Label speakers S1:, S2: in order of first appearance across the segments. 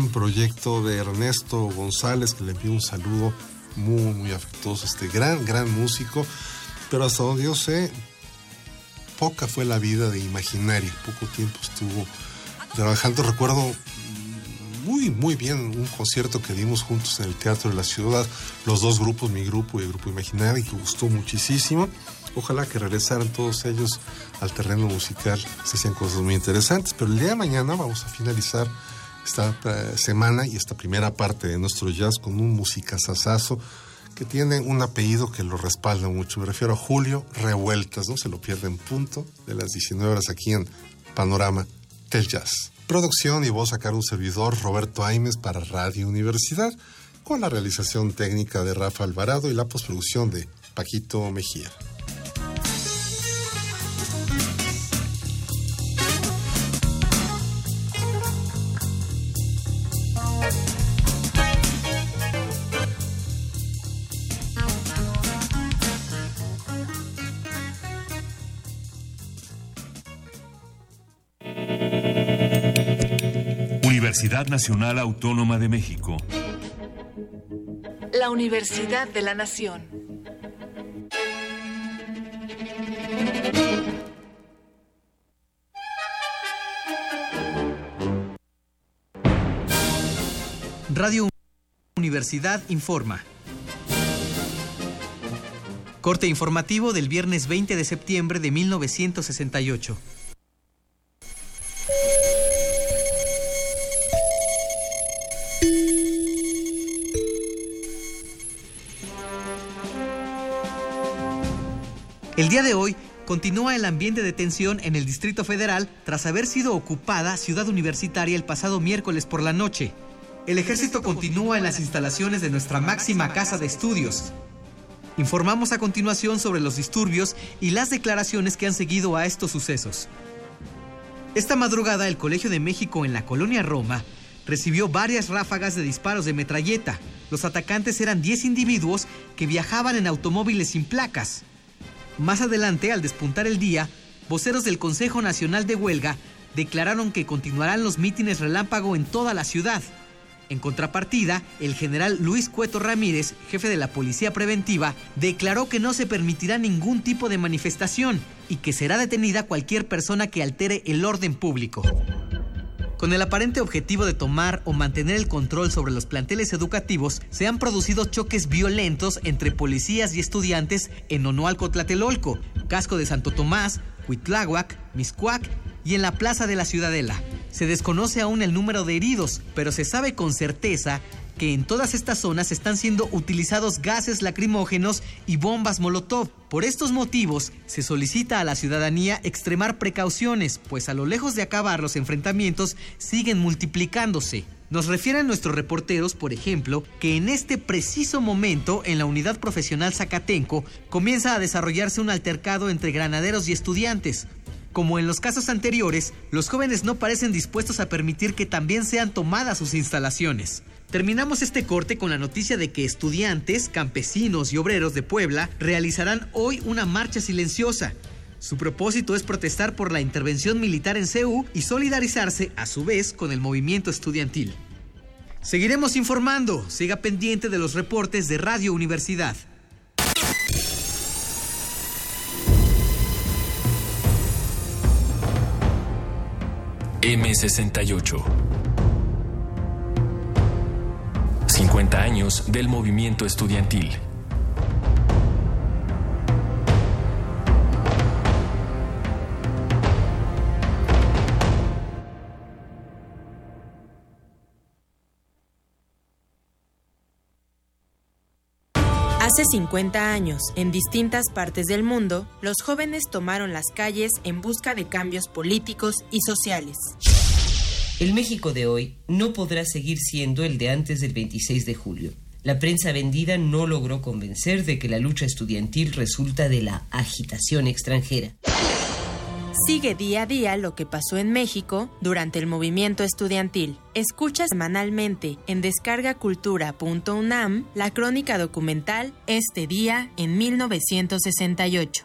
S1: gran, proyecto de Ernesto González, que le envío un saludo muy, muy afectuoso, este gran, gran músico, pero hasta donde yo sé, poca fue la vida de Imaginario, poco tiempo estuvo trabajando, recuerdo muy, muy bien un concierto que dimos juntos en el Teatro de la Ciudad, los dos grupos, mi grupo y el grupo Imaginario, que gustó muchísimo. Ojalá que regresaran todos ellos al terreno musical, se hacían cosas muy interesantes, pero el día de mañana vamos a finalizar esta eh, semana y esta primera parte de nuestro jazz con un musicazazazo que tiene un apellido que lo respalda mucho. Me refiero a Julio Revueltas, no se lo pierden punto de las 19 horas aquí en Panorama del Jazz. Producción y voz a cargo un servidor Roberto Aimes para Radio Universidad, con la realización técnica de Rafa Alvarado y la postproducción de Paquito Mejía.
S2: Universidad Nacional Autónoma de México.
S3: La Universidad de la Nación.
S4: Radio Universidad informa. Corte informativo del viernes 20 de septiembre de 1968. El día de hoy continúa el ambiente de tensión en el Distrito Federal tras haber sido ocupada Ciudad Universitaria el pasado miércoles por la noche. El ejército continúa en las instalaciones de nuestra máxima casa de estudios. Informamos a continuación sobre los disturbios y las declaraciones que han seguido a estos sucesos. Esta madrugada el Colegio de México en la colonia Roma recibió varias ráfagas de disparos de metralleta. Los atacantes eran 10 individuos que viajaban en automóviles sin placas. Más adelante, al despuntar el día, voceros del Consejo Nacional de Huelga declararon que continuarán los mítines relámpago en toda la ciudad. En contrapartida, el general Luis Cueto Ramírez, jefe de la Policía Preventiva, declaró que no se permitirá ningún tipo de manifestación y que será detenida cualquier persona que altere el orden público. Con el aparente objetivo de tomar o mantener el control sobre los planteles educativos, se han producido choques violentos entre policías y estudiantes en Onoalco Tlatelolco, Casco de Santo Tomás, Huitláhuac, Miscuac y en la Plaza de la Ciudadela. Se desconoce aún el número de heridos, pero se sabe con certeza que en todas estas zonas están siendo utilizados gases lacrimógenos y bombas Molotov. Por estos motivos, se solicita a la ciudadanía extremar precauciones, pues a lo lejos de acabar los enfrentamientos siguen multiplicándose. Nos refieren nuestros reporteros, por ejemplo, que en este preciso momento en la unidad profesional Zacatenco comienza a desarrollarse un altercado entre granaderos y estudiantes. Como en los casos anteriores, los jóvenes no parecen dispuestos a permitir que también sean tomadas sus instalaciones. Terminamos este corte con la noticia de que estudiantes, campesinos y obreros de Puebla realizarán hoy una marcha silenciosa. Su propósito es protestar por la intervención militar en CEU y solidarizarse a su vez con el movimiento estudiantil. Seguiremos informando, siga pendiente de los reportes de Radio Universidad.
S2: M68 50 años del movimiento estudiantil.
S5: Hace 50 años, en distintas partes del mundo, los jóvenes tomaron las calles en busca de cambios políticos y sociales.
S6: El México de hoy no podrá seguir siendo el de antes del 26 de julio. La prensa vendida no logró convencer de que la lucha estudiantil resulta de la agitación extranjera.
S5: Sigue día a día lo que pasó en México durante el movimiento estudiantil. Escucha semanalmente en descargacultura.unam la crónica documental Este día en 1968.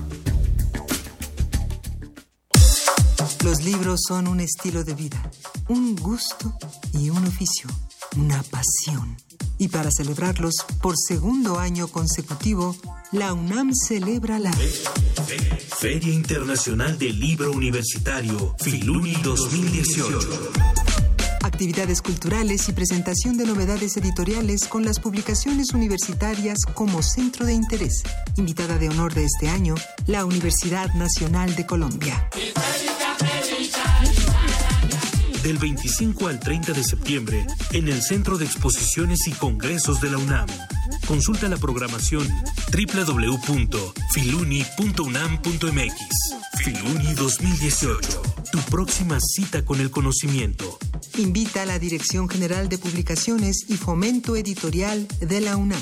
S7: Los libros son un estilo de vida, un gusto y un oficio, una pasión. Y para celebrarlos por segundo año consecutivo, la UNAM celebra la
S8: Feria Internacional del Libro Universitario, Filuni 2018.
S7: Actividades culturales y presentación de novedades editoriales con las publicaciones universitarias como centro de interés. Invitada de honor de este año, la Universidad Nacional de Colombia.
S8: Del 25 al 30 de septiembre, en el Centro de Exposiciones y Congresos de la UNAM. Consulta la programación www.filuni.unam.mx. Filuni 2018. Tu próxima cita con el conocimiento.
S7: Invita a la Dirección General de Publicaciones y Fomento Editorial de la UNAM.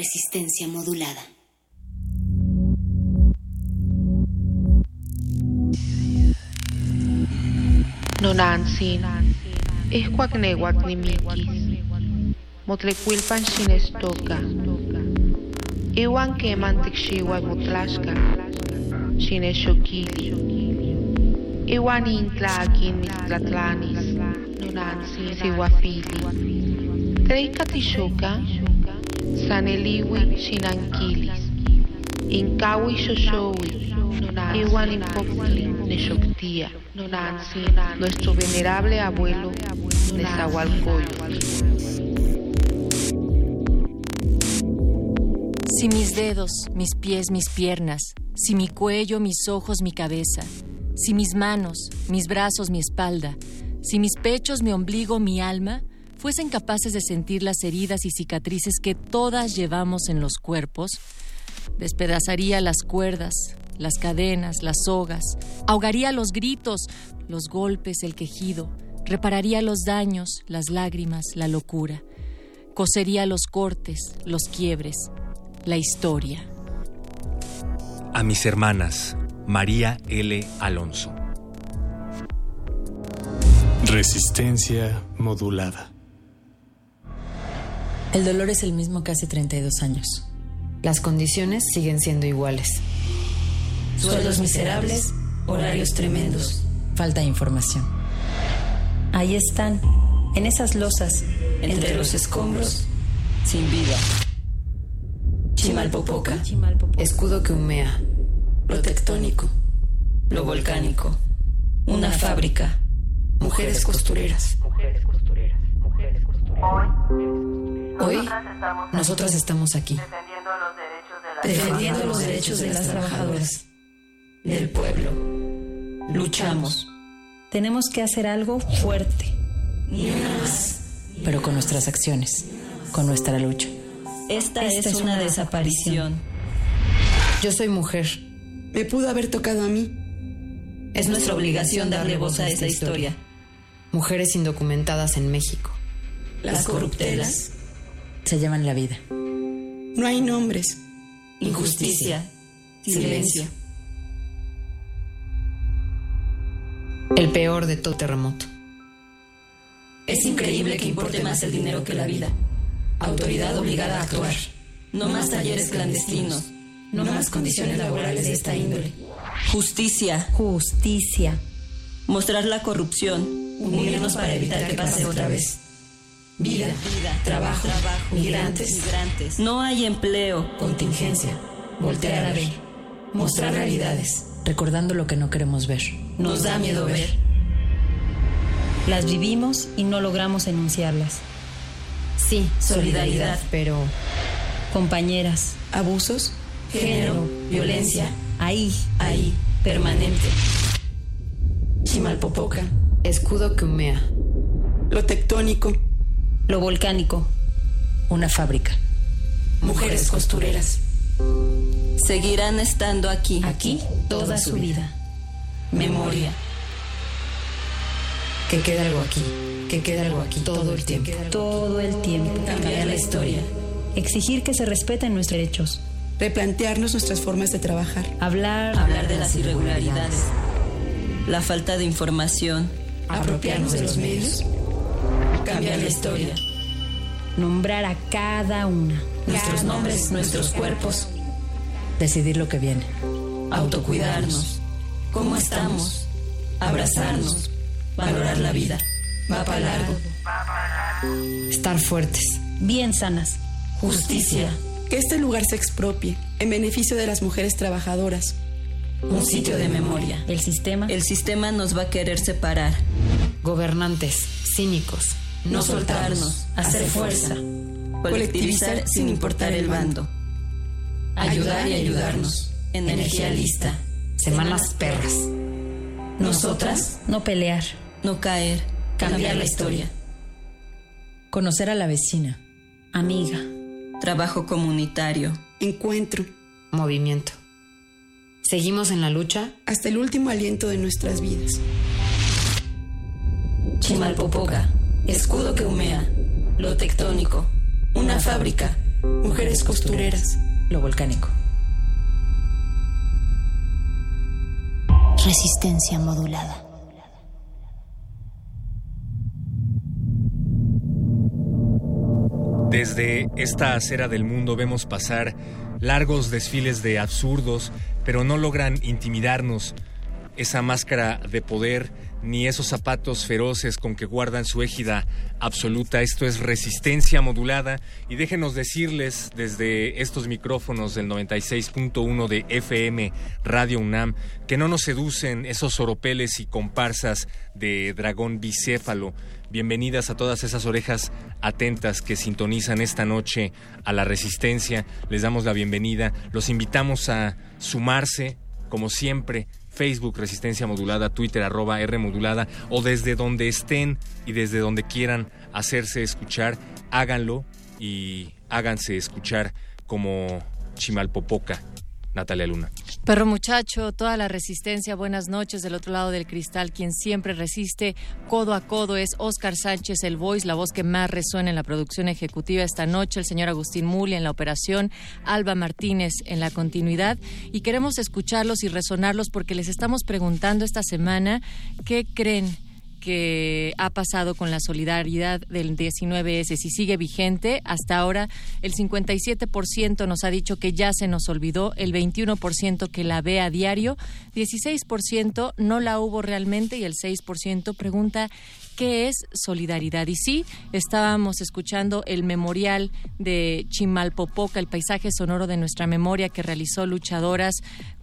S9: Resistencia modulada.
S10: Nonansin, Escuacneguac nimikis, Motlecuilpan xinestoca, Iwan keman tikxiuac motlaxca, xinexoquili, Iwan intlaquin mitztlatlanis, Nonansin sihuafili, Treica tixoca, Saneliwi xinanquilis, Incawi xoxowi, Iwan impopli nexoctía, Nonansi, nuestro venerable abuelo Nezahualcóyotl.
S11: Si mis dedos, mis pies, mis piernas, si mi cuello, mis ojos, mi cabeza, si mis manos, mis brazos, mi espalda, si mis pechos, mi ombligo, mi alma, fuesen capaces de sentir las heridas y cicatrices que todas llevamos en los cuerpos, despedazaría las cuerdas, las cadenas, las sogas, ahogaría los gritos, los golpes, el quejido, repararía los daños, las lágrimas, la locura, cosería los cortes, los quiebres, la historia.
S12: A mis hermanas, María L. Alonso.
S13: Resistencia modulada.
S14: El dolor es el mismo que hace 32 años. Las condiciones siguen siendo iguales.
S15: Sueldos miserables, horarios tremendos.
S14: Falta de información.
S15: Ahí están, en esas losas, entre los escombros, sin vida. Chimalpopoca,
S14: Escudo que humea.
S15: lo tectónico, lo volcánico, una fábrica, mujeres costureras.
S14: Hoy, nosotras estamos aquí.
S15: defendiendo los derechos de las trabajadoras, del pueblo. Luchamos.
S16: Tenemos que hacer algo fuerte.
S15: Una.
S14: Pero con nuestras acciones, con nuestra lucha.
S16: Esta, es, una desaparición.
S14: Yo soy mujer.
S17: Me pudo haber tocado a mí.
S15: Es nuestra obligación darle voz a esta historia.
S14: Mujeres indocumentadas en México.
S17: las corruptelas,
S14: se llevan la vida.
S17: No hay nombres.
S15: Injusticia, silencio.
S14: El peor de todo terremoto.
S15: Es increíble que importe más el dinero que la vida. Autoridad obligada a actuar. No más talleres clandestinos. No más condiciones laborales de esta índole. Justicia.
S16: Justicia.
S15: Mostrar la corrupción. Unirnos para evitar que pase otra vez. Vida, trabajo, migrantes. migrantes. No hay empleo.
S16: Contingencia.
S15: Voltear a ver. Mostrar realidades.
S14: Recordando lo que no queremos ver.
S15: Nos da miedo ver.
S16: Las vivimos y no logramos enunciarlas.
S15: Sí, solidaridad.
S16: Pero, compañeras,
S17: Abusos.
S15: Género, violencia.
S16: ahí,
S15: Ahí, permanente. Chimalpopoca.
S14: Escudo que humea.
S17: Lo tectónico.
S16: Lo volcánico,
S14: Una fábrica.
S15: Mujeres costureras. Seguirán estando aquí.
S16: aquí toda su vida.
S15: Memoria.
S14: Que quede algo aquí. Que quede algo aquí. Todo el tiempo.
S16: Todo el tiempo.
S15: Cambiar la historia.
S16: Exigir que se respeten nuestros derechos.
S17: Replantearnos nuestras formas de trabajar.
S16: Hablar,
S15: Hablar de las irregularidades. La falta de información.
S17: Apropiarnos de los medios.
S15: Cambiar la historia.
S16: nombrar a cada una.
S15: Nuestros nombres, nuestros cuerpos.
S14: Decidir lo que viene.
S15: Autocuidarnos. ¿Cómo estamos? Abrazarnos. Valorar la vida. Va para largo.
S14: Estar fuertes.
S16: Bien sanas.
S15: Justicia.
S17: Que este lugar se expropie en beneficio de las mujeres trabajadoras.
S15: Un sitio de memoria.
S16: El sistema.
S15: El sistema nos va a querer separar.
S14: Gobernantes. Cínicos.
S15: No soltarnos. Hacer fuerza. Colectivizar sin importar el bando. Ayudar y ayudarnos. Energía lista.
S14: Semanas perras.
S15: Nosotras.
S16: No pelear.
S15: No caer. Cambiar la historia.
S14: Conocer a la vecina.
S16: Amiga.
S15: Trabajo comunitario.
S17: Encuentro.
S14: Movimiento. Seguimos en la lucha.
S17: Hasta el último aliento de nuestras vidas.
S15: Chimalpopoca. Escudo que humea. Lo tectónico. Una fábrica.
S17: Mujeres costureras.
S14: Lo volcánico.
S9: Resistencia modulada.
S12: Desde esta acera del mundo vemos pasar largos desfiles de absurdos, pero no logran intimidarnos. Esa máscara de poder ni esos zapatos feroces con que guardan su égida absoluta. Esto es resistencia modulada y déjenos decirles desde estos micrófonos del 96.1 de FM Radio UNAM que no nos seducen esos oropeles y comparsas de dragón bicéfalo. Bienvenidas a todas esas orejas atentas que sintonizan esta noche a la resistencia. Les damos la bienvenida. Los invitamos a sumarse, como siempre, Facebook Resistencia Modulada, Twitter arroba R Modulada o desde donde estén y desde donde quieran hacerse escuchar, háganlo y háganse escuchar como Chimalpopoca, Natalia Luna.
S11: Perro muchacho, toda la resistencia, buenas noches del otro lado del cristal, quien siempre resiste codo a codo es Oscar Sánchez, el voice, la voz que más resuena en la producción ejecutiva esta noche, el señor Agustín Muli en la operación, Alba Martínez en la continuidad y queremos escucharlos y resonarlos porque les estamos preguntando esta semana qué creen que ha pasado con la solidaridad del 19S, si sigue vigente, hasta ahora el 57% nos ha dicho que ya se nos olvidó, el 21% que la ve a diario, 16% no la hubo realmente y el 6% pregunta qué es solidaridad. Y sí, estábamos escuchando el memorial de Chimalpopoca, el paisaje sonoro de nuestra memoria que realizó Luchadoras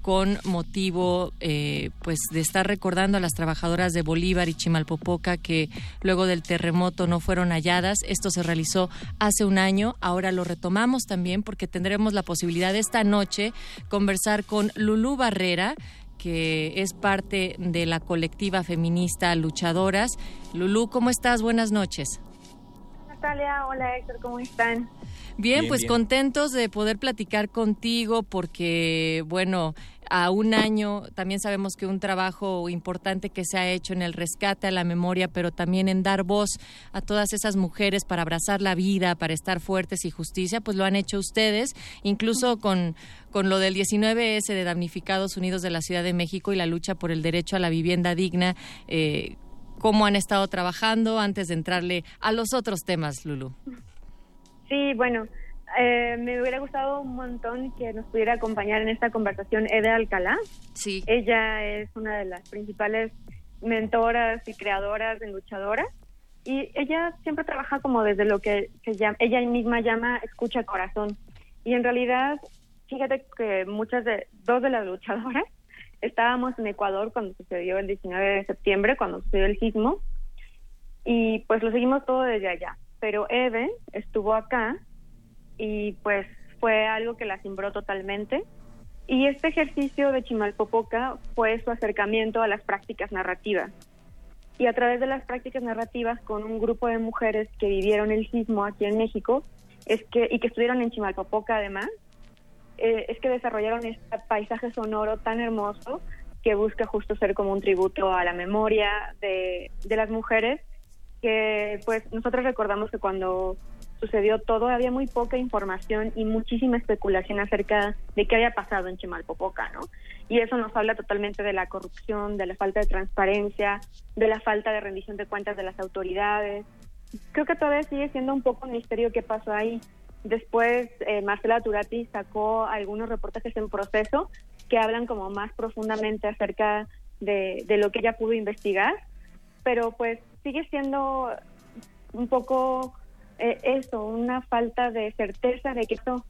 S11: con motivo eh, pues de estar recordando a las trabajadoras de Bolívar y Chimalpopoca que luego del terremoto no fueron halladas. Esto se realizó hace un año, ahora lo retomamos también porque tendremos la posibilidad de esta noche conversar con Lulú Barrera que es parte de la colectiva feminista Luchadoras. Lulú, ¿cómo estás? Buenas noches.
S18: Natalia, hola Héctor, ¿cómo están?
S11: Bien, pues contentos de poder platicar contigo porque, bueno, a un año también sabemos que un trabajo importante que se ha hecho en el rescate a la memoria, pero también en dar voz a todas esas mujeres para abrazar la vida, para estar fuertes y justicia, pues lo han hecho ustedes, incluso con, con lo del 19S de Damnificados Unidos de la Ciudad de México y la lucha por el derecho a la vivienda digna. Eh, ¿Cómo han estado trabajando antes de entrarle a los otros temas, Lulu?
S18: Sí, bueno, eh, me hubiera gustado un montón que nos pudiera acompañar en esta conversación Ede Alcalá.
S11: Sí.
S18: Ella es una de las principales mentoras y creadoras de luchadoras y ella siempre trabaja como desde lo que, ella misma llama escucha corazón. Y en realidad, fíjate que muchas de, dos de las luchadoras estábamos en Ecuador cuando sucedió el 19 de septiembre, cuando sucedió el sismo, y pues lo seguimos todo desde allá pero Eve estuvo acá y pues fue algo que la cimbró totalmente. Y este ejercicio de Chimalpopoca fue su acercamiento a las prácticas narrativas. Y a través de las prácticas narrativas con un grupo de mujeres que vivieron el sismo aquí en México es que, y que estuvieron en Chimalpopoca además, eh, es que desarrollaron este paisaje sonoro tan hermoso que busca justo ser como un tributo a la memoria de, de las mujeres que pues nosotros recordamos que cuando sucedió todo había muy poca información y muchísima especulación acerca de qué había pasado en Chimalpopoca, ¿no? Y eso nos habla totalmente de la corrupción, de la falta de transparencia, de la falta de rendición de cuentas de las autoridades. Creo que todavía sigue siendo un poco un misterio qué pasó ahí. Después eh, Marcela Turati sacó algunos reportajes en proceso que hablan como más profundamente acerca de, de lo que ella pudo investigar, pero pues sigue siendo un poco eh, eso, una falta de certeza de que esto,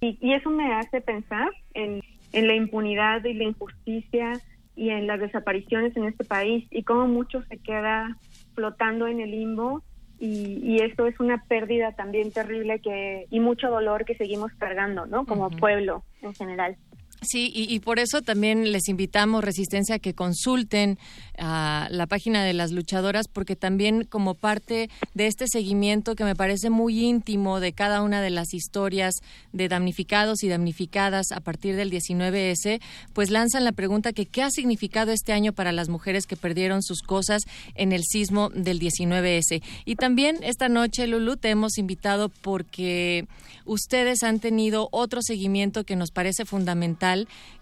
S18: y, eso me hace pensar en, en la impunidad y la injusticia y en las desapariciones en este país y cómo mucho se queda flotando en el limbo y, y esto es una pérdida también terrible que y mucho dolor que seguimos cargando, ¿no? Como pueblo en general.
S11: Sí, y, por eso también les invitamos, Resistencia, a que consulten a la página de las luchadoras, porque también como parte de este seguimiento que me parece muy íntimo de cada una de las historias de damnificados y damnificadas a partir del 19S, pues lanzan la pregunta que qué ha significado este año para las mujeres que perdieron sus cosas en el sismo del 19S. Y también esta noche, Lulu, te hemos invitado porque ustedes han tenido otro seguimiento que nos parece fundamental,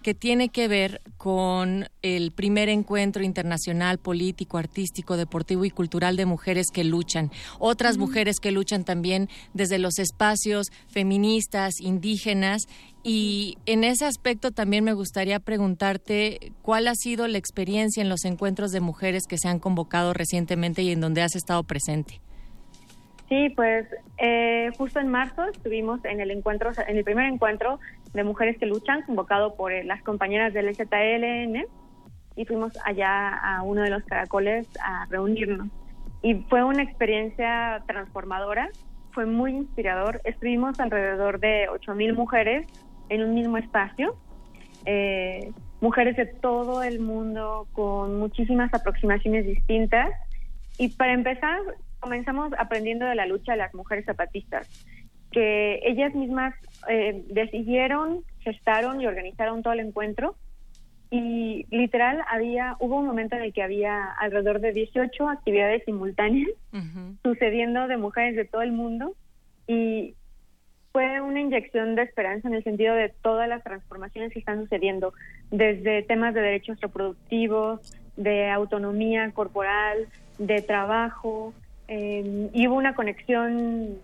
S11: que tiene que ver con el primer encuentro internacional político, artístico, deportivo y cultural de mujeres que luchan. Otras mujeres que luchan también desde los espacios feministas, indígenas. Y en ese aspecto también me gustaría preguntarte cuál ha sido la experiencia en los encuentros de mujeres que se han convocado recientemente y en donde has estado presente.
S18: Sí, pues eh, justo en marzo estuvimos en el encuentro, en el primer encuentro de mujeres que luchan, convocado por eh, las compañeras del ZLN, y fuimos allá a uno de los caracoles a reunirnos. Y fue una experiencia transformadora, fue muy inspirador. Estuvimos alrededor de 8.000 mujeres en un mismo espacio, eh, mujeres de todo el mundo con muchísimas aproximaciones distintas. Y para empezar, comenzamos aprendiendo de la lucha de las mujeres zapatistas, que ellas mismas eh, decidieron, gestaron y organizaron todo el encuentro. Y literal había, hubo un momento en el que había alrededor de 18 actividades simultáneas sucediendo de mujeres de todo el mundo y fue una inyección de esperanza en el sentido de todas las transformaciones que están sucediendo, desde temas de derechos reproductivos, de autonomía corporal, de trabajo, eh, y hubo una conexión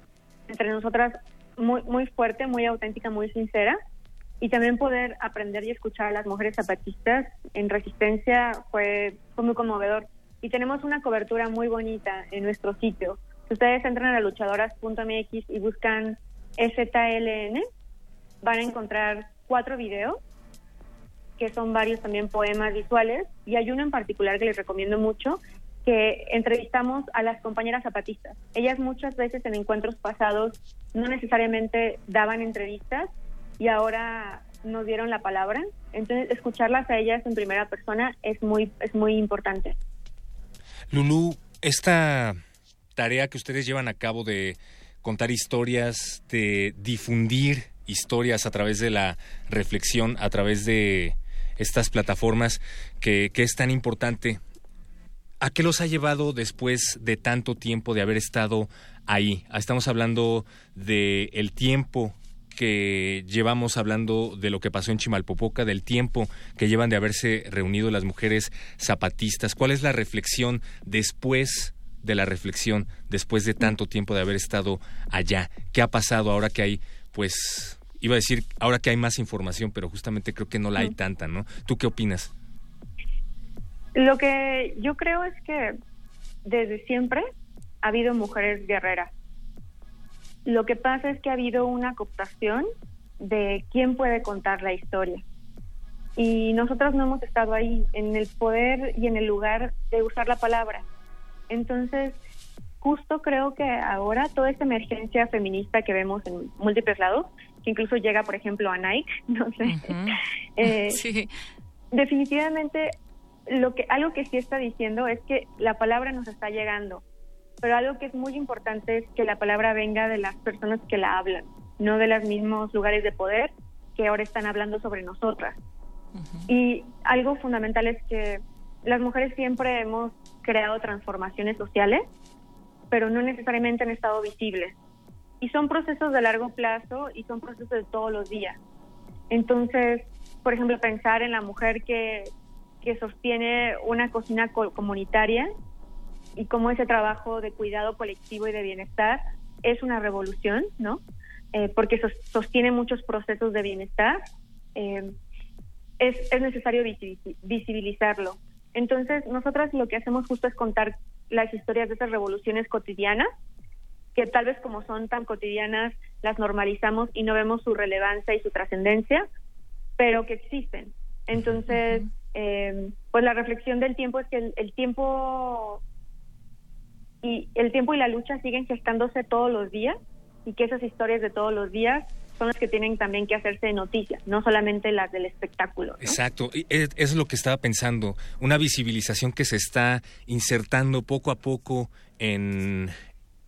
S18: entre nosotras muy, muy fuerte, muy auténtica, muy sincera. Y también poder aprender y escuchar a las mujeres zapatistas en resistencia fue, fue muy conmovedor. Y tenemos una cobertura muy bonita en nuestro sitio. Si ustedes entran a luchadoras.mx y buscan STLN, van a encontrar cuatro videos, que son varios también poemas visuales, y hay uno en particular que les recomiendo mucho, que entrevistamos a las compañeras zapatistas. Ellas muchas veces en encuentros pasados no necesariamente daban entrevistas y ahora nos dieron la palabra. Entonces, escucharlas a ellas en primera persona es muy, es muy importante.
S12: Lulu, esta tarea que ustedes llevan a cabo de contar historias, de difundir historias a través de la reflexión, a través de estas plataformas que, que es tan importante. ¿A qué los ha llevado después de tanto tiempo de haber estado ahí? Estamos hablando de el tiempo que llevamos hablando de lo que pasó en Chimalpopoca, del tiempo que llevan de haberse reunido las mujeres zapatistas. ¿Cuál es la reflexión después de la reflexión, después de tanto tiempo de haber estado allá? ¿Qué ha pasado ahora que hay, pues, iba a decir, ahora que hay más información, pero justamente creo que no la hay tanta, ¿no? ¿Tú qué opinas?
S18: Lo que yo creo es que desde siempre ha habido mujeres guerreras lo que pasa es que ha habido una cooptación de quién puede contar la historia. Y nosotros no hemos estado ahí, en el poder y en el lugar de usar la palabra. Entonces, justo creo que ahora toda esta emergencia feminista que vemos en múltiples lados, que incluso llega, por ejemplo, a Nike, no sé, eh, definitivamente lo que algo que sí está diciendo es que la palabra nos está llegando pero algo que es muy importante es que la palabra venga de las personas que la hablan, no de los mismos lugares de poder que ahora están hablando sobre nosotras. Y algo fundamental es que las mujeres siempre hemos creado transformaciones sociales, pero no necesariamente han estado visibles. Y son procesos de largo plazo y son procesos de todos los días. Entonces, por ejemplo, pensar en la mujer que, que sostiene una cocina comunitaria y cómo ese trabajo de cuidado colectivo y de bienestar es una revolución, ¿no? Eh, porque sostiene muchos procesos de bienestar. Eh, es, es, necesario visibilizarlo. Entonces, nosotras lo que hacemos justo es contar las historias de esas revoluciones cotidianas, que tal vez como son tan cotidianas, las normalizamos y no vemos su relevancia y su trascendencia, pero que existen. Entonces, eh, pues la reflexión del tiempo es que el tiempo y el tiempo y la lucha siguen gestándose todos los días y que esas historias de todos los días son las que tienen también que hacerse noticias, no solamente las del espectáculo.
S12: Exacto, es, es lo que estaba pensando, una visibilización que se está insertando poco a poco en,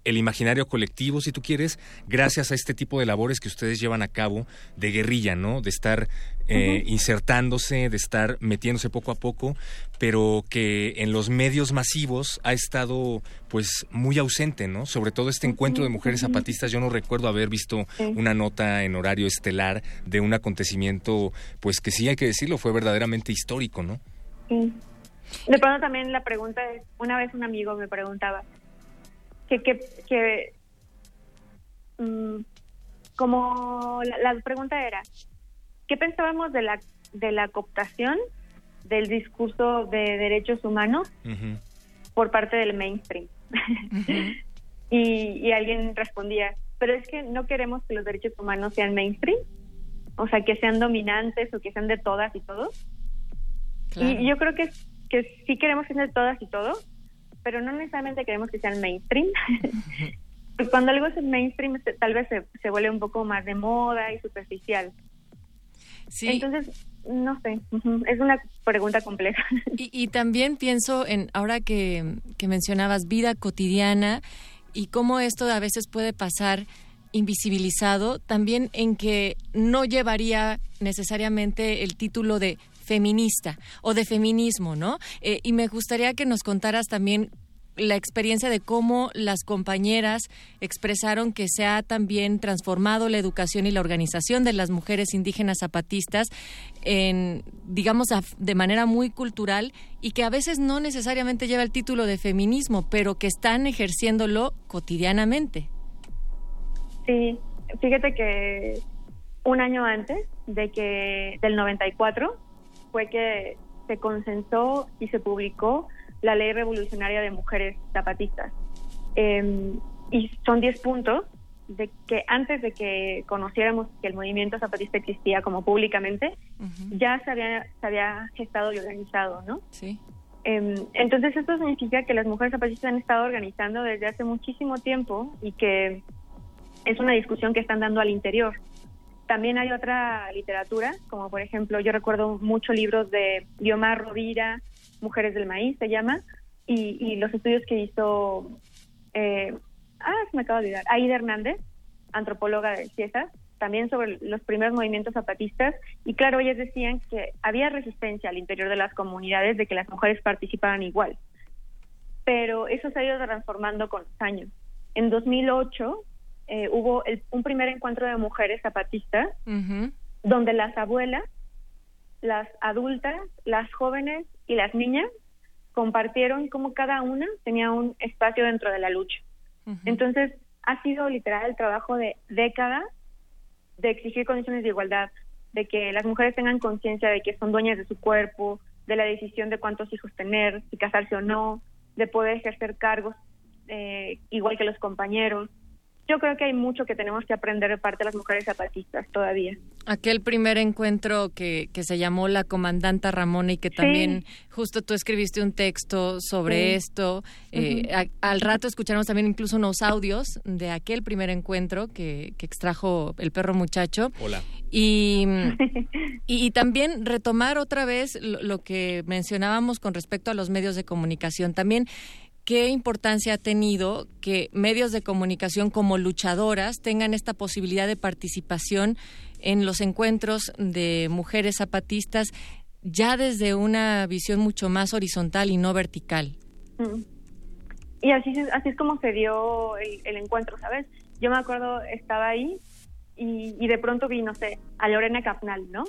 S12: el imaginario colectivo, si tú quieres, gracias a este tipo de labores que ustedes llevan a cabo de guerrilla, ¿no? De estar eh, insertándose, de estar metiéndose poco a poco, pero que en los medios masivos ha estado pues muy ausente, ¿no? Sobre todo este encuentro de mujeres zapatistas, yo no recuerdo haber visto una nota en horario estelar de un acontecimiento, pues que sí hay que decirlo, fue verdaderamente histórico, ¿no?
S18: Sí. De pronto también la pregunta es, una vez un amigo me preguntaba, que, que, que mm, como la, pregunta era, ¿qué pensábamos de la, de la cooptación del discurso de derechos humanos por parte del mainstream? y, y alguien respondía, pero es que no queremos que los derechos humanos sean mainstream, o sea, que sean dominantes o que sean de todas y todos. Y yo creo que, que sí queremos que sean de todas y todos, pero no necesariamente queremos que sean mainstream. pues cuando algo es mainstream, tal vez se, vuelve un poco más de moda y superficial. Sí. Entonces, no sé, es una pregunta compleja.
S11: Y, también pienso en, ahora que, que mencionabas vida cotidiana y cómo esto a veces puede pasar invisibilizado, también en que no llevaría necesariamente el título de feminista o de feminismo, ¿no? Eh, y me gustaría que nos contaras también la experiencia de cómo las compañeras expresaron que se ha también transformado la educación y la organización de las mujeres indígenas zapatistas en, digamos, de manera muy cultural y que a veces no necesariamente lleva el título de feminismo, pero que están ejerciéndolo cotidianamente.
S18: Sí, fíjate que un año antes de que del 94 fue que se consensó y se publicó la Ley Revolucionaria de Mujeres Zapatistas. Em, y son 10 puntos de que antes de que conociéramos que el movimiento zapatista existía como públicamente, ya se había, se había gestado y organizado, ¿no? Sí. Em, entonces esto significa que las mujeres zapatistas han estado organizando desde hace muchísimo tiempo y que es una discusión que están dando al interior. También hay otra literatura, como por ejemplo, yo recuerdo muchos libros de Guiomar Rovira, Mujeres del Maíz se llama, y, los estudios que hizo eh, ah, se me acaba de olvidar, Aida Hernández, antropóloga de CIESAS, también sobre los primeros movimientos zapatistas y claro, ellas decían que había resistencia al interior de las comunidades de que las mujeres participaran igual, pero eso se ha ido transformando con los años. En 2008 eh, hubo un primer encuentro de mujeres zapatistas donde las abuelas, las adultas, las jóvenes y las niñas compartieron cómo cada una tenía un espacio dentro de la lucha. Entonces, ha sido literal el trabajo de décadas de exigir condiciones de igualdad, de que las mujeres tengan conciencia de que son dueñas de su cuerpo, de la decisión de cuántos hijos tener, si casarse o no, de poder ejercer cargos eh, igual que los compañeros, yo creo que hay mucho que tenemos que aprender de parte de las mujeres zapatistas todavía.
S11: Aquel primer encuentro que, que se llamó La Comandanta Ramona y que también justo tú escribiste un texto sobre esto. Eh, al rato escucharemos también incluso unos audios de aquel primer encuentro que, que extrajo el perro muchacho.
S12: Hola.
S11: Y, y, también retomar otra vez lo que mencionábamos con respecto a los medios de comunicación. También qué importancia ha tenido que medios de comunicación como luchadoras tengan esta posibilidad de participación en los encuentros de mujeres zapatistas ya desde una visión mucho más horizontal y no vertical.
S18: Mm. Y así, así es como se dio el, encuentro, ¿sabes? Yo me acuerdo, estaba ahí y, de pronto vi, no sé, a Lorena Capnal, ¿no?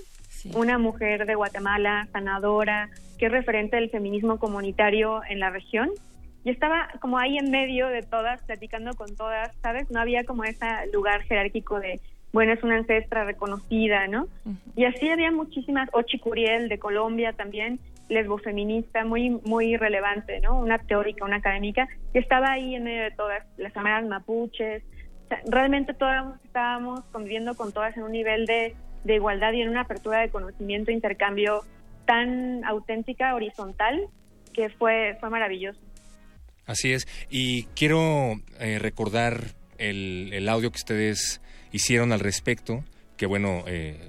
S18: Una mujer de Guatemala, sanadora, que es referente del feminismo comunitario en la región y estaba como ahí en medio de todas, platicando con todas, ¿sabes? No había como ese lugar jerárquico de, bueno, es una ancestra reconocida, ¿no? Y así había muchísimas, Ochi Curiel de Colombia también, lesbofeminista, muy, muy relevante, ¿no? Una teórica, una académica, que estaba ahí en medio de todas, las amadas mapuches, realmente todas estábamos conviviendo con todas en un nivel de, de igualdad y en una apertura de conocimiento, intercambio tan auténtica, horizontal, que fue, fue maravilloso.
S12: Así es. Y quiero eh, recordar el, audio que ustedes hicieron al respecto, que bueno, eh,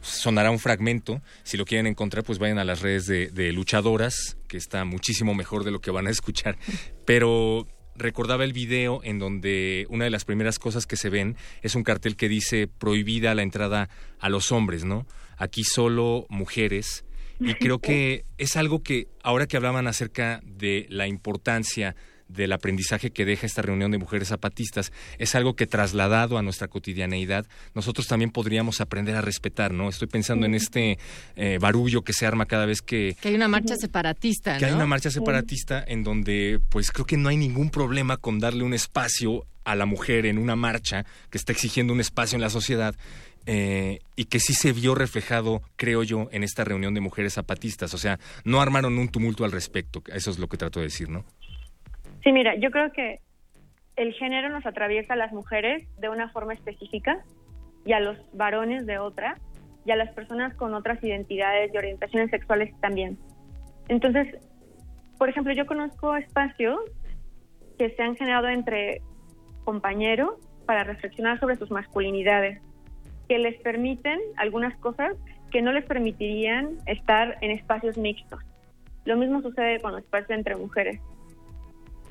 S12: sonará un fragmento. Si lo quieren encontrar, pues vayan a las redes de, Luchadoras, que está muchísimo mejor de lo que van a escuchar. Pero recordaba el video en donde una de las primeras cosas que se ven es un cartel que dice prohibida la entrada a los hombres, ¿no? Aquí solo mujeres y creo que es algo que ahora que hablaban acerca de la importancia del aprendizaje que deja esta reunión de mujeres zapatistas es algo que trasladado a nuestra cotidianeidad nosotros también podríamos aprender a respetar, ¿no? Estoy pensando en este eh, barullo que se arma cada vez que...
S11: Que hay una marcha separatista,
S12: Que hay una marcha separatista en donde pues creo que no hay ningún problema con darle un espacio a la mujer en una marcha que está exigiendo un espacio en la sociedad eh, y que sí se vio reflejado, creo yo, en esta reunión de mujeres zapatistas. O sea, no armaron un tumulto al respecto. Eso es lo que trato de decir, ¿no?
S18: Sí, mira, yo creo que el género nos atraviesa a las mujeres de una forma específica y a los varones de otra y a las personas con otras identidades y orientaciones sexuales también. Entonces, por ejemplo, yo conozco espacios que se han generado entre compañeros para reflexionar sobre sus masculinidades que les permiten algunas cosas que no les permitirían estar en espacios mixtos. Lo mismo sucede con los espacios entre mujeres.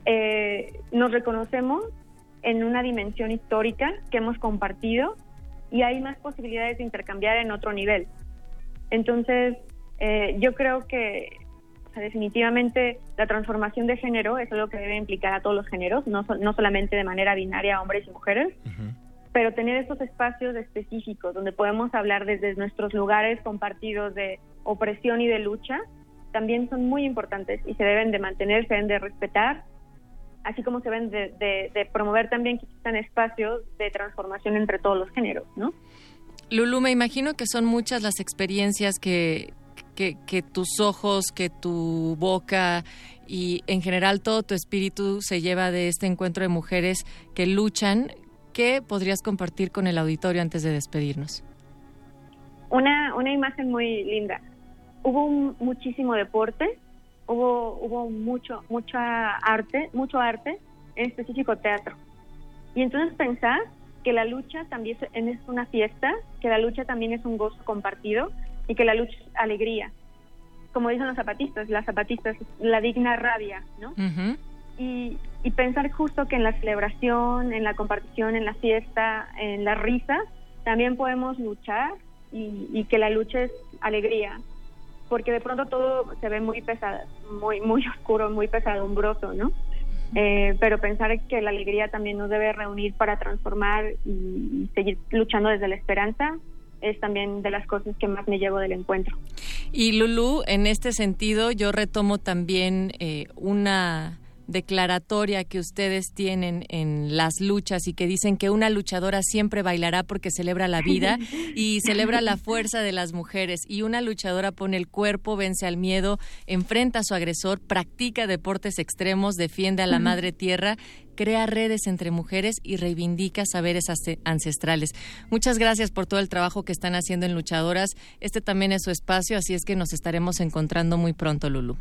S18: Eh, nos reconocemos en una dimensión histórica que hemos compartido y hay más posibilidades de intercambiar en otro nivel. Entonces, eh, yo creo que definitivamente la transformación de género es algo que debe implicar a todos los géneros, no, no solamente de manera binaria hombres y mujeres, pero tener estos espacios específicos donde podemos hablar desde nuestros lugares compartidos de opresión y de lucha también son muy importantes y se deben de mantener, se deben de respetar, así como se deben de, promover también que existan espacios de transformación entre todos los géneros, ¿no?
S11: Lulu, me imagino que son muchas las experiencias que, tus ojos, que tu boca y en general todo tu espíritu se lleva de este encuentro de mujeres que luchan ¿Qué podrías compartir con el auditorio antes de despedirnos?
S18: Una, una imagen muy linda. Hubo muchísimo deporte, hubo, hubo mucho, mucha arte, mucho arte, en específico teatro. Y entonces pensar que la lucha también es una fiesta, que la lucha también es un gozo compartido y que la lucha es alegría. Como dicen los zapatistas, las zapatistas, la digna rabia, ¿no? Y y pensar justo que en la celebración, en la compartición, en la fiesta, en la risa, también podemos luchar y, que la lucha es alegría, porque de pronto todo se ve muy pesado, muy, muy oscuro, muy pesadumbroso, ¿no? Eh, pero pensar que la alegría también nos debe reunir para transformar y seguir luchando desde la esperanza es también de las cosas que más me llevo del encuentro.
S11: Y Lulu, en este sentido, yo retomo también eh, una declaratoria que ustedes tienen en las luchas y que dicen que una luchadora siempre bailará porque celebra la vida y celebra la fuerza de las mujeres y una luchadora pone el cuerpo, vence al miedo, enfrenta a su agresor, practica deportes extremos, defiende a la madre tierra crea redes entre mujeres y reivindica saberes ancestrales. Muchas gracias por todo el trabajo que están haciendo en Luchadoras. Este también es su espacio, así es que nos estaremos encontrando muy pronto, Lulu.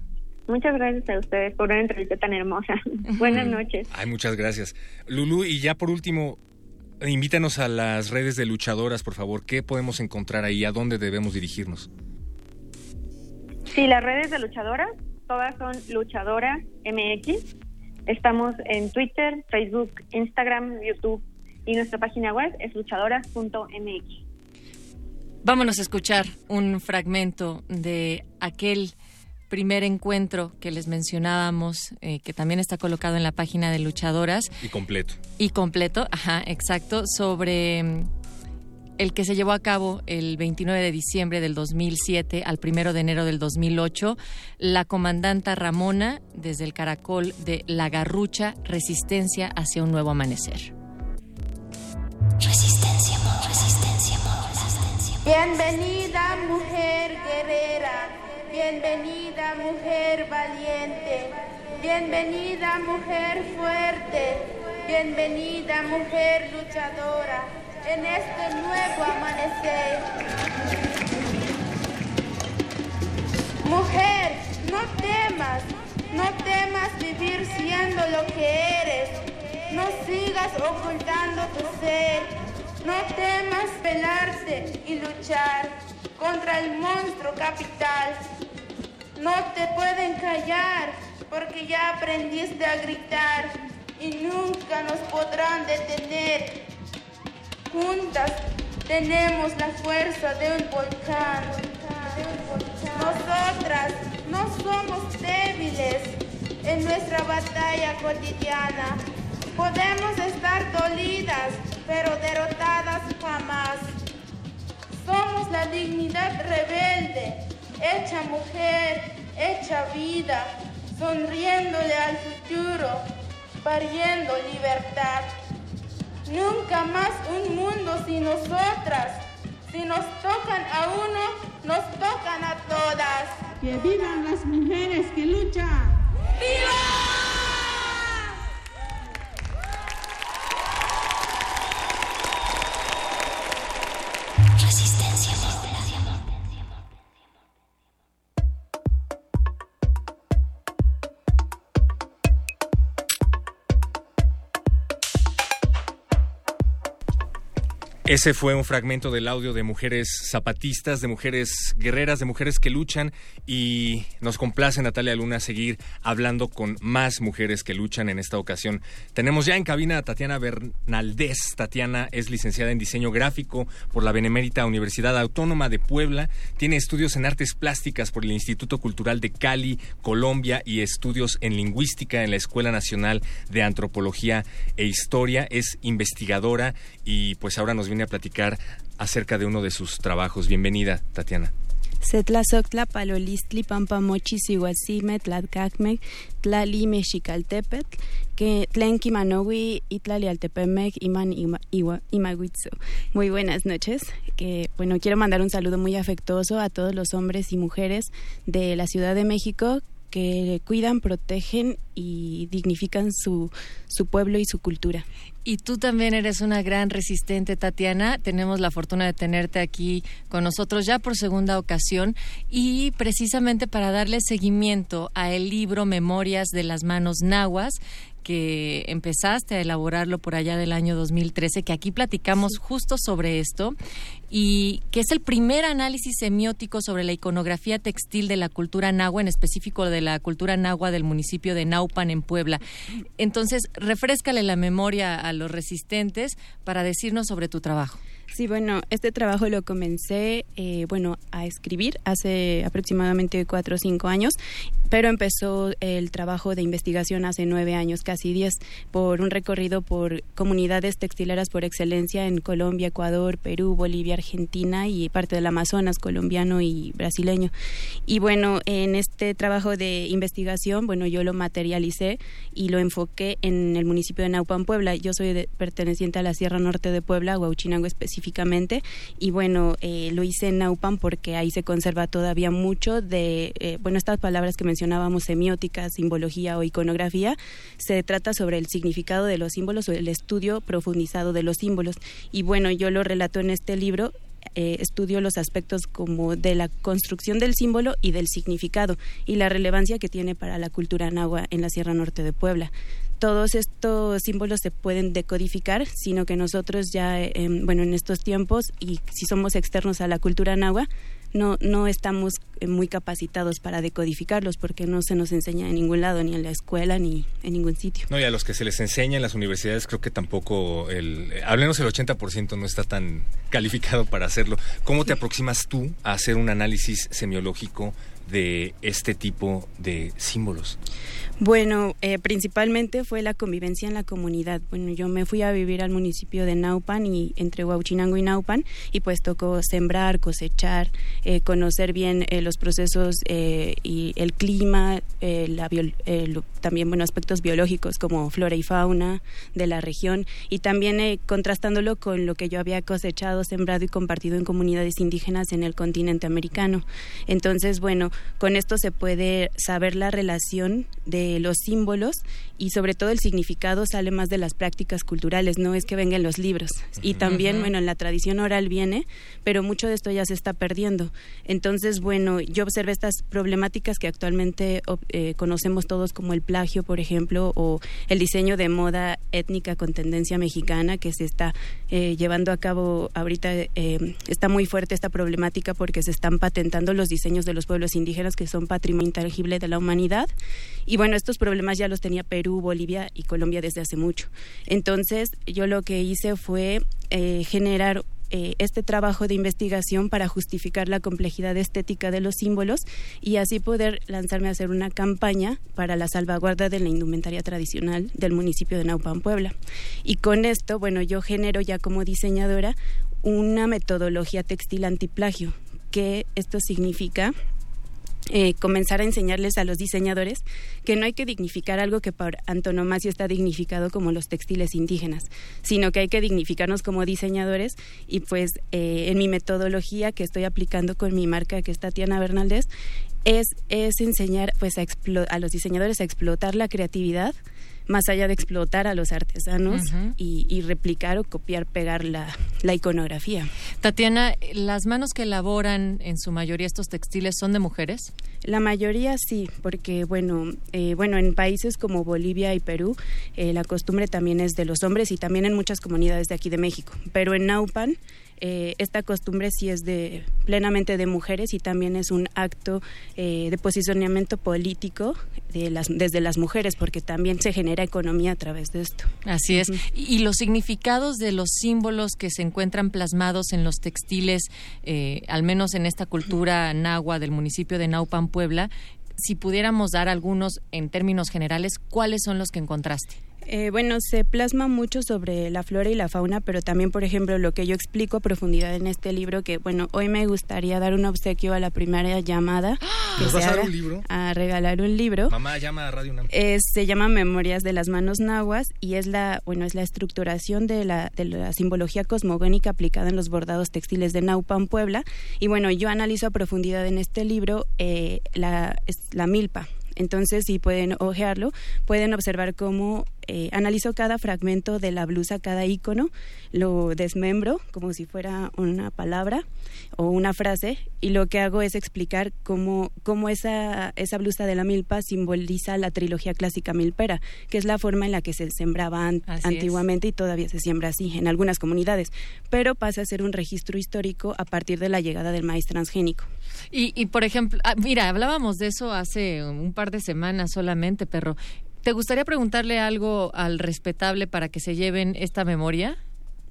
S18: Muchas gracias a ustedes por una entrevista tan hermosa. Buenas noches.
S12: Ay, muchas gracias. Lulu, y ya por último, invítanos a las redes de luchadoras, por favor. ¿Qué podemos encontrar ahí? ¿A dónde debemos dirigirnos?
S18: Sí, las redes de luchadoras, todas son luchadoras MX. Estamos en Twitter, Facebook, Instagram, YouTube y nuestra página web es luchadoras.mx.
S11: Vámonos a escuchar un fragmento de aquel primer encuentro que les mencionábamos, eh, que también está colocado en la página de Luchadoras.
S12: Y completo.
S11: Y completo, ajá, exacto, sobre mm, el que se llevó a cabo el 29 de diciembre del 2007 al 1 de enero del 2008, la comandanta Ramona, desde el caracol de La Garrucha, Resistencia hacia un nuevo amanecer.
S19: Resistencia, resistencia, resistencia. Bienvenida, mujer guerrera Bienvenida mujer valiente, bienvenida mujer fuerte, bienvenida mujer luchadora. En este nuevo amanecer. Mujer, no temas, no temas vivir siendo lo que eres, no sigas ocultando tu ser, no temas pelarte y luchar contra el monstruo capital. No te pueden callar porque ya aprendiste a gritar y nunca nos podrán detener. Juntas tenemos la fuerza de un volcán. Nosotras no somos débiles en nuestra batalla cotidiana. Podemos estar dolidas, pero derrotadas jamás. Somos la dignidad rebelde, hecha mujer, hecha vida, sonriéndole al futuro, pariendo libertad. Nunca más un mundo sin nosotras. Si nos tocan a uno, nos tocan a todas.
S20: Que vivan las mujeres que luchan.
S19: ¡Viva!
S12: Ese fue un fragmento del audio de mujeres zapatistas, de mujeres guerreras, de mujeres que luchan y nos complace Natalia Luna seguir hablando con más mujeres que luchan en esta ocasión. Tenemos ya en cabina a Tatiana Bernaldez. Tatiana es licenciada en diseño gráfico por la Benemérita Universidad Autónoma de Puebla. Tiene estudios en artes plásticas por el Instituto Cultural de Cali, Colombia y estudios en lingüística en la Escuela Nacional de Antropología e Historia. Es investigadora y pues ahora nos viene a platicar acerca de uno de sus trabajos. Bienvenida, Tatiana.
S21: Setlazoctla, Palolistli, Pampamochi, Sihuasime, Tlatkakmek, Tlali, Mexicaltepetl, que Tlenki, Manowi, Itlali, Altepemec, Iman, Imaguitzu. Muy buenas noches. Que, bueno, quiero mandar un saludo muy afectuoso a todos los hombres y mujeres de la Ciudad de México que cuidan, protegen y dignifican su, su pueblo y su cultura.
S11: Y tú también eres una gran resistente, Tatiana. Tenemos la fortuna de tenerte aquí con nosotros ya por segunda ocasión y precisamente para darle seguimiento a el libro Memorias de las Manos Nahuas, que empezaste a elaborarlo por allá del año 2013, que aquí platicamos justo sobre esto, y que es el primer análisis semiótico sobre la iconografía textil de la cultura nahua, en específico de la cultura nahua del municipio de Naupan, en Puebla. Entonces, refrescale la memoria a los resistentes para decirnos sobre tu trabajo.
S21: Sí, bueno, este trabajo lo comencé, eh, bueno, a escribir hace aproximadamente cuatro o cinco años, pero empezó el trabajo de investigación hace nueve años, casi diez, por un recorrido por comunidades textileras por excelencia en Colombia, Ecuador, Perú, Bolivia, Argentina y parte del Amazonas colombiano y brasileño. Y bueno, en este trabajo de investigación, bueno, yo lo materialicé y lo enfoqué en el municipio de Naupan, Puebla. Yo soy perteneciente a la Sierra Norte de Puebla, Huauchinango específicamente específicamente. Y bueno eh, lo hice en Naupan porque ahí se conserva todavía mucho de eh, bueno estas palabras que mencionábamos semiótica simbología o iconografía se trata sobre el significado de los símbolos o el estudio profundizado de los símbolos. Y bueno yo lo relato en este libro eh, estudio los aspectos como de la construcción del símbolo y del significado y la relevancia que tiene para la cultura nahua en la Sierra Norte de Puebla todos estos símbolos se pueden decodificar, sino que nosotros ya, em, bueno, en estos tiempos, y si somos externos a la cultura nahua, no, no estamos eh, muy capacitados para decodificarlos porque no se nos enseña en ningún lado, ni en la escuela, ni en ningún sitio.
S12: No, y a los que se les enseña en las universidades creo que tampoco, el, al menos el 80% no está tan calificado para hacerlo. ¿Cómo te aproximas tú a hacer un análisis semiológico de este tipo de símbolos?
S21: Bueno, eh, principalmente fue la convivencia en la comunidad. Bueno, yo me fui a vivir al municipio de Naupan y entre Huauchinango y Naupan y pues tocó sembrar, cosechar, eh, conocer bien eh, los procesos y el clima, la también bueno aspectos biológicos como flora y fauna de la región y también contrastándolo con lo que yo había cosechado, sembrado y compartido en comunidades indígenas en el continente americano. Entonces, bueno, con esto se puede saber la relación de los símbolos y sobre todo el significado sale más de las prácticas culturales, no es que vengan los libros. Y también, bueno, en la tradición oral viene, pero mucho de esto ya se está perdiendo. Entonces, bueno, yo observé estas problemáticas que actualmente eh, conocemos todos como el plagio, por ejemplo, o el diseño de moda étnica con tendencia mexicana que se está eh, llevando a cabo ahorita. Eh, está muy fuerte esta problemática porque se están patentando los diseños de los pueblos indígenas que son patrimonio intangible de la humanidad. Y bueno, estos problemas ya los tenía Perú, Bolivia y Colombia desde hace mucho. Entonces, yo lo que hice fue eh, generar eh, este trabajo de investigación para justificar la complejidad estética de los símbolos y así poder lanzarme a hacer una campaña para la salvaguarda de la indumentaria tradicional del municipio de Naupan, Puebla. Y con esto, bueno, yo genero ya como diseñadora una metodología textil antiplagio, que esto significa eh, comenzar a enseñarles a los diseñadores que no hay que dignificar algo que por antonomasia está dignificado como los textiles indígenas, sino que hay que dignificarnos como diseñadores. Y pues eh, en mi metodología que estoy aplicando con mi marca que es Tatiana Bernaldez es, es enseñar pues a, a los diseñadores a explotar la creatividad más allá de explotar a los artesanos y, replicar o copiar, pegar la, iconografía.
S11: Tatiana, ¿las manos que elaboran en su mayoría estos textiles son de mujeres?
S21: La mayoría sí, porque bueno, eh, bueno en países como Bolivia y Perú eh, la costumbre también es de los hombres y también en muchas comunidades de aquí de México, pero en Naupan eh, esta costumbre sí es de plenamente de mujeres y también es un acto eh, de posicionamiento político de las, desde las mujeres porque también se genera economía a través de esto.
S11: Así es. Y los significados de los símbolos que se encuentran plasmados en los textiles, eh, al menos en esta cultura nahua del municipio de Naupan, Puebla, si pudiéramos dar algunos en términos generales, ¿cuáles son los que encontraste?
S21: Eh, bueno, se plasma mucho sobre la flora y la fauna, pero también, por ejemplo, lo que yo explico a profundidad en este libro, que bueno, hoy me gustaría dar un obsequio a la primera llamada.
S12: Que ¿Nos vas a dar un libro?
S21: A regalar un libro.
S12: Mamá llama a Radio
S21: se llama Memorias de las Manos Nahuas y es la, bueno, es la estructuración de la, de la simbología cosmogónica aplicada en los bordados textiles de Naupan, Puebla. Y bueno, yo analizo a profundidad en este libro eh, la, la milpa, Entonces, si pueden ojearlo, pueden observar cómo eh, analizo cada fragmento de la blusa, cada icono, lo desmembro como si fuera una palabra o una frase y lo que hago es explicar cómo, cómo esa, esa blusa de la milpa simboliza la trilogía clásica milpera, que es la forma en la que se sembraba antiguamente y todavía se siembra así en algunas comunidades, pero pasa a ser un registro histórico a partir de la llegada del maíz transgénico.
S11: Y, y por ejemplo, ah, mira, hablábamos de eso hace un par de semanas solamente, perro. ¿Te gustaría preguntarle algo al respetable para que se lleven esta memoria?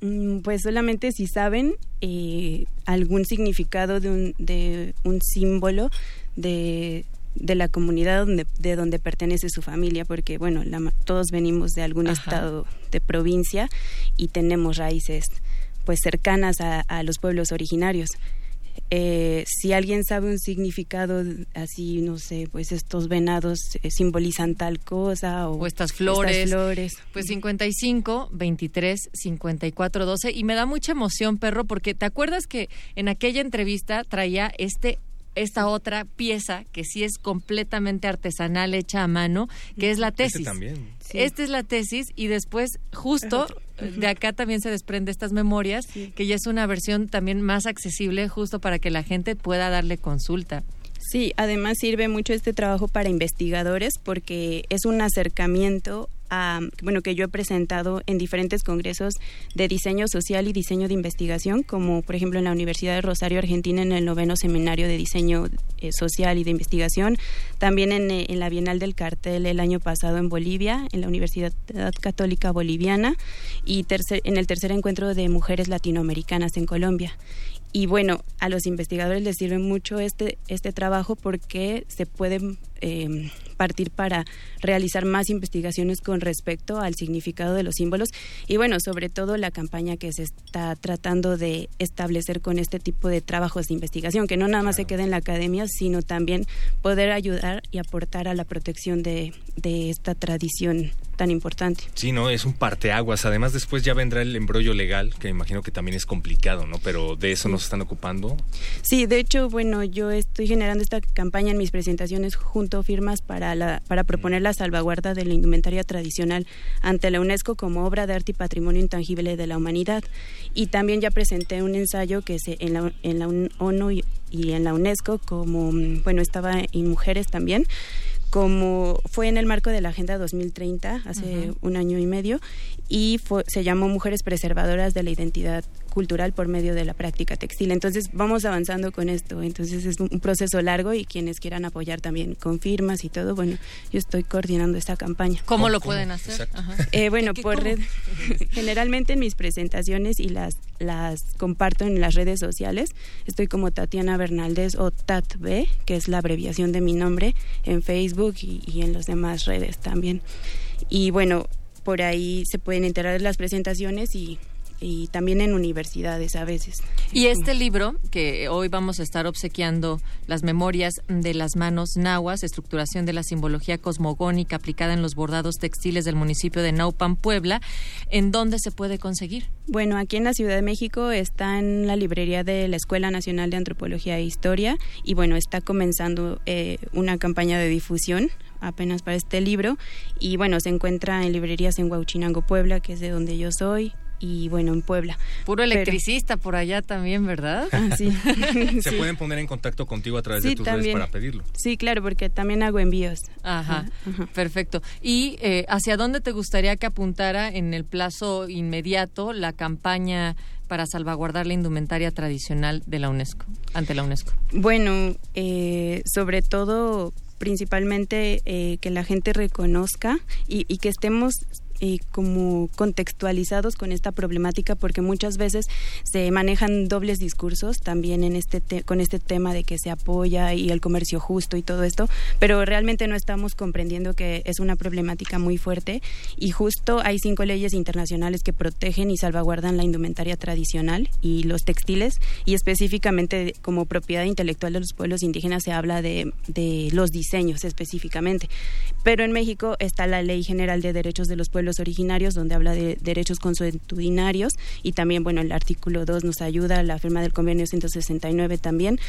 S21: Mm, pues solamente si saben eh, algún significado de un, de un símbolo de, de la comunidad donde, de donde pertenece su familia, porque bueno, todos venimos de algún estado de provincia y tenemos raíces pues cercanas a, a los pueblos originarios. Eh, si alguien sabe un significado así, no sé, pues estos venados eh, simbolizan tal cosa o,
S11: estas flores. flores. Pues 55, 23, 54, 12 y me da mucha emoción, perro, porque te acuerdas que en aquella entrevista traía este esta otra pieza que sí es completamente artesanal, hecha a mano, que es la este tesis. también. Esta es la tesis y después justo de acá también se desprende estas memorias, que ya es una versión también más accesible justo para que la gente pueda darle consulta.
S21: Sí, además sirve mucho este trabajo para investigadores porque es un acercamiento bueno, que yo he presentado en diferentes congresos de diseño social y diseño de investigación, como por ejemplo en la Universidad de Rosario, Argentina, en el noveno seminario de diseño eh, social y de investigación, también en, eh, en, la Bienal del Cartel el año pasado en Bolivia, en la Universidad Católica Boliviana, y tercer, en el tercer encuentro de mujeres latinoamericanas en Colombia. Y bueno, a los investigadores les sirve mucho este, este trabajo porque se pueden eh, partir para realizar más investigaciones con respecto al significado de los símbolos. Y bueno, sobre todo la campaña que se está tratando de establecer con este tipo de trabajos de investigación, que no nada más se quede en la academia, sino también poder ayudar y aportar a la protección de, de esta tradición tan importante.
S12: Sí, no, es un parteaguas. Además, después ya vendrá el embrollo legal, que imagino que también es complicado, ¿no? Pero de eso nos están ocupando.
S21: Sí, de hecho, bueno, yo estoy generando esta campaña en mis presentaciones junto firmas para la para proponer la salvaguarda de la indumentaria tradicional ante la UNESCO como obra de arte y patrimonio intangible de la humanidad. Y también ya presenté un ensayo que se en la en la ONU y, y en la UNESCO como bueno, estaba en mujeres también como fue en el marco de la Agenda 2030 hace un año y medio y se llamó Mujeres Preservadoras de la Identidad Cultural por medio de la práctica textil. Entonces vamos avanzando con esto. Entonces es un proceso largo y quienes quieran apoyar también con firmas y todo, bueno, yo estoy coordinando esta campaña.
S11: ¿Cómo, lo pueden hacer?
S21: Eh, bueno, por red, generalmente en mis presentaciones y las, las comparto en las redes sociales. Estoy como Tatiana Bernaldez o TATB, que es la abreviación de mi nombre, en Facebook y, y en las demás redes también. Y bueno, por ahí se pueden enterar de las presentaciones y y también en universidades a veces.
S11: Y este libro, que hoy vamos a estar obsequiando las memorias de las manos nahuas, estructuración de la simbología cosmogónica aplicada en los bordados textiles del municipio de Naupan, Puebla, ¿en dónde se puede conseguir?
S21: Bueno, aquí en la Ciudad de México está en la librería de la Escuela Nacional de Antropología e Historia y bueno, está comenzando eh, una campaña de difusión apenas para este libro y bueno, se encuentra en librerías en Huauchinango, Puebla, que es de donde yo soy, y bueno, en Puebla.
S11: Puro electricista por allá también, ¿verdad?
S21: Ah, sí.
S12: Se pueden poner en contacto contigo a través de tus redes para pedirlo.
S21: Sí, claro, porque también hago envíos.
S11: Ajá, perfecto. ¿Y eh, hacia dónde te gustaría que apuntara en el plazo inmediato la campaña para salvaguardar la indumentaria tradicional de la UNESCO, ante la UNESCO?
S21: Bueno, eh, sobre todo principalmente eh, que la gente reconozca y, y, que estemos eh, como contextualizados con esta problemática porque muchas veces se manejan dobles discursos también en este con este tema de que se apoya y el comercio justo y todo esto, pero realmente no estamos comprendiendo que es una problemática muy fuerte y justo hay cinco leyes internacionales que protegen y salvaguardan la indumentaria tradicional y los textiles y específicamente como propiedad intelectual de los pueblos indígenas se habla de, de los diseños específicamente. Pero en México está la Ley General de Derechos de los Pueblos originarios, donde habla de derechos consuetudinarios y también, bueno, el artículo 2 nos ayuda, la firma del convenio 169 también,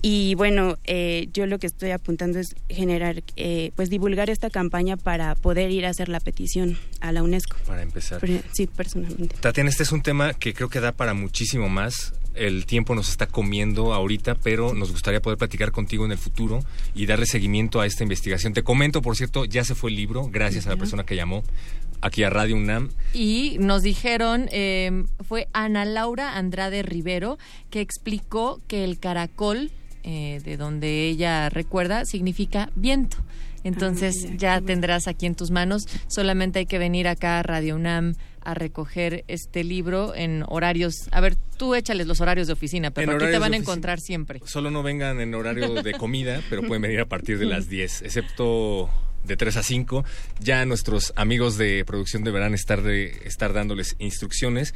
S21: Y bueno, eh, yo lo que estoy apuntando es generar, eh, pues divulgar esta campaña para poder ir a hacer la petición a la UNESCO.
S12: Para empezar.
S21: sí, personalmente.
S12: Tatiana, este es un tema que creo que da para muchísimo más. El tiempo nos está comiendo ahorita, pero nos gustaría poder platicar contigo en el futuro y darle seguimiento a esta investigación. Te comento, por cierto, ya se fue el libro, gracias a la persona que llamó aquí a Radio UNAM.
S11: Y nos dijeron, eh, fue Ana Laura Andrade Rivero, que explicó que el caracol, eh, de donde ella recuerda, significa viento. Entonces
S21: Ah,
S11: ya tendrás aquí en tus manos. Solamente hay que venir acá a Radio UNAM a recoger este libro en horarios. A ver, tú échales los horarios de oficina, pero
S12: En
S11: aquí te van a encontrar siempre.
S12: Solo no vengan en horario de comida, pero pueden venir a partir de las 10, excepto de 3 a 5. Ya nuestros amigos de producción deberán estar, de, estar dándoles instrucciones.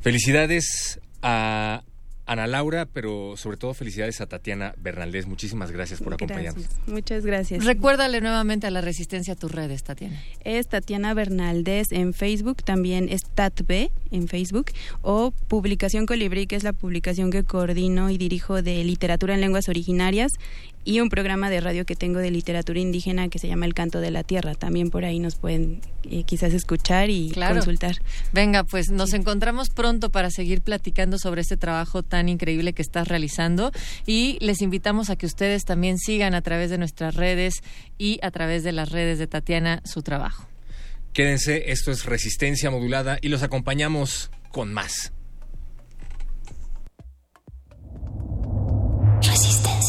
S12: Felicidades a Ana Laura, pero sobre todo felicidades a Tatiana Bernaldez. Muchísimas gracias por acompañarnos.
S21: Gracias. Muchas gracias.
S11: Recuérdale nuevamente a la Resistencia tus redes, Tatiana.
S21: Es Tatiana Bernaldez en Facebook, también es TatB en Facebook, o Publicación Colibrí, que es la publicación que coordino y dirijo de literatura en lenguas originarias, y un programa de radio que tengo de literatura indígena que se llama El Canto de la Tierra. También por ahí nos pueden eh, quizás escuchar y
S11: Claro.
S21: consultar.
S11: Venga, pues nos encontramos pronto para seguir platicando sobre este trabajo tan increíble que estás realizando y les invitamos a que ustedes también sigan a través de nuestras redes y a través de las redes de Tatiana su trabajo.
S12: Quédense, esto es Resistencia Modulada y los acompañamos con más.
S9: Resistencia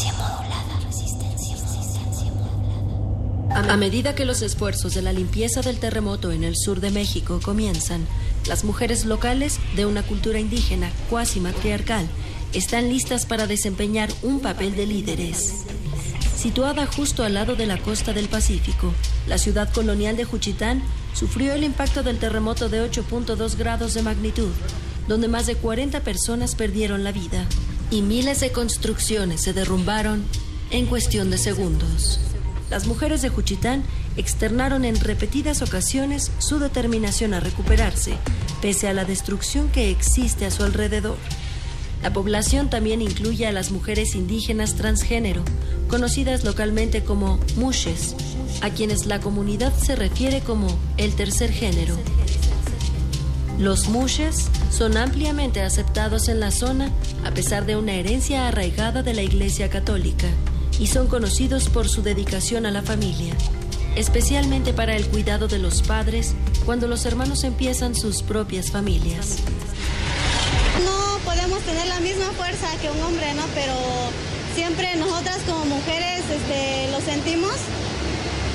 S22: A medida que los esfuerzos de la limpieza del terremoto en el sur de México comienzan, las mujeres locales de una cultura indígena cuasi matriarcal están listas para desempeñar un papel de líderes. Situada justo al lado de la costa del Pacífico, la ciudad colonial de Juchitán sufrió el impacto del terremoto de 8.2 grados de magnitud, donde más de 40 personas perdieron la vida y miles de construcciones se derrumbaron en cuestión de segundos. Las mujeres de Juchitán externaron en repetidas ocasiones su determinación a recuperarse, pese a la destrucción que existe a su alrededor. La población también incluye a las mujeres indígenas transgénero, conocidas localmente como mushes, a quienes la comunidad se refiere como el tercer género. Los mushes son ampliamente aceptados en la zona a pesar de una herencia arraigada de la Iglesia Católica y son conocidos por su dedicación a la familia, especialmente para el cuidado de los padres cuando los hermanos empiezan sus propias familias.
S23: No podemos tener la misma fuerza que un hombre, ¿no? Pero siempre nosotras como mujeres este, lo sentimos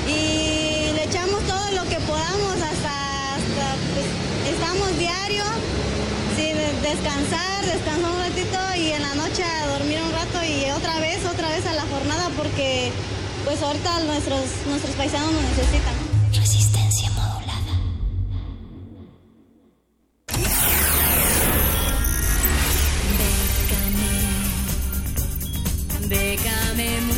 S23: y le echamos todo lo que podamos hasta, pues, estamos diario descansar, descansar un ratito y en la noche a dormir un rato y otra vez, otra vez a la jornada porque pues ahorita nuestros, nuestros paisanos nos necesitan.
S9: Resistencia modulada. Déjame mucho.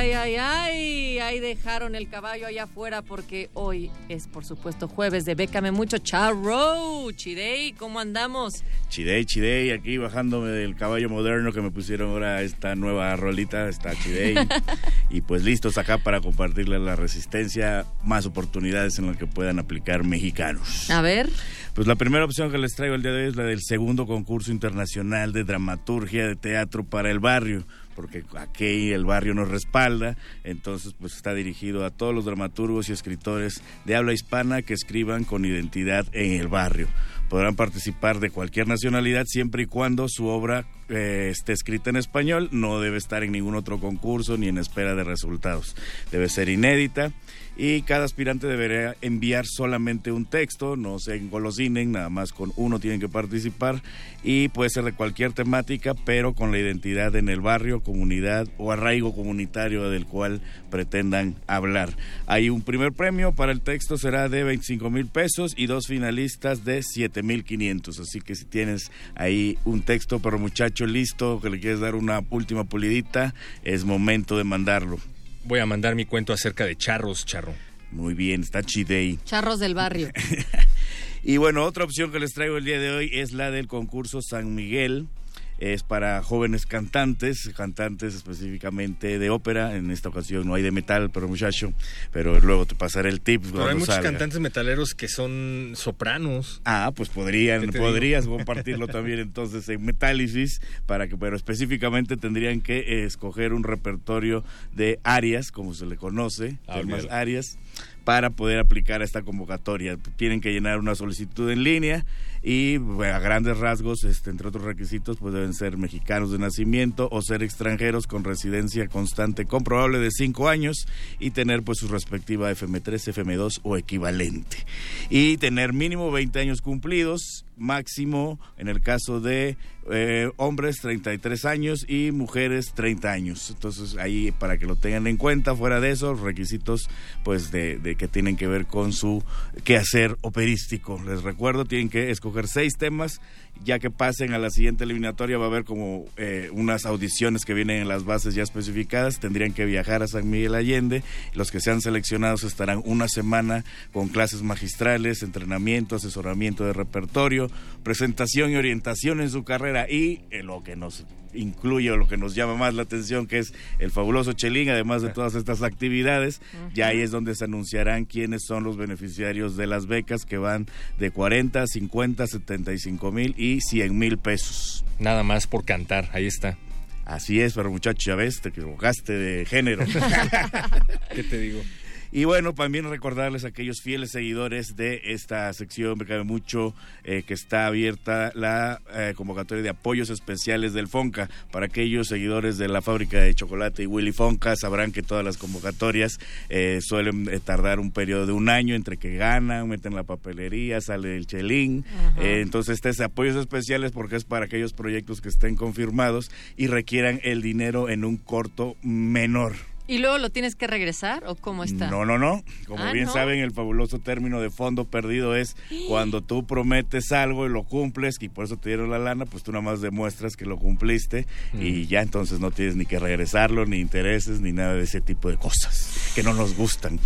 S11: Ay, ay, ay, ahí dejaron el caballo allá afuera porque hoy es, por supuesto, jueves de Bécame Mucho. Charro, Chidey, ¿cómo andamos?
S24: Chidey, chidey, aquí bajándome del caballo moderno que me pusieron ahora esta nueva rolita, está chidey. y pues listos acá para compartirle la resistencia, más oportunidades en las que puedan aplicar mexicanos.
S11: A ver.
S24: Pues la primera opción que les traigo el día de hoy es la del segundo concurso internacional de dramaturgia de teatro para el barrio, porque aquí el barrio nos respalda, entonces pues está dirigido a todos los dramaturgos y escritores de habla hispana que escriban con identidad en el barrio. Podrán participar de cualquier nacionalidad siempre y cuando su obra eh, esté escrita en español. No debe estar en ningún otro concurso ni en espera de resultados. Debe ser inédita y cada aspirante deberá enviar solamente un texto, no se engolosinen, nada más con uno tienen que participar y puede ser de cualquier temática, pero con la identidad en el barrio, comunidad o arraigo comunitario del cual pretendan hablar. Hay un primer premio para el texto, será de 25 mil pesos y dos finalistas de 7 mil 500. Así que si tienes ahí un texto, pero muchacho listo, que le quieres dar una última pulidita, es momento de mandarlo.
S12: Voy a mandar mi cuento acerca de charros, charro.
S24: Muy bien, está chidey.
S11: Charros del barrio.
S24: Y bueno, otra opción que les traigo el día de hoy es la del concurso San Miguel. Es para jóvenes cantantes, cantantes específicamente de ópera. En esta ocasión no hay de metal, pero muchacho. Pero luego te pasaré el tip.
S12: Pero hay muchos
S24: salga.
S12: cantantes metaleros que son sopranos.
S24: Ah, pues podrían,
S12: ¿Qué te
S24: podrías
S12: digo?
S24: compartirlo también entonces en Metálisis, para que, pero específicamente tendrían que eh, escoger un repertorio de áreas, como se le conoce,
S12: Ah,
S24: áreas, para poder aplicar a esta convocatoria. Tienen que llenar una solicitud en línea y a grandes rasgos, este, entre otros requisitos, pues deben ser mexicanos de nacimiento o ser extranjeros con residencia constante comprobable de cinco años y tener pues su respectiva FM3, FM2 o equivalente. Y tener mínimo 20 años cumplidos, máximo en el caso de eh, hombres 33 años y mujeres 30 años. Entonces ahí para que lo tengan en cuenta, fuera de eso, requisitos pues de, de que tienen que ver con su quehacer operístico. Les recuerdo, tienen que escoger seis temas, ya que pasen a la siguiente eliminatoria va a haber como eh, unas audiciones que vienen en las bases ya especificadas, tendrían que viajar a San Miguel Allende, los que sean seleccionados estarán una semana con clases magistrales, entrenamiento, asesoramiento de repertorio, presentación y orientación en su carrera y en lo que nos incluye o lo que nos llama más la atención que es el fabuloso Chelín, además de todas estas actividades, ya ahí es donde se anunciarán quiénes son los beneficiarios de las becas que van de 40, 50, 75 mil y 100 mil pesos.
S12: Nada más por cantar, ahí está.
S24: Así es, pero muchacho, ya ves, te equivocaste de género.
S12: ¿Qué te digo?
S24: Y bueno, también recordarles a aquellos fieles seguidores de esta sección, me cabe mucho eh, que está abierta la eh, convocatoria de apoyos especiales del Fonca. Para aquellos seguidores de la fábrica de chocolate y Willy Fonca, sabrán que todas las convocatorias eh, suelen eh, tardar un periodo de un año entre que ganan, meten la papelería, sale el chelín. Entonces, este es apoyos especiales porque es para aquellos proyectos que estén confirmados y requieran el dinero en un corto menor.
S11: ¿Y luego lo tienes que regresar o cómo está?
S24: No, no, no. Como
S11: Ah,
S24: bien
S11: ¿no?
S24: saben, el fabuloso término de fondo perdido es cuando tú prometes algo y lo cumples y por eso te dieron la lana, pues tú nada más demuestras que lo cumpliste y ya entonces no tienes ni que regresarlo, ni intereses, ni nada de ese tipo de cosas que no nos gustan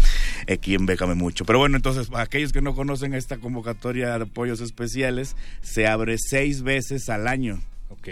S24: aquí en Bécame Mucho. Pero bueno, entonces, para aquellos que no conocen esta convocatoria de apoyos especiales, se abre seis veces al año.
S12: Ok.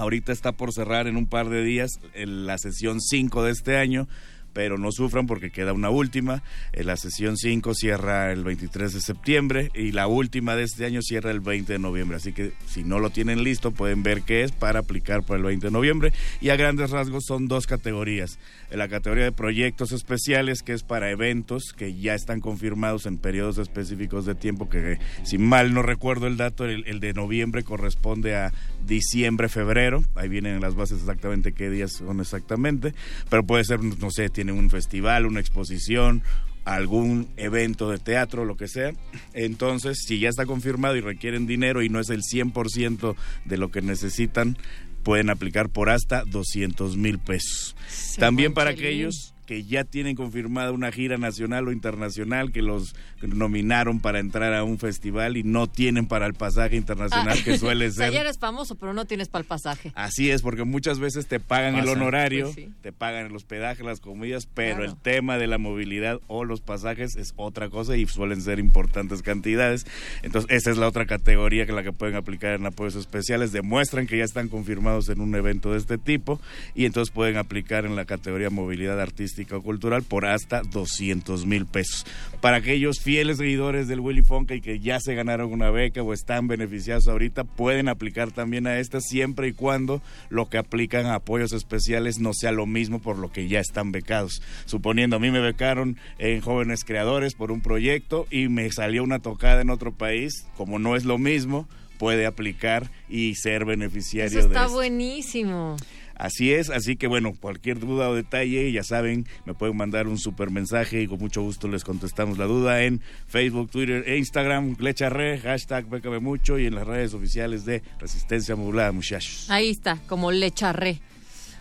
S24: Ahorita está por cerrar en un par de días la sesión 5 de este año, pero no sufran porque queda una última. La sesión 5 cierra el 23 de septiembre y la última de este año cierra el 20 de noviembre. Así que si no lo tienen listo, pueden ver qué es para aplicar para el 20 de noviembre. Y a grandes rasgos son dos categorías. La categoría de proyectos especiales, que es para eventos que ya están confirmados en periodos específicos de tiempo, que si mal no recuerdo el dato, el de noviembre corresponde a diciembre, febrero. Ahí vienen las bases exactamente qué días son exactamente. Pero puede ser, no sé, tienen un festival, una exposición, algún evento de teatro, lo que sea. Entonces, si ya está confirmado y requieren dinero y no es el 100% de lo que necesitan, pueden aplicar por hasta 200 mil pesos. También para aquellos que ya tienen confirmada una gira nacional o internacional que los nominaron para entrar a un festival y no tienen para el pasaje internacional
S11: Ah,
S24: que suele
S11: o sea,
S24: ser
S11: ya eres famoso, pero no tienes para el pasaje.
S24: Así es, porque muchas veces te pagan el honorario,
S11: Pues sí.
S24: te pagan el hospedaje, las comidas, pero
S11: Claro.
S24: el tema de la movilidad o los pasajes es otra cosa y suelen ser importantes cantidades. Entonces, esa es la otra categoría que la que pueden aplicar en apoyos especiales. Demuestran que ya están confirmados en un evento de este tipo y entonces pueden aplicar en la categoría movilidad artística artística o cultural por hasta 200 mil pesos. Para aquellos fieles seguidores del Willy Fonka y que ya se ganaron una beca o están beneficiados ahorita, pueden aplicar también a esta siempre y cuando lo que aplican a apoyos especiales no sea lo mismo por lo que ya están becados. Suponiendo, a mí me becaron en Jóvenes Creadores por un proyecto y me salió una tocada en otro país, como no es lo mismo, puede aplicar y ser beneficiario
S11: Eso
S24: de
S11: está buenísimo.
S24: Así es, así que bueno, cualquier duda o detalle, ya saben, me pueden mandar un super mensaje y con mucho gusto les contestamos la duda en Facebook, Twitter e Instagram, Lecharre, hashtag Bécame Mucho y en las redes oficiales de Resistencia Modulada, muchachos.
S11: Ahí está, como le charré.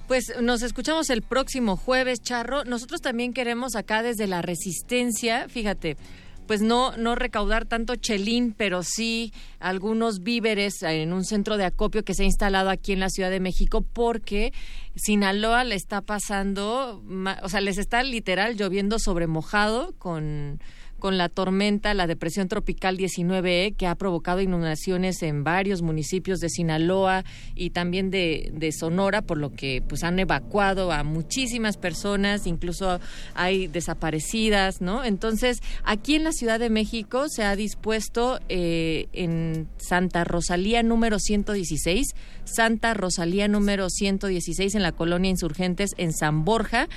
S11: Pues nos escuchamos el próximo jueves, Charro. Nosotros también queremos acá desde la Resistencia, fíjate, pues no, no recaudar tanto chelín, pero sí algunos víveres en un centro de acopio que se ha instalado aquí en la Ciudad de México porque Sinaloa le está pasando, o sea, les está literal lloviendo sobre mojado con con la tormenta, la depresión tropical 19E, que ha provocado inundaciones en varios municipios de Sinaloa y también de, de Sonora, por lo que pues han evacuado a muchísimas personas, incluso hay desaparecidas, ¿no? Entonces, aquí en la Ciudad de México se ha dispuesto eh, en Santa Rosalía número 116, Santa Rosalía número 116 en la colonia Insurgentes en San Borja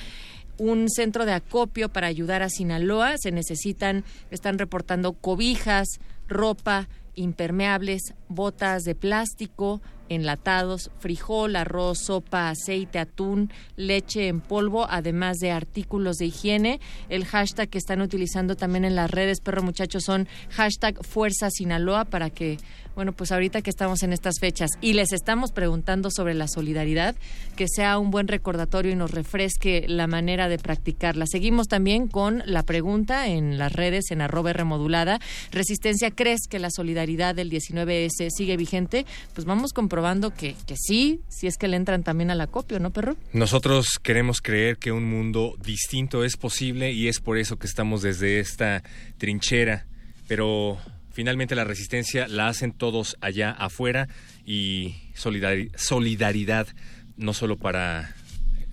S11: un centro de acopio para ayudar a Sinaloa. Se necesitan, están reportando cobijas, ropa, impermeables, botas de plástico, enlatados, frijol, arroz, sopa, aceite, atún, leche en polvo, además de artículos de higiene. El hashtag que están utilizando también en las redes, perro muchachos, son hashtag Fuerza Sinaloa para que, bueno, pues ahorita que estamos en estas fechas y les estamos preguntando sobre la solidaridad, que sea un buen recordatorio y nos refresque la manera de practicarla. Seguimos también con la pregunta en las redes, en arroba R modulada. Resistencia, ¿crees que la solidaridad del 19S sigue vigente? Pues vamos comprobando que, que sí, si es que le entran también al acopio, ¿no, perro?
S12: Nosotros queremos creer que un mundo distinto es posible y es por eso que estamos desde esta trinchera, pero finalmente la resistencia la hacen todos allá afuera y solidari- solidaridad no solo para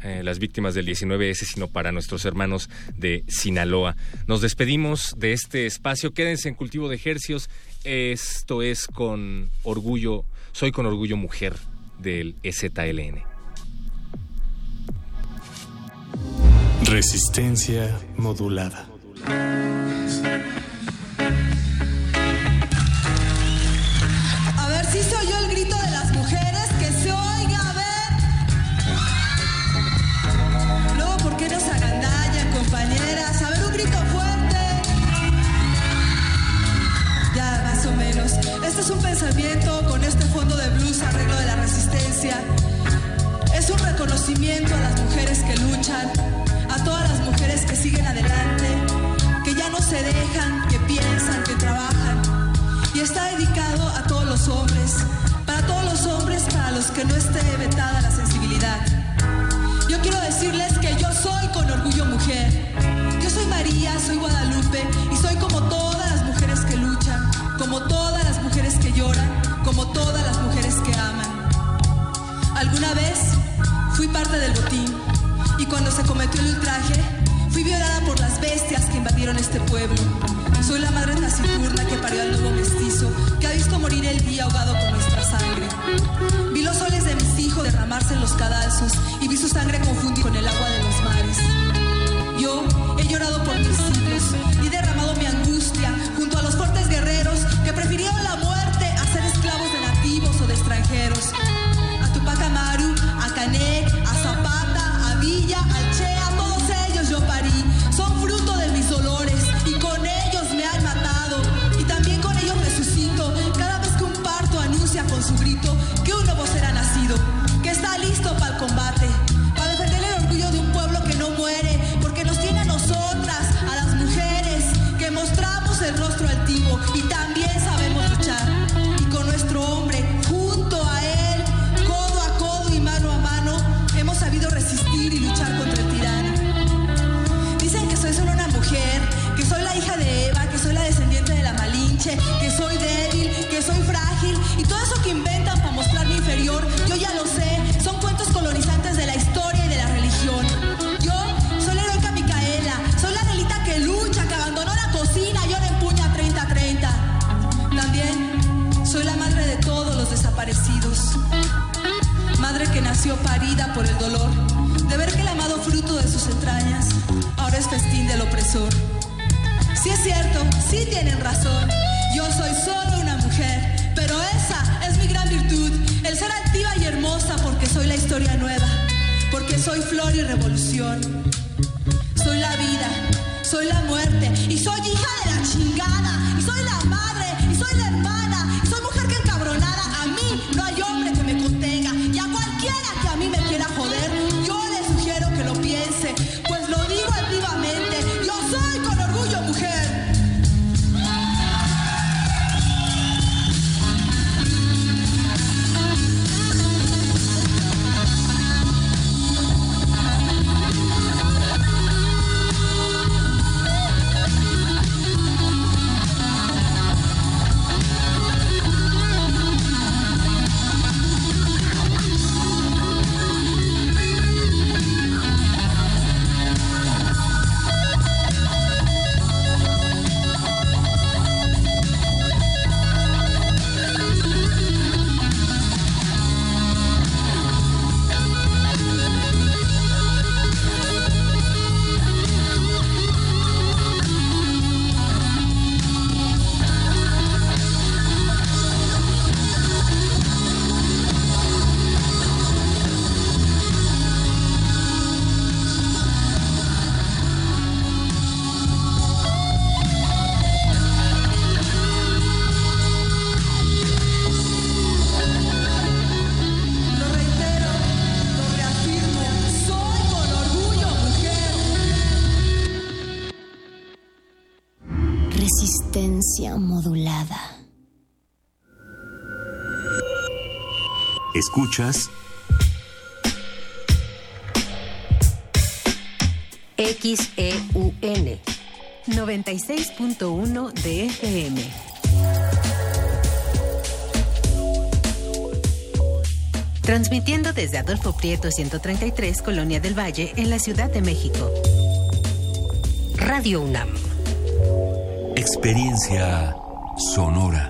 S12: eh, las víctimas del 19S, sino para nuestros hermanos de Sinaloa. Nos despedimos de este espacio. Quédense en cultivo de ejercios. Esto es con orgullo, soy con orgullo mujer del EZLN.
S25: Resistencia modulada.
S26: Reconocimiento a las mujeres que luchan, a todas las mujeres que siguen adelante, que ya no se dejan, que piensan, que trabajan. Y está dedicado a todos los hombres, para todos los hombres para los que no esté vetada la sensibilidad. Yo quiero decirles que yo soy con orgullo mujer. Yo soy María, soy Guadalupe y soy como todas las mujeres que luchan, como todas las mujeres que lloran, como todas las mujeres que aman. Alguna vez fui parte del botín y cuando se cometió el ultraje fui violada por las bestias que invadieron este pueblo. Soy la madre taciturna que parió al lobo mestizo que ha visto morir el día ahogado con nuestra sangre. Vi los soles de mis hijos derramarse en los cadalzos y vi su sangre confundida con el agua de los mares. Yo he llorado por mis siglos por el dolor de ver que el amado fruto de sus entrañas ahora es festín del opresor. Si sí es cierto, sí tienen razón, yo soy solo una mujer, pero esa es mi gran virtud, el ser activa y hermosa porque soy la historia nueva, porque soy flor y revolución. Soy la vida, soy la muerte y soy hija de la chingada y soy la madre y soy la hermana.
S2: Escuchas
S27: XEUN 96.1 de FM. Transmitiendo desde Adolfo Prieto 133, Colonia del Valle, en la Ciudad de México. Radio UNAM.
S2: Experiencia sonora.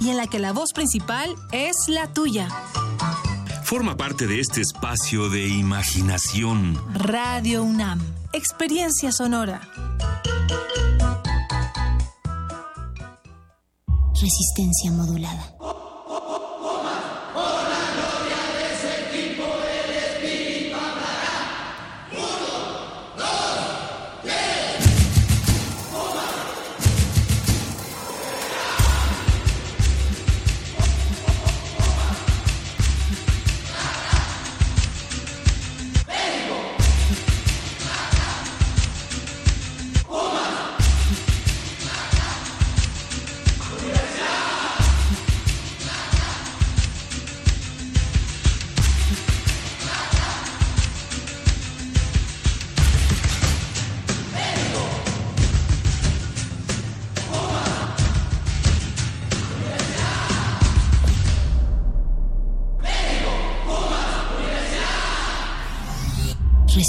S28: y en la que la voz principal es la tuya.
S2: Forma parte de este espacio de imaginación.
S28: Radio UNAM, experiencia sonora.
S9: Resistencia modulada.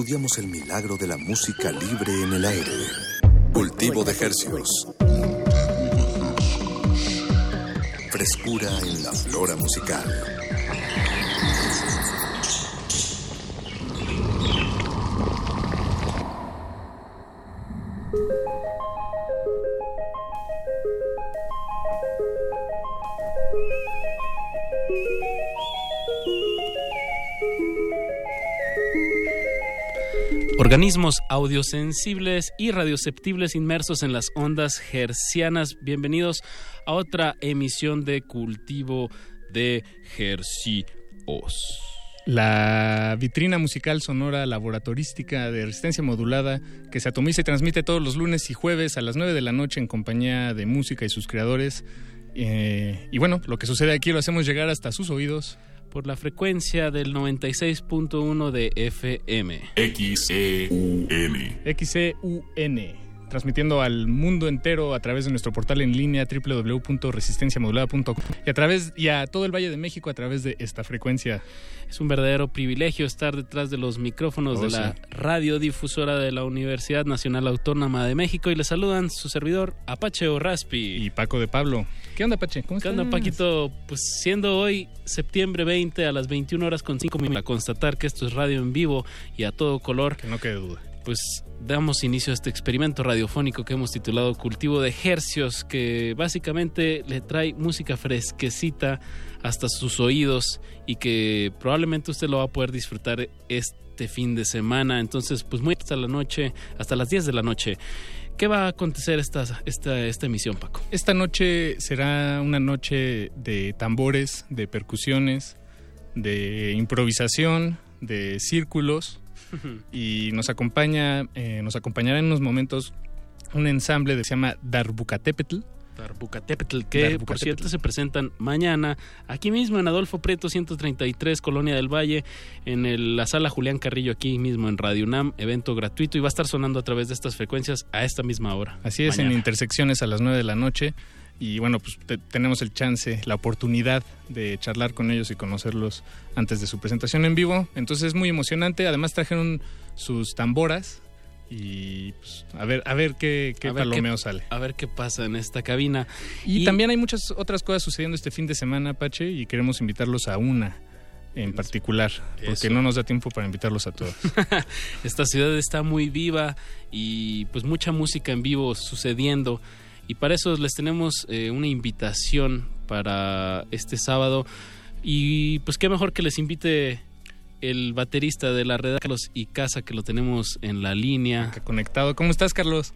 S29: Estudiamos el milagro de la música libre en el aire. Cultivo de hercios. Frescura en la flora musical.
S30: Organismos audiosensibles y radioceptibles inmersos en las ondas hercianas. Bienvenidos a otra emisión de Cultivo de Hercios.
S13: La vitrina musical sonora laboratorística de resistencia modulada que se atomiza y transmite todos los lunes y jueves a las 9 de la noche en compañía de música y sus creadores. Eh, y bueno, lo que sucede aquí lo hacemos llegar hasta sus oídos
S30: por la frecuencia del 96.1 de FM.
S13: XEUN. XEUN. Transmitiendo al mundo entero a través de nuestro portal en línea www.resistenciamodulada.com y a través y a todo el Valle de México a través de esta frecuencia.
S30: Es un verdadero privilegio estar detrás de los micrófonos
S13: Oh,
S30: de la
S13: sí.
S30: radiodifusora de la Universidad Nacional Autónoma de México y le saludan su servidor Apache Raspi.
S13: Y Paco de Pablo. ¿Qué onda, Apache? ¿Cómo
S30: ¿Qué
S13: estás?
S30: onda, Paquito? Pues siendo hoy septiembre 20 a las 21 horas con 5 minutos, a constatar que esto es radio en vivo y a todo color.
S13: Que no quede duda.
S30: Pues damos inicio a este experimento radiofónico que hemos titulado Cultivo de Hercios, que básicamente le trae música fresquecita hasta sus oídos y que probablemente usted lo va a poder disfrutar este fin de semana. Entonces, pues muy hasta la noche, hasta las 10 de la noche. ¿Qué va a acontecer esta, esta, esta emisión, Paco?
S13: Esta noche será una noche de tambores, de percusiones, de improvisación, de círculos y nos acompaña, eh, nos acompañará en unos momentos un ensamble que se llama Darbucatepetl.
S30: Darbucatepetl, que por cierto se presentan mañana aquí mismo en Adolfo Prieto 133, Colonia del Valle, en el- la sala Julián Carrillo, aquí mismo en Radio UNAM, evento gratuito y va a estar sonando a través de estas frecuencias a esta misma hora.
S13: Así es, en intersecciones a las 9 de la noche. Y bueno, pues te- tenemos el chance, la oportunidad de charlar con ellos y conocerlos antes de su presentación en vivo. Entonces es muy emocionante. Además trajeron sus tamboras y pues, a ver, a ver qué, qué
S30: A ver
S13: palomeo
S30: qué-
S13: sale.
S30: A ver qué pasa en esta cabina.
S13: Y, también hay muchas otras cosas sucediendo este fin de semana, Pache, y queremos invitarlos a una en particular, porque
S30: Eso.
S13: no nos da tiempo para invitarlos a todos.
S30: Esta ciudad está muy viva y pues mucha música en vivo sucediendo. Y para eso les tenemos eh, una invitación para este sábado. Y pues qué mejor que les invite el baterista de la red, Carlos y Casa, que lo tenemos en la línea.
S13: Conectado. ¿Cómo estás, Carlos?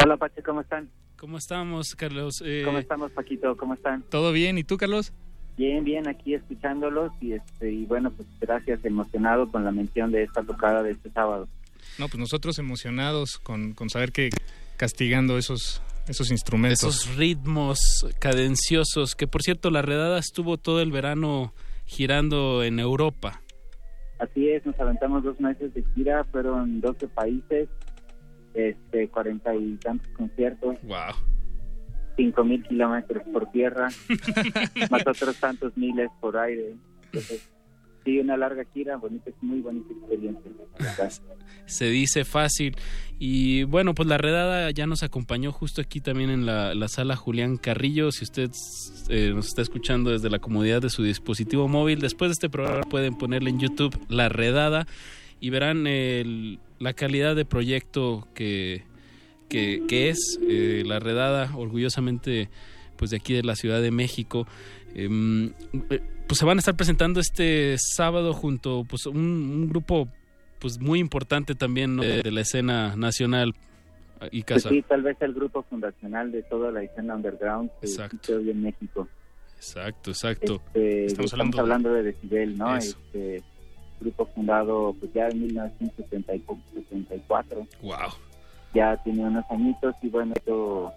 S31: Hola, Pache, ¿cómo están?
S30: ¿Cómo estamos, Carlos? Eh,
S31: ¿Cómo estamos, Paquito? ¿Cómo están?
S13: ¿Todo bien? ¿Y tú, Carlos?
S31: Bien, bien, aquí escuchándolos y este y bueno, pues gracias, emocionado con la mención de esta tocada de este sábado.
S13: No, pues nosotros emocionados con, con saber que castigando esos, esos instrumentos.
S30: esos ritmos cadenciosos, que por cierto la redada estuvo todo el verano girando en Europa.
S31: Así es, nos aventamos dos meses de gira, fueron 12 países, este, cuarenta y tantos conciertos.
S30: Wow.
S31: Cinco mil kilómetros por tierra, más otros tantos miles por aire. Entonces, sí, una larga gira, bonita, muy bonita experiencia.
S30: Se dice fácil. Y bueno, pues la redada ya nos acompañó justo aquí también en la, la sala Julián Carrillo. Si usted eh, nos está escuchando desde la comodidad de su dispositivo móvil, después de este programa pueden ponerle en YouTube la redada y verán el- la calidad de proyecto que, que, que es eh, la redada, orgullosamente pues de aquí de la Ciudad de México. Em, eh, pues se van a estar presentando este sábado junto pues un, un grupo pues muy importante también ¿no? de, de la escena nacional y
S31: Pues
S30: casa.
S31: sí, tal vez el grupo fundacional de toda la escena underground que
S30: Exacto.
S31: existe hoy en México.
S30: Exacto, exacto.
S31: Este,
S30: Estamos
S31: estamos,
S30: hablando
S31: hablando,
S30: de-
S31: de Decibel, ¿no?
S30: Eso.
S31: Este, grupo fundado pues ya en 1974.
S30: Wow.
S31: Ya tiene unos añitos y bueno, esto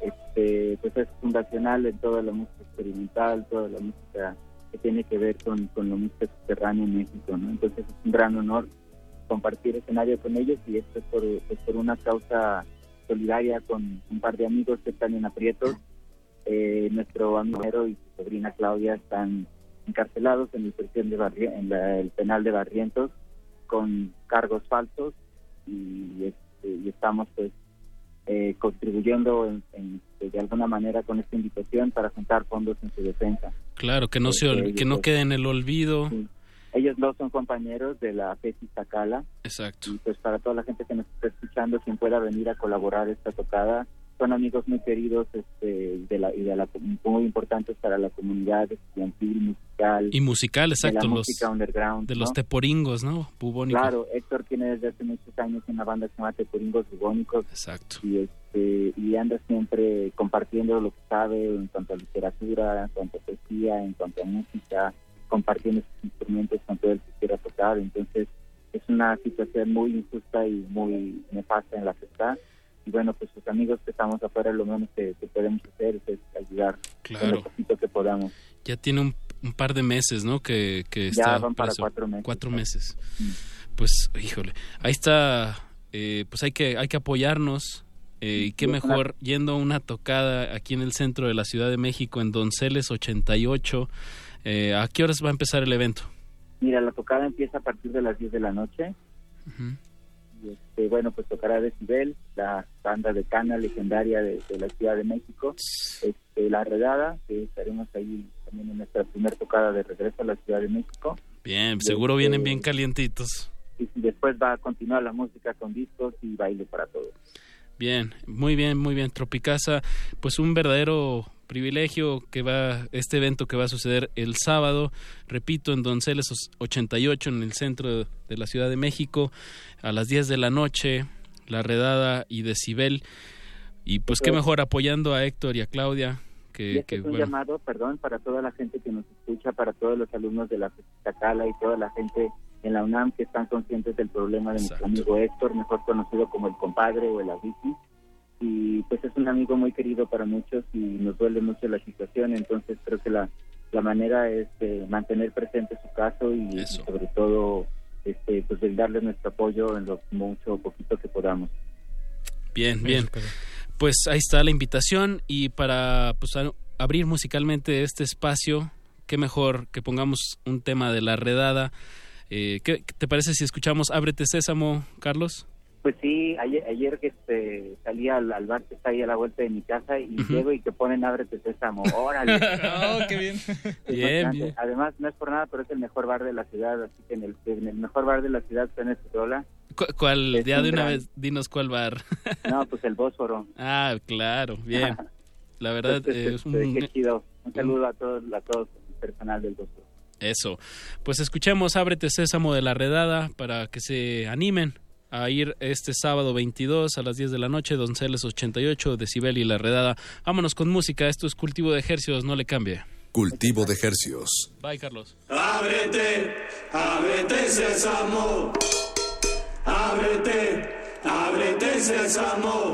S31: este, pues es fundacional en toda la música experimental, toda la música que tiene que ver con, con la música subterránea en México, ¿no? Entonces es un gran honor compartir escenario con ellos y esto es por, pues, por una causa solidaria con un par de amigos que están en aprietos. Eh, nuestro amigo y su sobrina Claudia están encarcelados en el, prisión de Barri- en la- el penal de Barrientos con cargos falsos y, este, y estamos pues eh, contribuyendo en- en- de alguna manera con esta invitación para juntar fondos en su defensa.
S30: Claro, que no se ol-
S31: Porque
S30: que no
S31: ellos-
S30: quede en el olvido.
S31: Ellos dos son compañeros de la FESI Tacala
S30: Exacto.
S31: y pues para toda la gente que nos está escuchando, quien pueda venir a colaborar esta tocada, son amigos muy queridos este, de la, y de la, muy importantes para la comunidad estudiantil, musical.
S30: Y musical,
S31: de
S30: exacto,
S31: la
S30: los
S31: música underground.
S30: de los teporingos, ¿no? Bubónicos.
S31: Claro, Héctor tiene desde hace muchos años una banda que se llama Teporingos Bubónicos.
S30: Exacto.
S31: Y, este, y anda siempre compartiendo lo que sabe en cuanto a literatura, en cuanto a poesía, en cuanto a música, compartiendo sus instrumentos con todo el que quiera tocar. Entonces, es una situación muy injusta y muy nefasta en la que está. Y bueno, pues sus amigos que estamos afuera, lo menos que, que podemos hacer es ayudar con lo poquito que podamos.
S30: Ya tiene un, un par de meses, ¿no? Que, que
S31: Ya
S30: está
S31: van para
S30: preso.
S31: cuatro meses.
S30: Cuatro meses. Pues, híjole, ahí está, eh, pues hay que, hay que apoyarnos. eh, y qué mejor yendo a una tocada aquí en el centro de la Ciudad de México, en Donceles 88. Eh, ¿A qué horas va a empezar el evento?
S31: Mira, la tocada empieza a partir de las 10 de la noche. Y, este, bueno, pues tocará Decibel, la banda de cana legendaria de, de la Ciudad de México. Este, la Redada, que estaremos ahí también en nuestra primera tocada de regreso a la Ciudad de México.
S30: Bien,
S31: Y,
S30: seguro
S31: este,
S30: vienen bien calientitos.
S31: Y después va a continuar la música con discos y baile para todos.
S30: Bien, muy bien, muy bien. Tropicasa, pues un verdadero privilegio que va, este evento que va a suceder el sábado, repito, en Donceles 88, en el centro de la Ciudad de México, a las 10 de la noche, La Redada y Decibel. Y pues qué
S31: Pues-
S30: mejor apoyando a Héctor y a Claudia,
S31: Y
S30: que,
S31: este
S30: que,
S31: es un
S30: bueno,
S31: llamado, perdón, para toda la gente que nos escucha, para todos los alumnos de la Tacala y toda la gente en la UNAM que están conscientes del problema de nuestro amigo Héctor, mejor conocido como el compadre o el Avicii. Y pues es un amigo muy querido para muchos y nos duele mucho la situación, entonces creo que la, la manera es eh, mantener presente su caso y, y sobre todo este pues darle nuestro apoyo en lo mucho o poquito que podamos.
S30: Bien, bien. Pues ahí está la invitación y para pues, abrir musicalmente este espacio, qué mejor que pongamos un tema de la redada. Eh, ¿qué, qué te parece si escuchamos Ábrete Sésamo, Carlos?
S31: Pues sí, ayer, ayer que este, salí al, al bar que está ahí a la vuelta de mi casa y
S30: Ujú.
S31: llego y que ponen ábrete sésamo, órale.
S13: Oh, qué bien.
S30: Bien, bien.
S31: Además, no es por nada, pero es el mejor bar de la ciudad, así que en el, en el mejor bar de la ciudad suena esta rola.
S30: ¿Cu- ¿Cuál?
S31: Es
S30: Ya de una
S31: gran-
S30: vez, dinos cuál bar.
S31: No, pues el Bósforo.
S30: ah, claro, bien. La verdad
S31: Entonces,
S30: eh, es
S31: este,
S30: un...
S31: qué chido. Un saludo a todos, a todos el personal del Bósforo.
S30: Eso. Pues escuchemos Ábrete Sésamo de la Redada para que se animen a ir este sábado 22 a las 10 de la noche, Donceles 88, Decibel y la Redada. Vámonos con música, esto es cultivo de ejercicios, no le cambie.
S29: Cultivo de hercios.
S30: Bye, Carlos.
S32: Ábrete, ábrete sésamo. Ábrete, ábrete sésamo.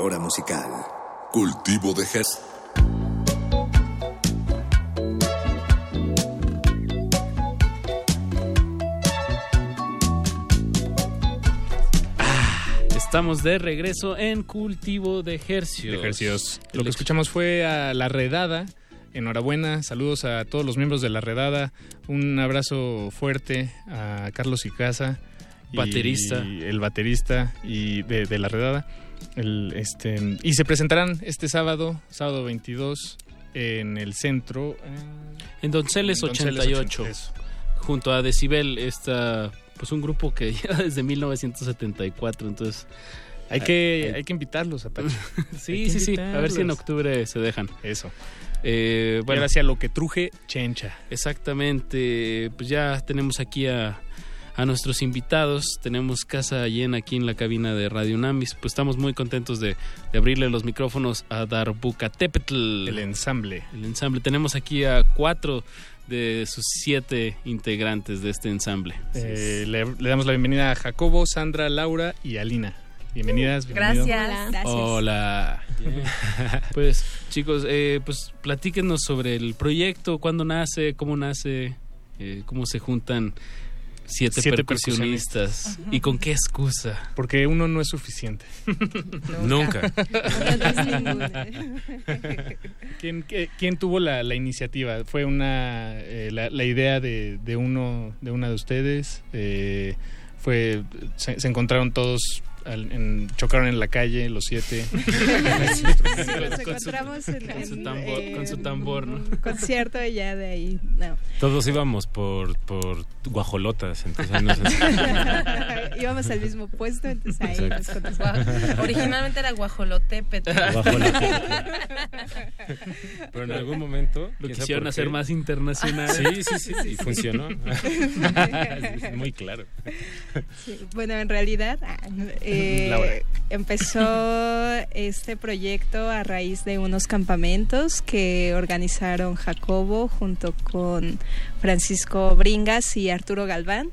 S29: Flora musical. Cultivo de Jes.
S30: Estamos de regreso en Cultivo de Ejercios.
S13: De ejercicios. Lo que escuchamos fue a La Redada. Enhorabuena, saludos a todos los miembros de La Redada. Un abrazo fuerte a Carlos Icaza. y-
S30: Baterista.
S13: el baterista y de, de La Redada. El, este, y se presentarán este sábado, sábado 22, en el centro. eh,
S30: En Donceles
S13: en Donceles
S30: 88.
S13: 80, eso.
S30: junto a Decibel, está pues un grupo que lleva desde 1974, entonces
S13: Hay que, hay que invitarlos, Apache.
S30: sí, sí, sí, a ver si en octubre se dejan.
S13: Eso.
S30: Eh,
S13: Bueno, hacia lo que truje chencha.
S30: Exactamente, pues ya tenemos aquí a, a nuestros invitados, tenemos casa llena aquí en la cabina de Radio Namis, pues estamos muy contentos de, de abrirle los micrófonos a Darbuka Tepetl.
S13: El ensamble.
S30: El ensamble, tenemos aquí a cuatro de sus siete integrantes de este ensamble.
S13: Eh, le, le damos la bienvenida a Jacobo, Sandra, Laura y Alina. Bienvenidas. bienvenido.
S30: Hola. pues chicos, eh, pues platíquenos sobre el proyecto, cuándo nace, cómo nace, eh, cómo se juntan siete,
S13: Siete
S30: percusionistas
S13: percusionistas.
S30: y con qué excusa.
S13: Porque uno no es suficiente.
S30: Nunca.
S13: ¿Quién, qué- quién tuvo la, la iniciativa? ¿Fue una eh, la, la idea de, de uno de una de ustedes? Eh, fue se, se encontraron todos al- en- chocaron en la calle los siete.
S33: nos encontramos en,
S30: con su
S33: en-
S30: tambor-
S33: en
S30: con su tambor, ¿no?
S33: un concierto y ya de ahí, no.
S34: Todos íbamos por, por guajolotas, entonces
S33: Íbamos al mismo puesto, entonces ahí nos
S34: Exacto.
S33: contestamos.
S35: Originalmente era guajolotepet.
S34: Pero en algún momento...
S30: Lo quisieron hacer más internacional.
S34: Sí, sí, sí, y funcionó. Es Muy claro.
S33: Sí, bueno, en realidad ah, eh, empezó este proyecto a raíz de unos campamentos que organizaron Jacobo junto con Francisco Bringas y Arturo Galván.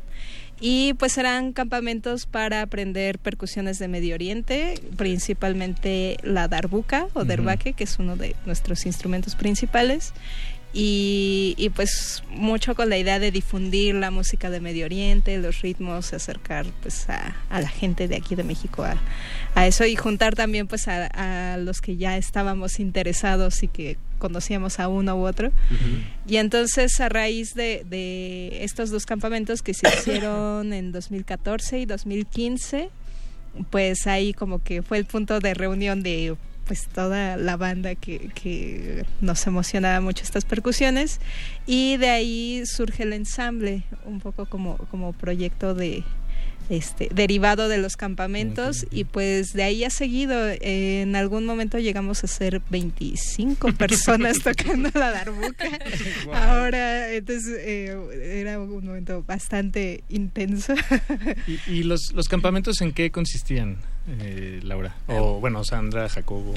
S33: Y pues eran campamentos para aprender percusiones de Medio Oriente, principalmente la darbuka o derbaque, que es uno de nuestros instrumentos principales. Y, y, pues mucho con la idea de difundir la música de Medio Oriente, los ritmos, acercar pues a, a la gente de aquí de México a, a eso y juntar también pues a, a los que ya estábamos interesados y que conocíamos a uno u otro. Y entonces a raíz de, de estos dos campamentos que se hicieron en 2014 y 2015, pues ahí como que fue el punto de reunión de pues toda la banda que, que nos emocionaba mucho estas percusiones. Y de ahí surge el ensamble un poco como, como proyecto de este derivado de los campamentos y pues de ahí ha seguido. Eh, en algún momento llegamos a ser 25 personas tocando la darbuca. Ahora entonces eh, era un momento bastante intenso.
S13: ¿Y, y los, los campamentos en qué consistían, eh, Laura? O bueno, Sandra, Jacobo.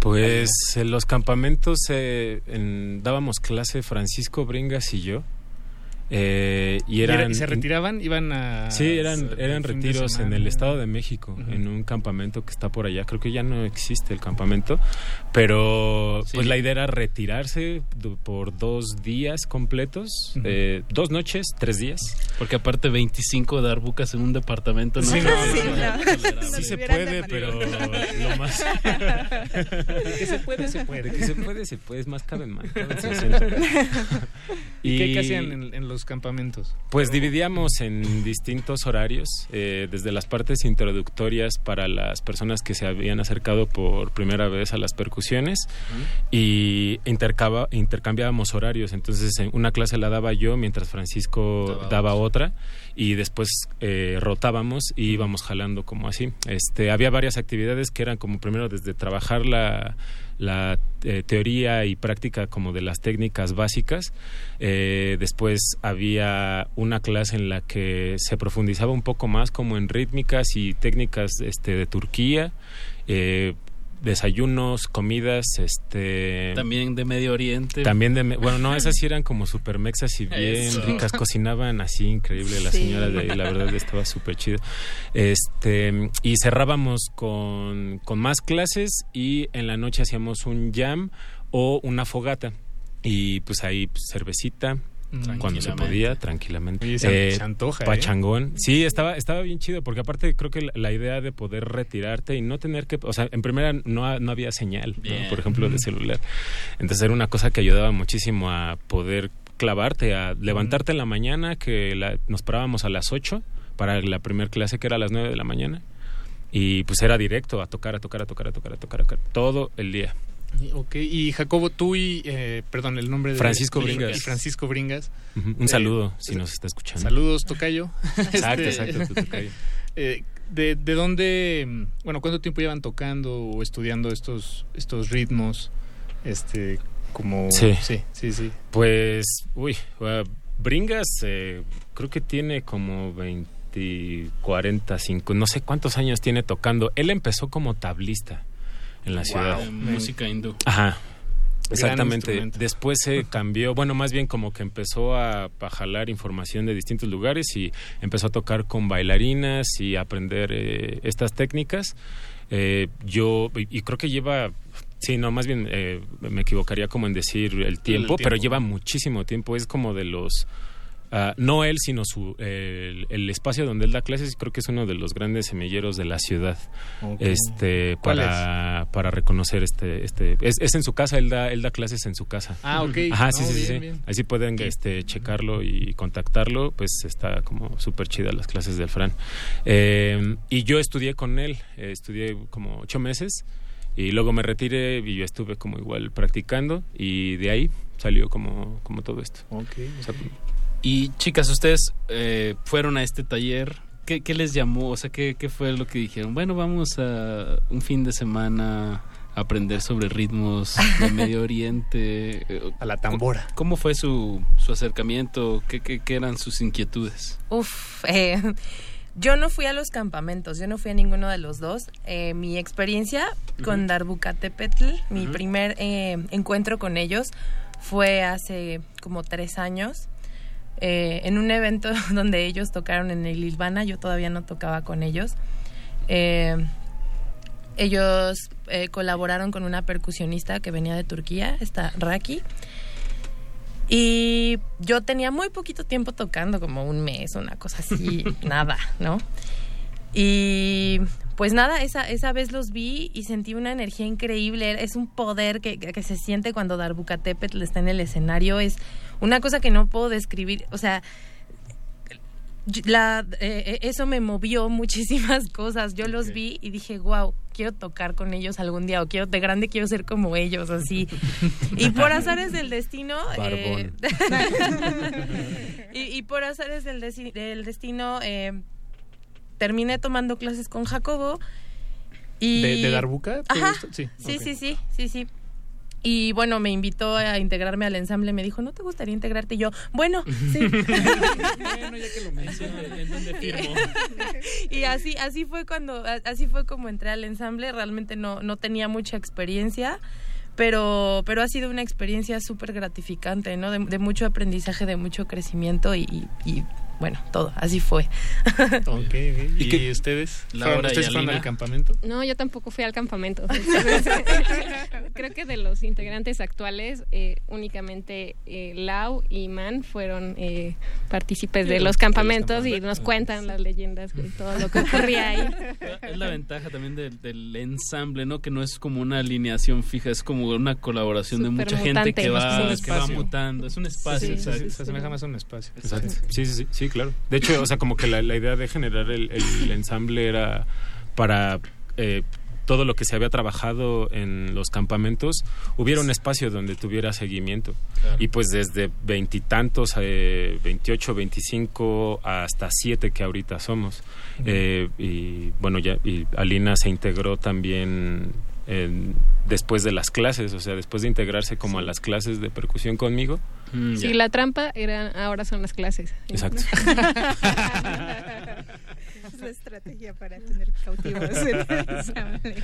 S34: Pues en los campamentos eh, en- dábamos clase Francisco Bringas y yo. Eh, y
S13: ¿Y era-
S34: eran
S13: y se retiraban? ¿Iban a...?
S34: Sí, eran, eran retiros en el Estado de México, en un campamento que está por allá. Creo que ya no existe el campamento, pero
S30: Sí.
S34: pues la idea era retirarse por dos días completos,
S30: Ujú.
S34: eh, dos noches, tres días.
S30: Porque aparte 25 darbucas en un departamento no,
S34: Sí,
S30: es
S34: no,
S30: tolerable.
S34: Sí se puede, pero lo más...
S13: De que se puede, se puede.
S34: De que se puede, se puede. Es más, caben más. caben 60.
S13: ¿Y, qué, qué hacían en, en los campamentos?
S34: Pues dividíamos en distintos horarios, eh, desde las partes introductorias para las personas que se habían acercado por primera vez a las percusiones y intercaba- intercambiábamos horarios. Entonces, en una clase la daba yo mientras Francisco daba, otra y después eh, rotábamos y íbamos jalando como así. Este, había varias actividades que eran como primero desde trabajar la, la, eh, teoría y práctica como de las técnicas básicas. Eh, después había una clase en la que se profundizaba un poco más como en rítmicas y técnicas este, de Turquía. Eh, desayunos, comidas, este...
S30: También de Medio Oriente.
S34: También de... Bueno, no, esas sí eran como super mexas y bien
S30: Eso.
S34: ricas. Cocinaban así increíble las
S30: Sí.
S34: señoras de ahí. La verdad estaba súper chido. Este... Y cerrábamos con, con más clases y en la noche hacíamos un jam o una fogata. Y pues ahí pues, cervecita, cuando se podía, tranquilamente.
S13: Oye, se- se antoja, ¿eh?
S34: Pachangón. Sí, estaba, estaba bien chido, porque aparte creo que la, idea de poder retirarte y no tener que, o sea, en primera no, no había señal, por ejemplo, de celular. Entonces era una cosa que ayudaba muchísimo a poder clavarte, a levantarte en la mañana, que la- nos parábamos a las 8 para la primera clase que era a las 9 de la mañana. Y pues era directo, a tocar, a tocar, a tocar, a tocar, a tocar, a tocar, todo el día.
S13: Ok, y Jacobo, tú y, eh, perdón, el nombre de...
S34: Francisco Bringas.
S13: Francisco Bringas.
S34: Un
S13: Eh,
S34: saludo, si nos está escuchando.
S13: Saludos, Tocayo.
S34: Exacto,
S13: Este,
S34: exacto, tocayo.
S13: eh, de, ¿De dónde, bueno, cuánto tiempo llevan tocando o estudiando estos, estos ritmos? Este, como...
S34: Sí.
S13: sí, sí. sí.
S34: Pues, uy, uh, Bringas eh, creo que tiene como 20, 40, 5, no sé cuántos años tiene tocando. Él empezó como tablista en la
S30: Wow,
S34: ciudad.
S30: música hindú.
S34: Ajá. Exactamente. Después se cambió, bueno, más bien como que empezó a, a jalar información de distintos lugares y empezó a tocar con bailarinas y a aprender eh, estas técnicas. Eh, yo, y, y creo que lleva, sí, no, más bien eh, me equivocaría como en decir el tiempo, pero
S30: tiempo.
S34: lleva muchísimo tiempo. Es como de los, ah, no él, sino su, el, el espacio donde él da clases, creo que es uno de los grandes semilleros de la ciudad. Este,
S13: ¿Cuál
S34: para, para reconocer este, este, es, es en su casa, él da, él da clases en su casa.
S13: Ah, ok.
S34: Ajá, sí, sí,
S13: bien,
S34: sí.
S13: bien.
S34: Así pueden este, checarlo y contactarlo, pues está como súper chida las clases del Fran. Eh, y yo estudié con él, eh, estudié como ocho meses y luego me retiré y yo estuve como igual practicando y de ahí salió como, como todo esto.
S13: Ok.
S34: O sea,
S30: Y chicas, ustedes eh, fueron a este taller. ¿Qué, qué les llamó? O sea, ¿qué, ¿qué fue lo que dijeron? Bueno, vamos a un fin de semana a aprender sobre ritmos de Medio Oriente. eh,
S13: A la tambora.
S30: ¿Cómo fue su, su acercamiento? ¿Qué, qué, qué eran sus inquietudes?
S35: Uf, eh, yo no fui a los campamentos, yo no fui a ninguno de los dos. Eh, mi experiencia con
S30: Ujú.
S35: Darbucatepetl, mi primer eh, encuentro con ellos fue hace como tres años. Eh, en un evento donde ellos tocaron en el Ilvana, yo todavía no tocaba con ellos. Eh, ellos eh, colaboraron con una percusionista que venía de Turquía, esta Raki. Y yo tenía muy poquito tiempo tocando, como un mes, una cosa así, nada, ¿no? Y pues nada, esa, esa vez los vi y sentí una energía increíble. Es un poder que, que se siente cuando Darbucatepetl está en el escenario. Es una cosa que no puedo describir. O sea, la, eh, eso me movió muchísimas cosas. Yo los vi y dije, wow, quiero tocar con ellos algún día o quiero de grande quiero ser como ellos, así. y por azares del destino... eh, y, y por azares del, desi- del destino eh, terminé tomando clases con Jacobo. Y...
S13: ¿De, de Darbuka? ¿Te
S35: Ajá.
S13: Sí.
S35: Sí, sí, sí, sí, sí. Y bueno, me invitó a integrarme al ensamble. Me dijo, ¿no te gustaría integrarte? Y yo, bueno, sí.
S30: bueno, ya que lo mencioné, ¿en dónde firmo?
S35: y así, así fue cuando, así fue como entré al ensamble. Realmente no, no tenía mucha experiencia, pero, pero ha sido una experiencia súper gratificante, ¿no? De, de mucho aprendizaje, de mucho crecimiento y- y, bueno, todo, así fue.
S13: Ok, ok. ¿Y, ustedes?
S30: Laura
S13: ¿Fueron-
S30: y
S13: ¿Ustedes fueron al campamento?
S36: No, yo tampoco fui al campamento. Entonces, creo que de los integrantes actuales, eh, únicamente eh, Lau y Man fueron eh, partícipes de
S30: Sí,
S36: los campamentos y nos cuentan las leyendas de todo lo que ocurría ahí.
S30: Es la ventaja también del, del ensamble, ¿no? Que no es como una alineación fija, es como una colaboración de mucha gente que va, que va mutando. Es un espacio.
S13: Sí, sí,
S30: exacto.
S13: sí, se asemeja más a un espacio.
S34: Exacto. Sí, sí, sí, sí, claro. De hecho, o sea, como que la, la idea de generar el, el ensamble era para eh, todo lo que se había trabajado en los campamentos, hubiera un espacio donde tuviera seguimiento.
S30: Claro.
S34: Y pues desde veintitantos, eh, 28, 25 hasta 7 que ahorita somos. Eh, y bueno, ya y Alina se integró también en- después de las clases, o sea, después de integrarse como a las clases de percusión conmigo.
S30: Mm,
S36: Sí,
S30: ya.
S36: la trampa era, ahora son las clases.
S34: Exacto.
S33: la estrategia para tener cautivos en el ensamble.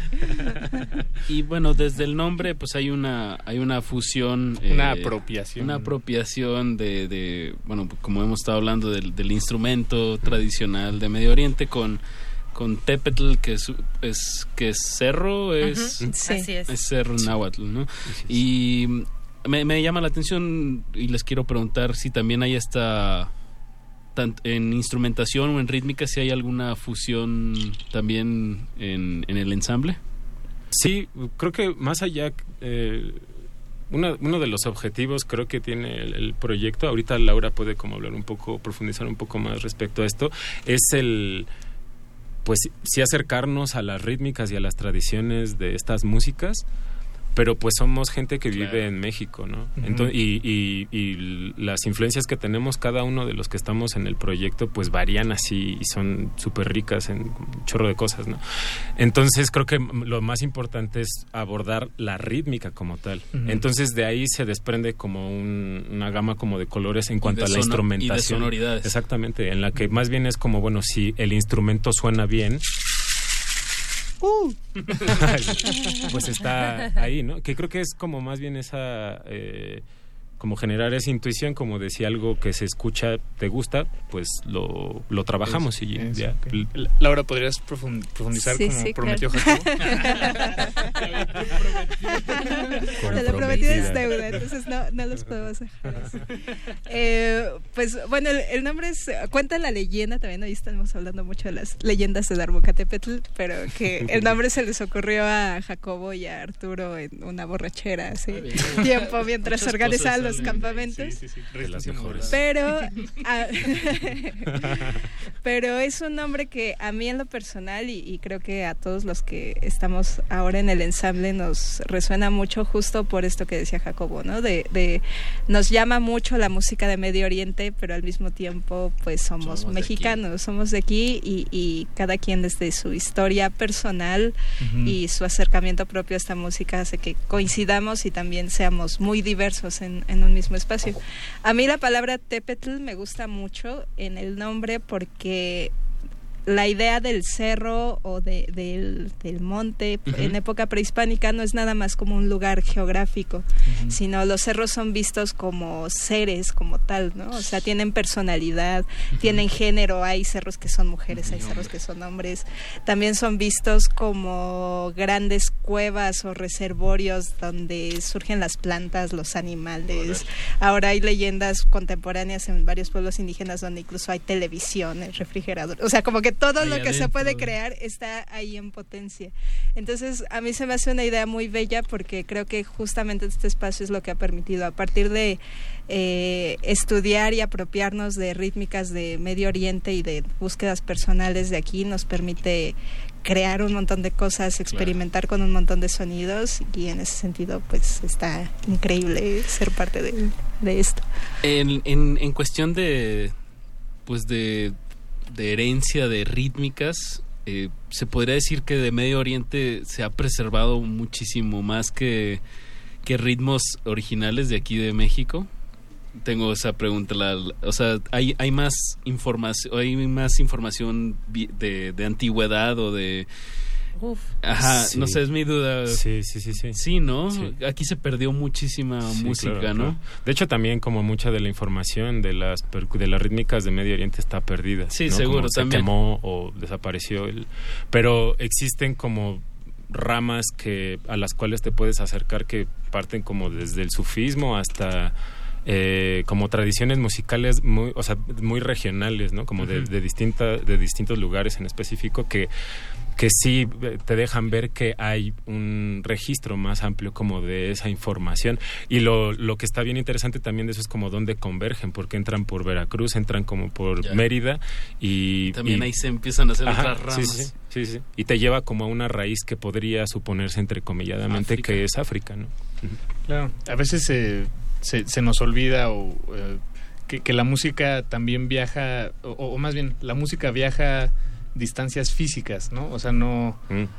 S30: Y bueno, desde el nombre, pues hay una, hay una fusión.
S13: Una
S30: eh,
S13: apropiación.
S30: Una apropiación de, de, bueno, como hemos estado hablando del, del instrumento tradicional de Medio Oriente con con Tepetl, que es, es que es cerro, es,
S35: sí. Así es.
S30: es cerro náhuatl, ¿no? Y me, llama la atención y les quiero preguntar si también hay esta en instrumentación o en rítmica si hay alguna fusión también en, en el ensamble.
S34: Sí, creo que más allá, eh, una- uno de los objetivos creo que tiene el, el proyecto, ahorita Laura puede como hablar un poco, profundizar un poco más respecto a esto, es el, pues sí acercarnos a las rítmicas y a las tradiciones de estas músicas, pero pues somos gente que vive en México, ¿no? Entonces, y, y- y las influencias que tenemos cada uno de los que estamos en el proyecto pues varían así y son súper ricas en un chorro de cosas, ¿no? Entonces creo que lo más importante es abordar la rítmica como tal. Entonces de ahí se desprende como un- una gama como de colores en cuanto
S30: de
S34: a la
S30: sono- y de
S34: instrumentación.
S30: sonoridades.
S34: Exactamente, en la que más bien es como, bueno, si el instrumento suena bien, pues está ahí, ¿no? Que creo que es como más bien esa, eh, como generar esa intuición, como de si algo que se escucha te gusta, pues lo, lo trabajamos y
S13: Eso,
S34: ya.
S13: ok. La- Laura, ¿podrías profund- profundizar
S33: Sí,
S13: como
S33: sí,
S13: prometió
S33: claro.
S13: Jacobo?
S33: Te lo prometido es deuda, entonces no, no los podemos dejar. así. Eh, pues bueno, el, el nombre es, cuenta la leyenda, también hoy estamos hablando mucho de las leyendas de Darbucatepetl, pero que el nombre se les ocurrió a Jacobo y a Arturo en una borrachera hace tiempo mientras organizaban los campamentos.
S13: Sí, sí, sí.
S34: De las mejores.
S33: Pero, ah, pero es un nombre que a mí en lo personal y, y creo que a todos los que estamos ahora en el ensamble nos resuena mucho justo por esto que decía Jacobo, ¿no? De, de nos llama mucho la música de Medio Oriente, pero al mismo tiempo pues somos,
S30: Somos de
S33: mexicanos, somos de aquí y, y cada quien desde su historia personal
S30: Ujú.
S33: y su acercamiento propio a esta música hace que coincidamos y también seamos muy diversos en, en un mismo espacio. A mí la palabra Tepetl me gusta mucho en el nombre porque la idea del cerro o de- del, del monte en época prehispánica no es nada más como un lugar geográfico, sino los cerros son vistos como seres como tal, ¿no? O sea, tienen personalidad, tienen género, hay cerros que son mujeres, hay cerros que son hombres, también son vistos como grandes cuevas o reservorios donde surgen las plantas, los animales. Ahora hay leyendas contemporáneas en varios pueblos indígenas donde incluso hay televisiones, refrigeradores, o sea, como que todo lo que se puede crear está ahí en potencia. Entonces, a mí se me hace una idea muy bella porque creo que justamente este espacio es lo que ha permitido, a partir de eh, estudiar y apropiarnos de rítmicas de Medio Oriente y de búsquedas personales de aquí, nos permite crear un montón de cosas, experimentar con un montón de sonidos y en ese sentido pues está increíble ser parte de, de esto.
S30: En, en, en cuestión de, pues de, de herencia de rítmicas, eh, se podría decir que de Medio Oriente se ha preservado muchísimo más que, que ritmos originales de aquí de México. Tengo esa pregunta, la- o sea, hay, hay más información, hay más información de, de antigüedad o de
S35: Uf.
S30: Ajá,
S34: Sí.
S30: no sé, es mi duda.
S34: Sí, sí, sí, sí.
S30: Sí, ¿no?
S34: Sí.
S30: Aquí se perdió muchísima
S34: Sí,
S30: música,
S34: claro,
S30: ¿no?
S34: claro. De hecho, también como mucha de la información de las de las rítmicas de Medio Oriente está perdida.
S30: Sí,
S34: ¿no?
S30: seguro,
S34: Como se
S30: también.
S34: quemó o desapareció. El... Pero existen como ramas que a las cuales te puedes acercar que parten como desde el sufismo hasta eh, como tradiciones musicales muy, o sea, muy regionales, ¿no? Como de, de distinta, de distintos lugares en específico que que sí eh, te dejan ver que hay un registro más amplio como de esa información y lo, lo que está bien interesante también de eso es como dónde convergen porque entran por Veracruz entran como por
S30: Ya.
S34: Mérida y
S30: También
S34: y-
S30: ahí se empiezan a hacer
S34: Ajá,
S30: otras ramas.
S34: sí, sí, sí. y te lleva como a una raíz que podría suponerse entrecomilladamente
S30: África.
S34: que es África no.
S13: Claro, a veces se, se, se nos olvida o eh, que, que la música también viaja, o, o más bien, la música viaja distancias físicas, ¿no? O sea, no...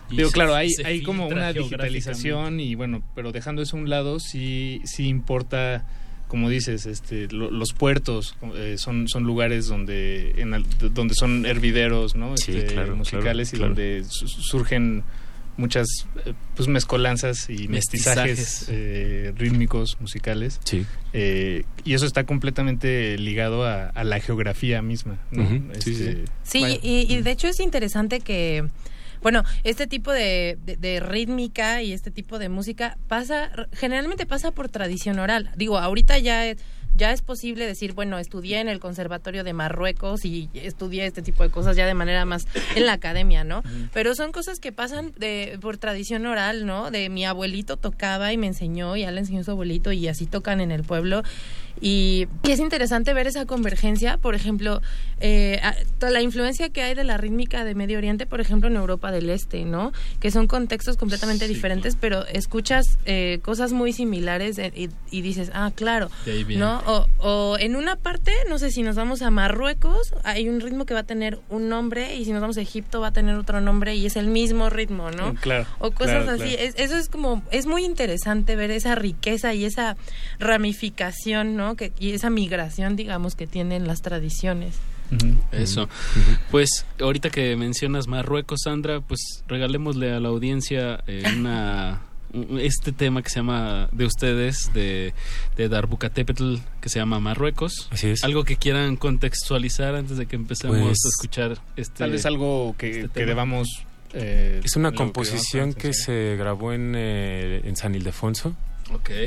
S30: Y
S13: Digo,
S30: se-
S13: claro, hay, hay como una digitalización y bueno, pero dejando eso a un lado, sí, sí importa como dices, este, lo- los puertos eh, son, son lugares donde, en al- donde son hervideros ¿no?
S34: Sí,
S13: Este,
S34: claro,
S13: musicales
S34: claro,
S13: y
S34: claro.
S13: donde su- surgen muchas eh, pues mezcolanzas y mestizajes,
S30: Mestizajes.
S13: eh, rítmicos, musicales.
S34: Sí.
S13: Eh, y eso está completamente ligado a, a la geografía misma. ¿no?
S34: Ujú, sí, sí,
S13: Este,
S35: Sí, y, y de hecho es interesante que, bueno, este tipo de, de- de rítmica y este tipo de música pasa, generalmente pasa por tradición oral. Digo, ahorita ya, ya es posible decir, bueno, estudié en el Conservatorio de Marruecos y estudié este tipo de cosas ya de manera más en la academia, ¿no? Pero son cosas que pasan de, por tradición oral, ¿no? De mi abuelito tocaba y me enseñó, y ya le enseñó su abuelito y así tocan en el pueblo. Y, y es interesante ver esa convergencia, por ejemplo, eh, toda la influencia que hay de la rítmica de Medio Oriente, por ejemplo, en Europa del Este, ¿no? Que son contextos completamente diferentes, pero escuchas eh, cosas muy similares eh, y, y dices, ah, claro,
S30: De ahí viene.
S35: ¿no? O, o en una parte, no sé, si nos vamos a Marruecos, hay un ritmo que va a tener un nombre y si nos vamos a Egipto va a tener otro nombre y es el mismo ritmo, ¿no?
S13: Claro,
S35: o cosas
S13: claro,
S35: así.
S13: claro.
S35: Es- eso es como, es muy interesante ver esa riqueza y esa ramificación, ¿no? Que, y esa migración, digamos, que tienen las tradiciones.
S30: Eso. Pues ahorita que mencionas Marruecos, Sandra, pues regalémosle a la audiencia eh, una un- este tema que se llama de ustedes de, de Darbucatepetl que se llama Marruecos.
S34: Así es.
S30: Algo que quieran contextualizar antes de que empecemos
S34: Pues,
S30: a escuchar este
S13: Tal vez algo que,
S30: este
S13: que debamos... eh,
S34: Es una
S13: que
S34: composición que se grabó en, eh, en San Ildefonso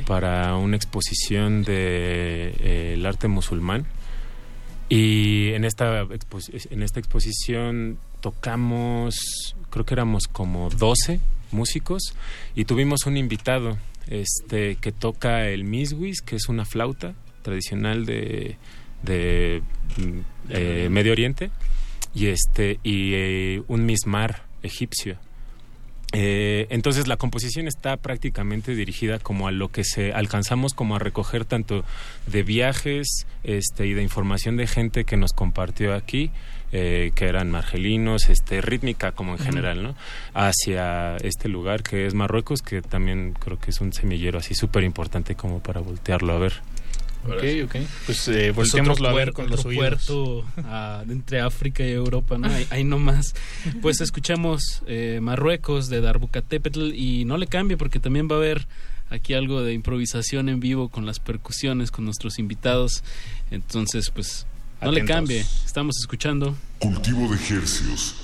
S34: Para una exposición de eh, el arte musulmán. Y en esta, en esta exposición tocamos, creo que éramos como 12 músicos y tuvimos un invitado este que toca el miswis, que es una flauta tradicional de, de mm, eh, Medio Oriente, y este y eh, un mismar egipcio. Eh, entonces la composición está prácticamente dirigida como a lo que se alcanzamos como a recoger tanto de viajes este y de información de gente que nos compartió aquí eh, que eran margelinos este rítmica como en general no hacia este lugar que es Marruecos que también creo que es un semillero así súper importante como para voltearlo a ver
S13: Ok, ok. Pues eh,
S30: Pues
S13: volteémoslo a ver con los oídos.
S30: puerto ah, entre África y Europa, ¿no? Ahí, ahí nomás. Pues escuchamos eh, Marruecos de Darbucatepetl y no le cambie porque también va a haber aquí algo de improvisación en vivo con las percusiones, con nuestros invitados. Entonces, pues no le
S37: Atentos.
S30: cambie. Estamos escuchando.
S37: Cultivo de ejercios.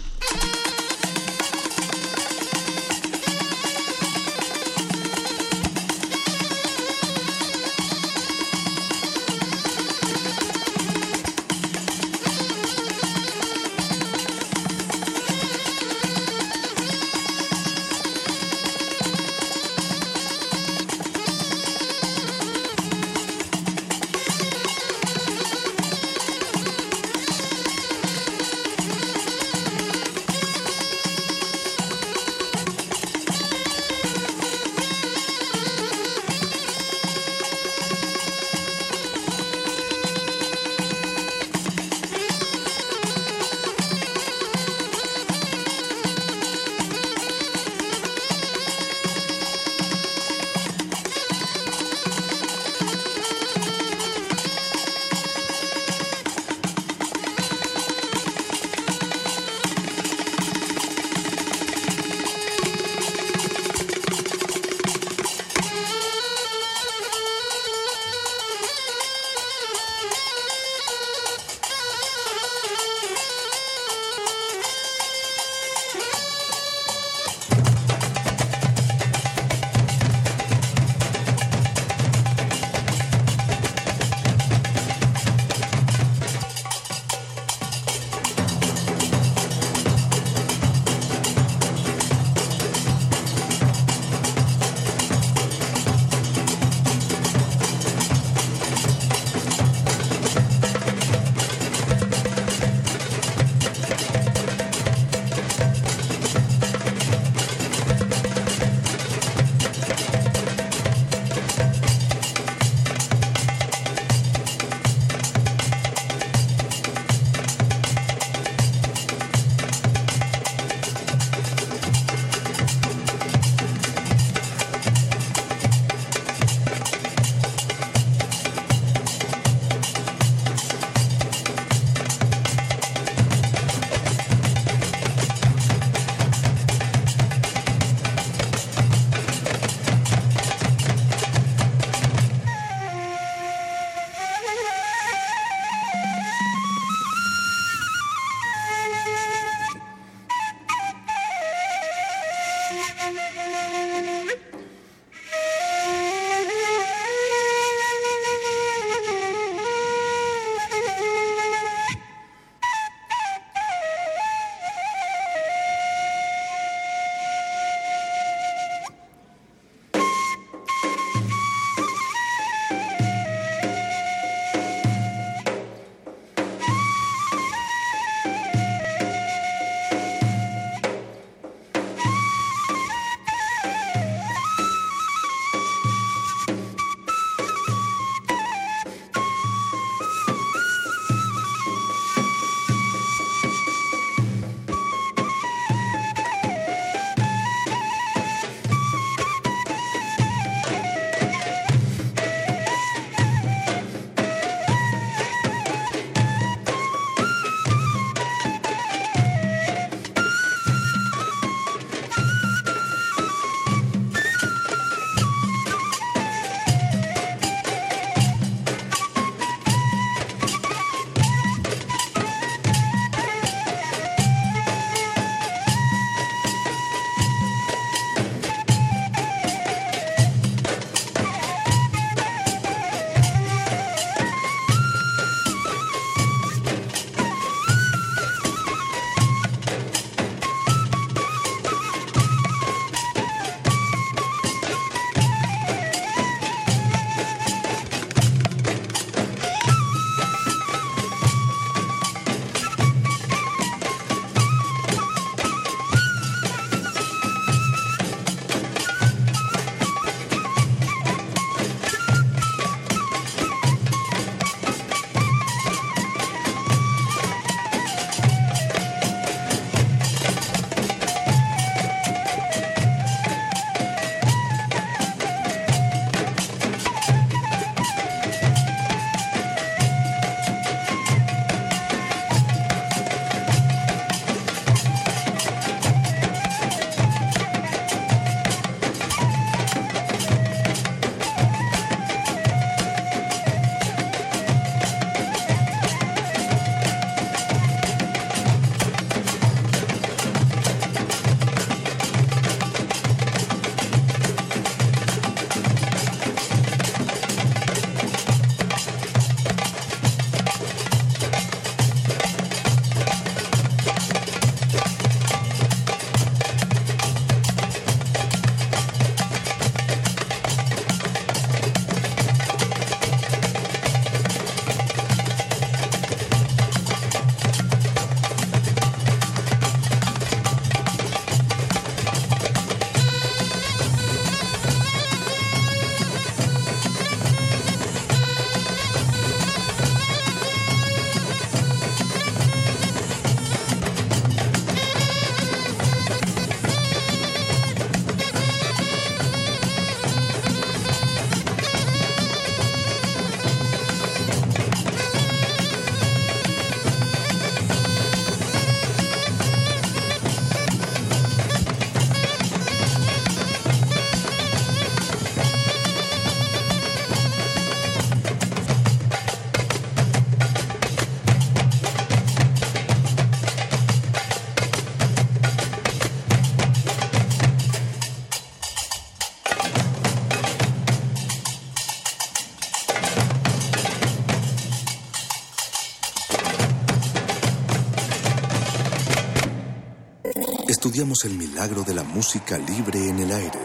S29: Estudiamos el milagro de la música libre en el aire.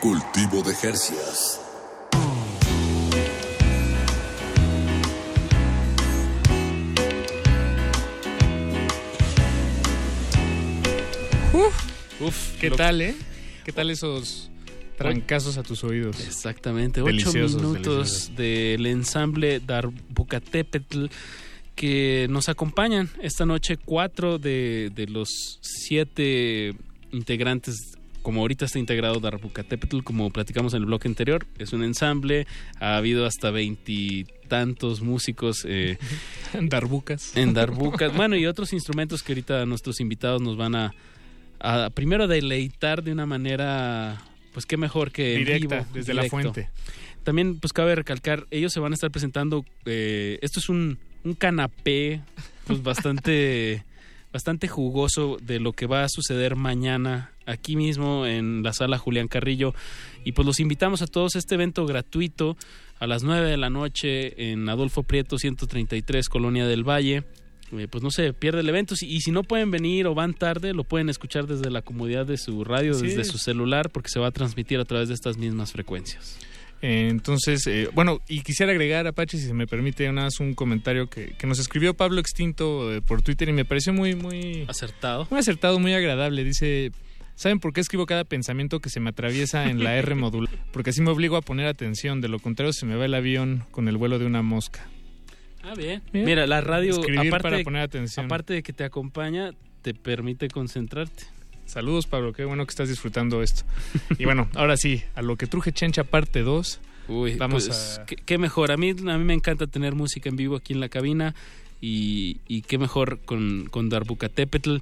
S29: Cultivo de Jercias.
S13: Uf, ¿qué tal, eh? ¿Qué tal esos trancazos a tus oídos?
S30: Exactamente, ocho
S13: Deliciosos,
S30: minutos del ensamble Darbucatepetl que nos acompañan esta noche cuatro de, de los siete integrantes como ahorita está integrado Darbucatepetl, como platicamos en el bloque anterior, es un ensamble, ha habido hasta veintitantos músicos eh,
S13: En Darbucas.
S30: en Darbucas, bueno, y otros instrumentos que ahorita nuestros invitados nos van a, a primero deleitar de una manera, pues qué mejor que
S13: Directa,
S30: vivo,
S13: desde la fuente.
S30: También, pues cabe recalcar, ellos se van a estar presentando. eh, esto es un, un canapé, pues bastante, bastante jugoso de lo que va a suceder mañana aquí mismo en la sala Julián Carrillo. Y pues los invitamos a todos a este evento gratuito a las 9 de la noche en Adolfo Prieto 133, Colonia del Valle. Eh, pues no se pierde el evento. Y si no pueden venir o van tarde, lo pueden escuchar desde la comodidad de su radio, desde
S13: es.
S30: su celular, porque se va a transmitir a través de estas mismas frecuencias.
S13: Eh, Entonces, eh, bueno, y quisiera agregar, Apache, si se me permite, más un comentario que, que nos escribió Pablo Extinto eh, por Twitter y me pareció muy, muy...
S30: Acertado.
S13: Muy acertado, muy agradable. Dice, ¿saben por qué escribo cada pensamiento que se me atraviesa en la R modular? Porque así me obligo a poner atención, de lo contrario se me va el avión con el vuelo de una mosca.
S30: Ah, bien.
S13: Bien.
S30: Mira, la radio,
S13: Escribir
S30: aparte,
S13: para poner atención.
S30: aparte de que te acompaña, te permite concentrarte.
S13: Saludos, Pablo, qué bueno que estás disfrutando esto. Y bueno, ahora sí, a lo que truje Chencha parte 2.
S30: Uy,
S13: Vamos
S30: pues,
S13: a...
S30: qué, qué mejor. A mí, a mí me encanta tener música en vivo aquí en la cabina y, y qué mejor con, con Darbucatepetl.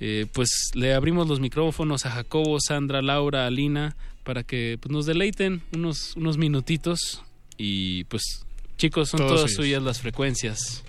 S30: Eh, pues le abrimos los micrófonos a Jacobo, Sandra, Laura, Alina para que pues, nos deleiten unos, unos minutitos y pues chicos, son
S13: Todos
S30: todas
S13: ellos.
S30: suyas las frecuencias.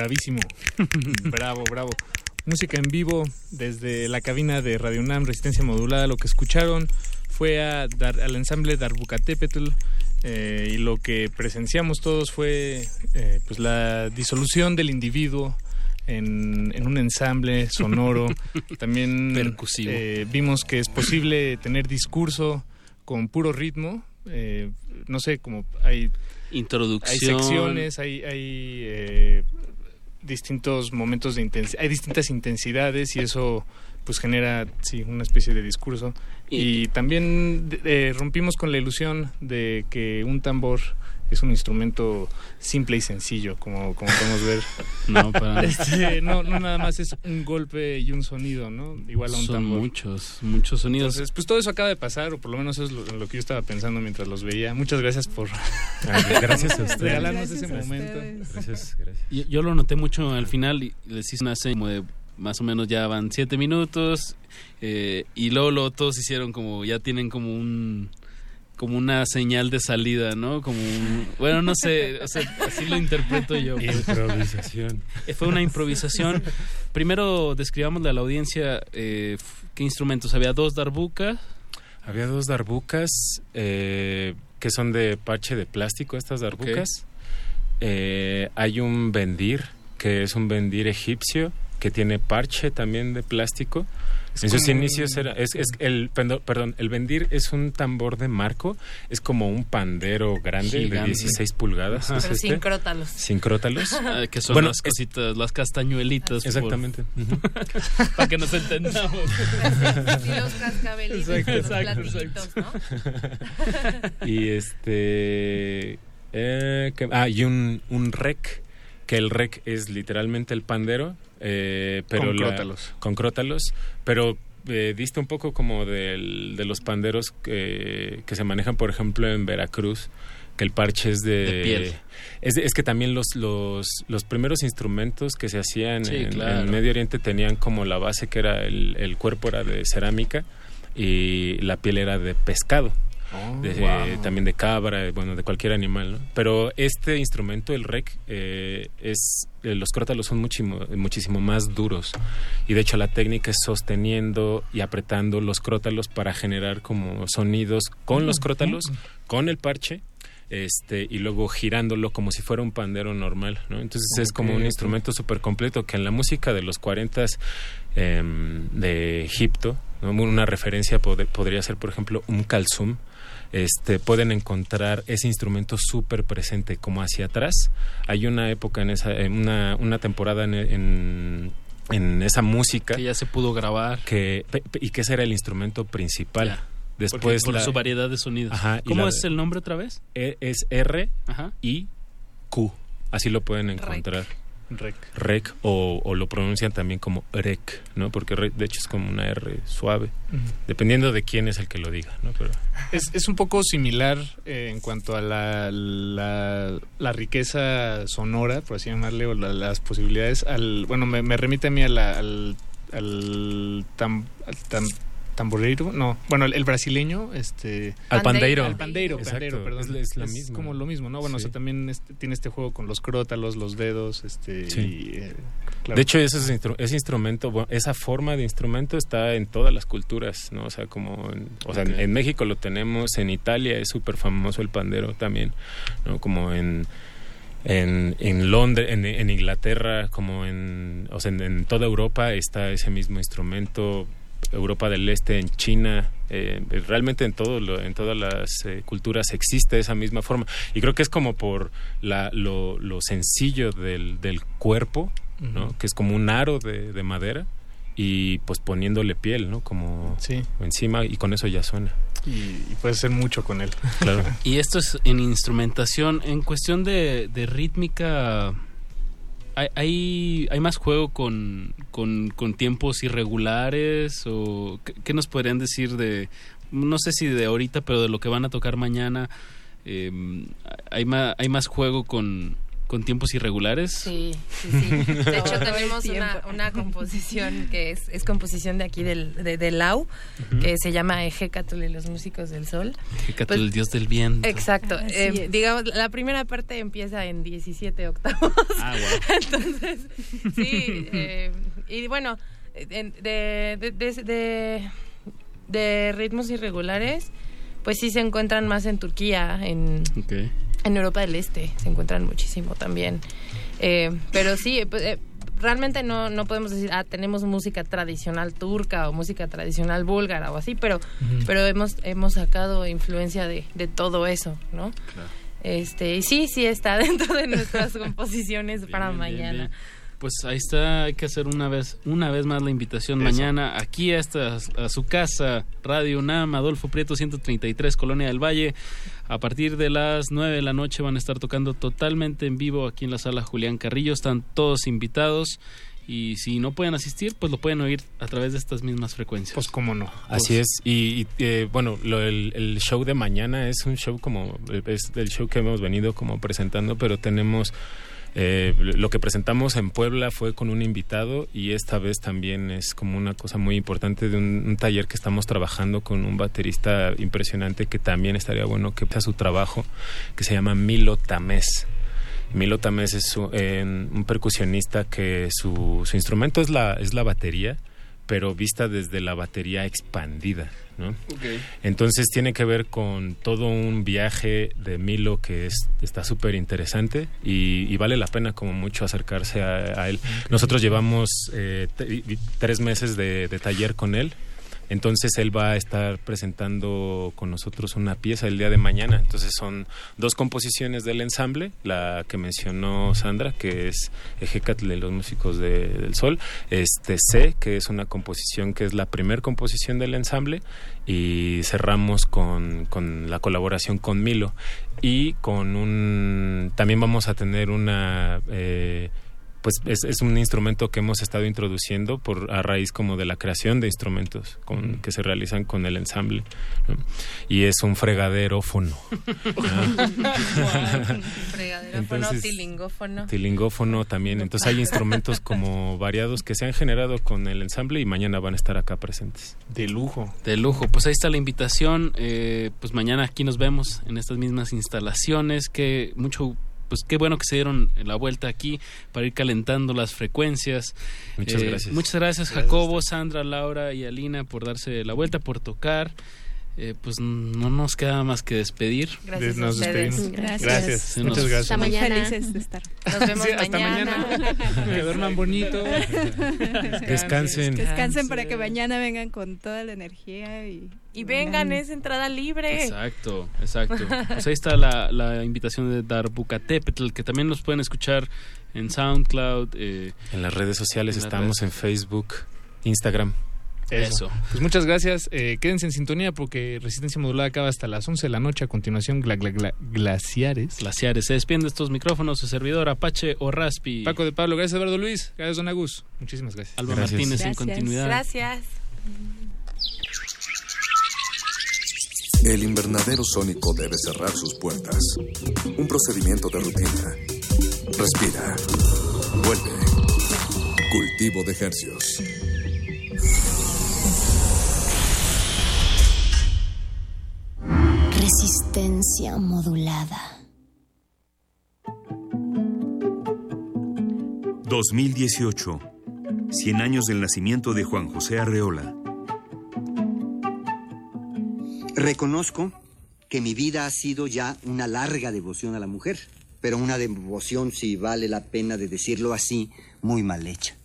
S13: Bravísimo. bravo, bravo. Música en vivo desde la cabina de Radio UNAM, Resistencia Modulada. Lo que escucharon fue a dar, al ensamble Darbucatepetl eh, y lo que presenciamos todos fue eh, pues la disolución del individuo en, en un ensamble sonoro. También
S30: Percusivo.
S13: eh, vimos que es posible tener discurso con puro ritmo. Eh, no sé, como hay
S30: Introducción.
S13: hay secciones, hay, hay distintos momentos de intensidad, hay distintas intensidades y eso pues genera sí una especie de discurso y, también de- eh, rompimos con la ilusión de que un tambor es un instrumento simple y sencillo como, como podemos ver
S30: No, para-
S13: Este, no, no nada más es un golpe y un sonido no igual a un
S30: Son
S13: tambor
S30: muchos, muchos sonidos.
S13: entonces, pues todo eso acaba de pasar, o por lo menos eso es lo, lo que yo estaba pensando mientras los veía. Muchas gracias por
S2: gracias a ustedes.
S13: regalarnos
S2: Gracias
S13: ese momento.
S2: gracias.
S30: Yo, yo lo noté mucho al final y les hice una seña como de más o menos ya van siete minutos eh, y luego, luego todos hicieron como ya tienen como un como una señal de salida, ¿no? Como un- bueno, no sé, o sea, así lo interpreto yo.
S2: Improvisación.
S30: Eh, Fue una improvisación. Primero describámosle a la audiencia eh, qué instrumentos. Había dos darbucas.
S34: Había dos darbucas eh, que son de parche de plástico, estas darbucas. Eh, hay un bendir, que es un bendir egipcio, que tiene parche también de plástico.
S13: Es
S34: en sus inicios era, es, es el, perdón, el bendir es un tambor de marco, es como un pandero grande de
S30: Gigante.
S34: 16 pulgadas. Es
S35: Pero
S34: este.
S35: sin crótalos.
S34: Sin crótalos.
S30: Ah, que son
S34: Bueno,
S30: las
S34: es-
S30: cositas, las castañuelitas. por-
S34: Exactamente.
S30: Para que nos entendamos.
S35: Y los cascabelitos,
S30: Exacto,
S35: los
S30: exacto,
S34: y este eh, ¿qué- ah y un, un rec que el rec es literalmente el pandero eh, pero
S13: Con
S34: la-
S13: crótalos.
S34: con crótalos pero eh, diste un poco como del- de los panderos que, que se manejan por ejemplo en Veracruz que el parche es de,
S30: De piel.
S34: Es, que también los, los, los primeros instrumentos que se hacían
S30: Sí,
S34: en,
S30: claro.
S34: en Medio Oriente tenían como la base que era el, el cuerpo era de cerámica y la piel era de pescado.
S13: Oh,
S34: de-
S13: wow.
S34: también de cabra, eh, bueno, de cualquier animal, ¿no? Pero este instrumento, el rec, eh, es eh, los crótalos son muchísimo, muchísimo más duros y de hecho la técnica es sosteniendo y apretando los crótalos para generar como sonidos con los crótalos, con el parche. Este, y luego girándolo como si fuera un pandero normal, ¿no? Entonces es como un instrumento súper completo que en la música de los 40 em, de Egipto, ¿no? una referencia pod- podría ser, por ejemplo, un calzum, este, pueden encontrar ese instrumento súper presente como hacia atrás. Hay una época en esa, en una, una temporada en, en, en esa música
S30: Que ya se pudo grabar.
S34: que, y que ese era el instrumento principal.
S30: Ya.
S34: Después
S30: Porque por
S34: la-
S30: su variedad de sonidos.
S34: Ajá,
S30: ¿Cómo
S34: la-
S30: es el nombre otra vez?
S34: E- es R
S30: Ajá.
S34: y Q. Así lo pueden encontrar.
S13: Rec.
S34: Rec o, o lo pronuncian también como rec, ¿no? Porque rec, de hecho es como una R suave, dependiendo de quién es el que lo diga, ¿no? Pero
S13: Es, es un poco similar eh, en cuanto a la, la, la riqueza sonora, por así llamarle, o la- las posibilidades. Al, bueno, me, me remite a mí a la- al, al, tam- al tam- tamborero, no, bueno, el, el brasileño, este...
S34: Al pandeiro.
S13: Al pandeiro, perdón.
S34: es- es la misma.
S13: como lo mismo, ¿no? Bueno,
S34: Sí.
S13: o sea, también este, tiene este juego con los crótalos, los dedos, este...
S34: Sí.
S13: y, eh, claro.
S34: De hecho, ese, es instru- ese instrumento, bueno, esa forma de instrumento está en todas las culturas, ¿no? O sea, como en, o sea, en- México lo tenemos, en Italia es súper famoso el pandero también, ¿no? Como en en, en Londres, en, en Inglaterra, como en, o sea, en, en toda Europa está ese mismo instrumento. Europa del Este, en China, eh, realmente en todo lo- en todas las eh, culturas existe esa misma forma. Y creo que es como por la, lo, lo sencillo del, del cuerpo, ¿no? Que es como un aro de, de madera y pues poniéndole piel, ¿no? Como
S13: Sí.
S34: encima y con eso ya suena.
S13: Y, y puedes hacer mucho con él.
S34: Claro.
S30: Y esto es en instrumentación. En cuestión de, de rítmica, ¿hay, hay, más juego con, con, con tiempos irregulares? ¿O qué, qué nos podrían decir de, no sé si de ahorita, pero de lo que van a tocar mañana? Eh, ¿hay, más, ¿Hay más juego con, con tiempos irregulares.
S35: Sí, sí, sí. De hecho, tenemos una, una composición que es, es composición de aquí del, de, de Lau, que se llama Ejecatl y los músicos del sol.
S30: Ejecatl,
S35: Pues-
S30: el dios del viento.
S35: Exacto. Eh, digamos, la primera parte empieza en 17 octavos.
S30: Ah, wow.
S35: Entonces, sí. eh, y bueno, en- de, de, de, de- de ritmos irregulares, pues sí se encuentran más en Turquía, en,
S30: Ok.
S35: En Europa del Este, se encuentran muchísimo también. Eh, pero sí, pues, eh, realmente no, no podemos decir, ah, tenemos música tradicional turca o música tradicional búlgara o así, pero, pero hemos, hemos sacado influencia de, de todo eso, ¿no? Este, y sí, sí está dentro de nuestras composiciones para
S30: bien,
S35: mañana.
S30: bien. Pues ahí está, hay que hacer una vez, una vez más la invitación mañana aquí a, esta, a su casa, Radio UNAM, Adolfo Prieto 133, Colonia del Valle. A partir de las 9 de la noche van a estar tocando totalmente en vivo aquí en la sala Julián Carrillo. Están todos invitados y si no pueden asistir, pues lo pueden oír a través de estas mismas frecuencias.
S13: Pues cómo no.
S34: Así es. Y, y, eh, bueno, lo- el, el show de mañana es un show como, es el show que hemos venido como presentando, pero tenemos, eh, lo que presentamos en Puebla fue con un invitado y esta vez también es como una cosa muy importante de un, taller que estamos trabajando con un baterista impresionante que también estaría bueno que sea su trabajo, que se llama Milo Tamés. Milo Tamés es un percusionista que su, su instrumento es la, es la batería, pero vista desde la batería expandida, ¿no? Entonces tiene que ver con todo un viaje de Milo que es, está súper interesante y, y vale la pena como mucho acercarse a, a él. Nosotros llevamos eh, tres meses de, de taller con él. Entonces él va a estar presentando con nosotros una pieza el día de mañana. Entonces son dos composiciones del ensamble, la que mencionó Sandra, que es Ejecatl de los músicos de- del sol, este C, que es una composición que es la primer composición del ensamble, y cerramos con, la colaboración con Milo. Y con un también vamos a tener una eh, pues es, es un instrumento que hemos estado introduciendo por a raíz como de la creación de instrumentos con, que se realizan con el ensamble ¿no? y es un fregaderófono
S35: Fregaderófono, tilingófono.
S34: tilingófono también entonces hay instrumentos como variados que se han generado con el ensamble y mañana van a estar acá presentes
S13: de lujo
S30: De lujo. Pues ahí está la invitación. eh, pues mañana aquí nos vemos en estas mismas instalaciones. Que mucho. Pues qué bueno que se dieron la vuelta aquí para ir calentando las frecuencias.
S34: Muchas
S30: Eh,
S34: gracias.
S30: Muchas gracias,
S34: Gracias
S30: Jacobo, Sandra, Laura y Alina por darse la vuelta, por tocar. Eh, pues no nos queda más que despedir.
S35: Gracias
S13: Nos despedimos.
S33: Gracias.
S13: Muchas gracias.
S36: Hasta mañana.
S33: Felices de estar.
S35: Nos vemos
S13: Sí, hasta
S35: mañana.
S13: que duerman bonito.
S34: Descansen.
S33: Descansen para que mañana vengan con toda la energía y,
S35: Y vengan, es entrada libre.
S30: Exacto, exacto. Pues ahí está la, la invitación de Darbucatepetl, que también nos pueden escuchar en SoundCloud. eh,
S34: en las redes sociales
S30: En
S34: estamos en Facebook Instagram
S30: Eso.
S13: Pues muchas gracias. Eh, quédense en sintonía porque Resistencia Modulada acaba hasta las 11 de la noche. A continuación, gla- gla- gla- Glaciares.
S30: Glaciares. Se despiden de estos micrófonos su servidor Apache o Raspi.
S13: Paco de Pablo, gracias Eduardo Luis, gracias Don Agus. Muchísimas gracias.
S30: Alba
S34: Gracias.
S30: Martínez en
S33: Gracias.
S30: continuidad.
S35: Gracias.
S29: El invernadero sónico debe cerrar sus puertas. Un procedimiento de rutina. Respira. Vuelve. Cultivo de ejercios.
S9: Resistencia modulada.
S2: 2018. 100 años del nacimiento de Juan José Arreola.
S38: Reconozco que mi vida ha sido ya una larga devoción a la mujer, pero una devoción, si vale la pena de decirlo así, muy mal hecha.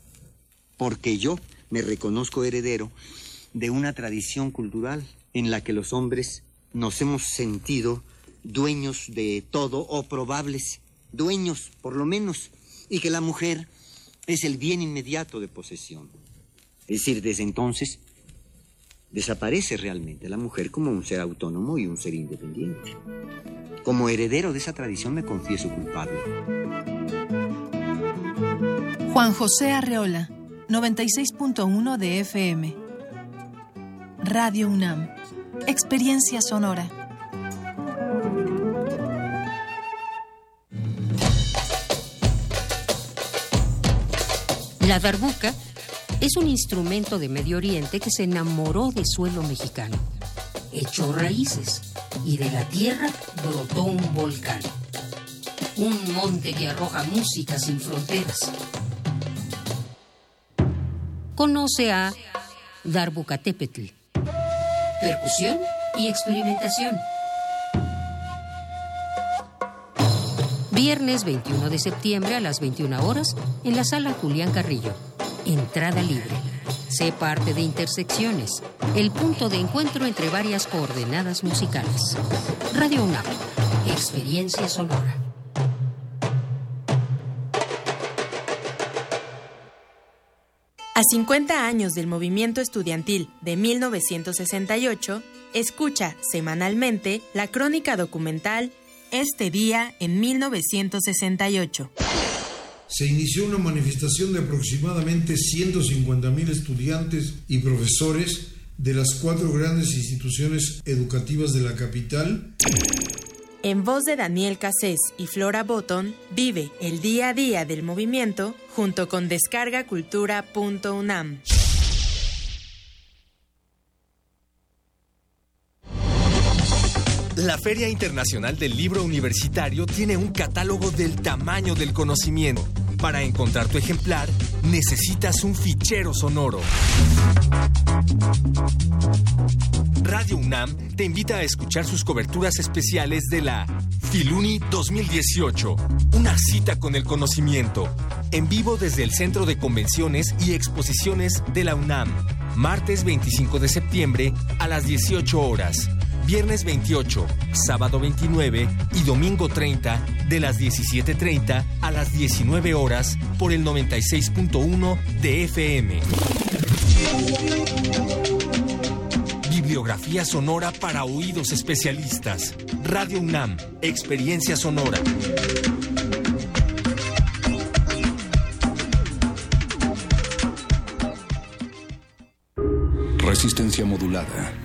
S38: Porque yo me reconozco heredero de una tradición cultural en la que los hombres nos hemos sentido dueños de todo o probables dueños, por lo menos, y que la mujer es el bien inmediato de posesión. Es decir, desde entonces desaparece realmente la mujer como un ser autónomo y un ser independiente. Como heredero de esa tradición me confieso culpable.
S39: Juan José Arreola, 96.1 de FM. Radio UNAM. Experiencia sonora.
S40: La darbuca es un instrumento de Medio Oriente que se enamoró del suelo mexicano. Echó raíces y de la tierra brotó un volcán. Un monte que arroja música sin fronteras. Conoce a Darbucatépetl. Percusión y experimentación. Viernes 21 de septiembre a las 21 horas en la sala Julián Carrillo. Entrada libre. Sé parte de Intersecciones, el punto de encuentro entre varias coordenadas musicales. Radio UNAM, experiencia sonora.
S5: A 50 años del movimiento estudiantil de 1968, escucha semanalmente la crónica documental Este día en 1968.
S41: Se inició una manifestación de aproximadamente 150.000 estudiantes y profesores de las cuatro grandes instituciones educativas de la capital.
S5: En voz de Daniel Cassés y Flora Botton, vive el día a día del movimiento junto con descargacultura.unam.
S42: La Feria Internacional del Libro Universitario tiene un catálogo del tamaño del conocimiento. Para encontrar tu ejemplar, necesitas un fichero sonoro. Radio UNAM te invita a escuchar sus coberturas especiales de la Filuni 2018, una cita con el conocimiento, en vivo desde el Centro de Convenciones y Exposiciones de la UNAM, martes 25 de septiembre a las 18 horas viernes 28, sábado 29 y domingo 30 de las 17.30 a las 19 horas por el 96.1 de FM. Bibliografía sonora para oídos especialistas. Radio UNAM, Experiencia Sonora.
S29: Resistencia modulada.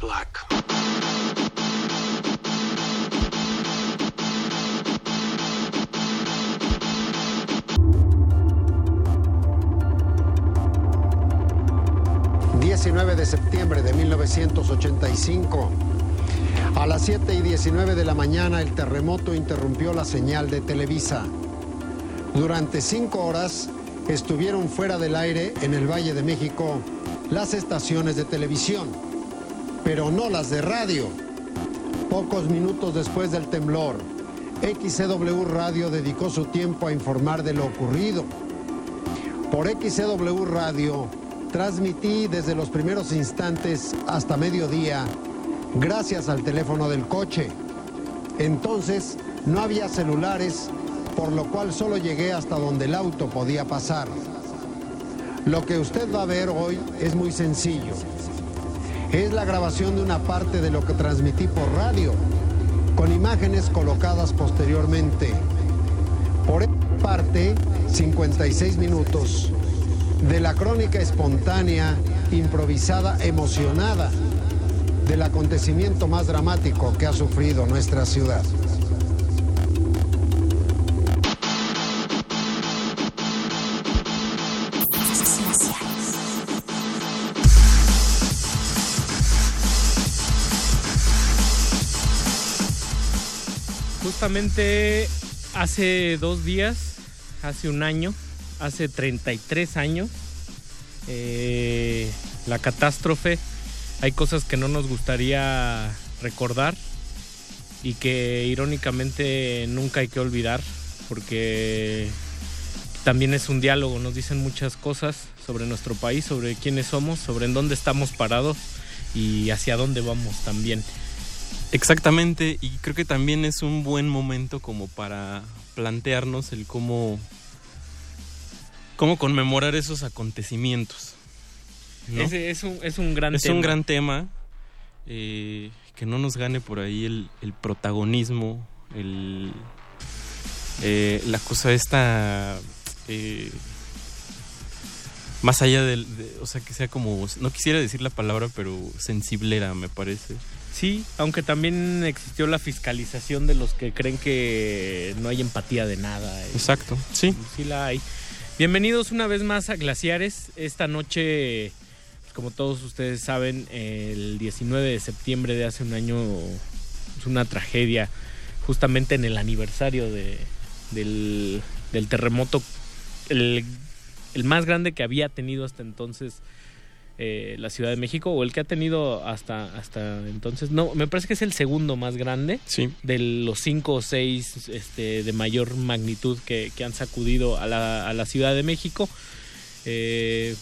S43: Black.
S44: ...19 de septiembre de 1985... A las 7 y 19 de la mañana el terremoto interrumpió la señal de Televisa. Durante cinco horas estuvieron fuera del aire en el Valle de México las estaciones de televisión, pero no las de radio. Pocos minutos después del temblor, XCW Radio dedicó su tiempo a informar de lo ocurrido. Por XCW Radio transmití desde los primeros instantes hasta mediodía gracias al teléfono del coche. Entonces no había celulares, por lo cual solo llegué hasta donde el auto podía pasar. Lo que usted va a ver hoy es muy sencillo. Es la grabación de una parte de lo que transmití por radio, con imágenes colocadas posteriormente. Por parte, 56 minutos de la crónica espontánea, improvisada, emocionada del acontecimiento más dramático que ha sufrido nuestra ciudad.
S45: Justamente hace dos días, hace un año, hace 33 años, eh, la catástrofe hay cosas que no nos gustaría recordar y que irónicamente nunca hay que olvidar porque también es un diálogo, nos dicen muchas cosas sobre nuestro país, sobre quiénes somos, sobre en dónde estamos parados y hacia dónde vamos también.
S46: Exactamente, y creo que también es un buen momento como para plantearnos el cómo, cómo conmemorar esos acontecimientos.
S45: es, un, es un gran
S46: es
S45: tema.
S46: un gran tema eh, que no nos gane por ahí el, el protagonismo, el, eh, la cosa esta, eh, más allá del, de- o sea, que sea como, no quisiera decir la palabra, pero sensiblera me parece.
S45: Sí, aunque también existió la fiscalización de los que creen que no hay empatía de nada. eh.
S46: Exacto, sí.
S45: Sí la hay. Bienvenidos una vez más a Glaciares. Esta noche, pues, como todos ustedes saben, el 19 de septiembre de hace un año es una tragedia, justamente en el aniversario de, del, del terremoto, el, el más grande que había tenido hasta entonces eh, la Ciudad de México, o el que ha tenido hasta, hasta entonces. No, me parece que es el segundo más grande de los cinco o seis este, de mayor magnitud que, que han sacudido a la, a la Ciudad de México. Eh,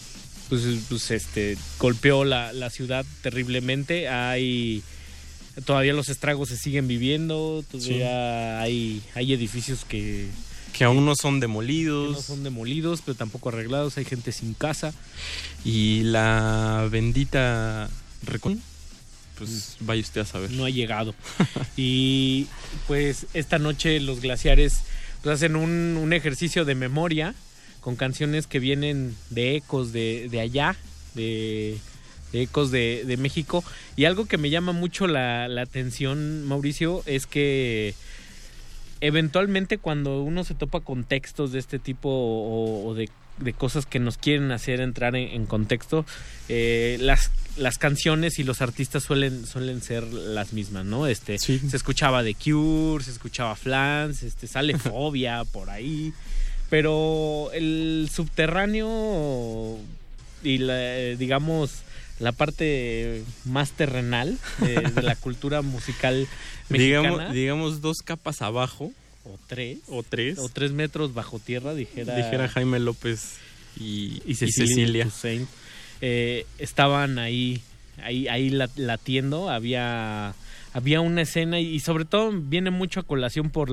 S45: pues, pues, este golpeó la, la ciudad terriblemente. Hay todavía los estragos se siguen viviendo, todavía hay, hay edificios que,
S46: Que aún no son
S45: que
S46: demolidos.
S45: no son demolidos, pero tampoco arreglados, hay gente sin casa.
S46: Y la bendita Recon, pues vaya usted a saber.
S45: no ha llegado. y pues esta noche los glaciares pues, hacen un, un ejercicio de memoria con canciones que vienen de ecos de, de allá, de, de ecos de, de México. Y algo que me llama mucho la, la atención, Mauricio, es que eventualmente cuando uno se topa con textos de este tipo o, o de, de cosas que nos quieren hacer entrar en, en contexto, eh, las, las canciones y los artistas suelen, suelen ser las mismas, ¿no? Este, Se escuchaba The Cure, se escuchaba Flans, este, sale Fobia por ahí, pero el subterráneo y la, eh, digamos la parte más terrenal de, de la cultura musical mexicana
S46: Digamos, digamos dos capas abajo.
S45: o tres
S46: O tres.
S45: o tres metros bajo tierra dijera
S46: Dijera Jaime López y,
S45: y
S46: y
S45: Cecilia,
S46: Cecilia.
S45: Toussaint, eh, estaban ahí ahí ahí la- latiendo había había una escena y, y sobre todo viene mucho a colación por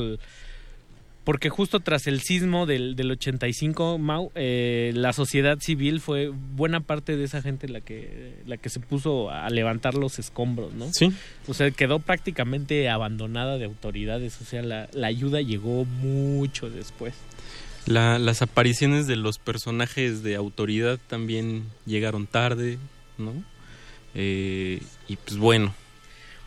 S45: porque justo tras el sismo del, del 85, Mau, eh, la sociedad civil fue buena parte de esa gente la que, la que se puso a levantar los escombros, ¿no?
S46: Sí.
S45: O sea, quedó prácticamente abandonada de autoridades, o sea, la, la ayuda llegó mucho después.
S46: La- las apariciones de los personajes de autoridad también llegaron tarde, ¿no? Eh, y pues bueno,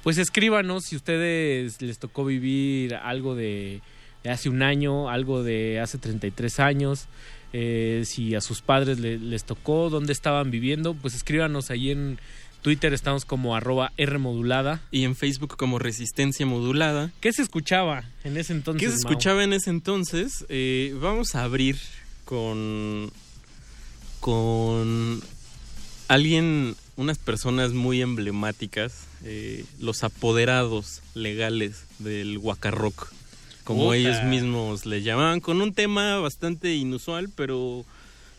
S45: Pues escríbanos si ustedes les tocó vivir algo de, de hace un año, algo de hace 33 años, eh, si a sus padres le- les tocó, dónde estaban viviendo, pues escríbanos ahí en Twitter, estamos como arroba Rmodulada.
S46: y en Facebook como Resistencia Modulada.
S45: ¿Qué se escuchaba en ese entonces?
S46: ¿Qué se
S45: Mau?
S46: escuchaba en ese entonces? Eh, vamos a abrir con con alguien, unas personas muy emblemáticas, eh, los apoderados legales del Huacarrock, como ellos mismos le llamaban, con un tema bastante inusual, pero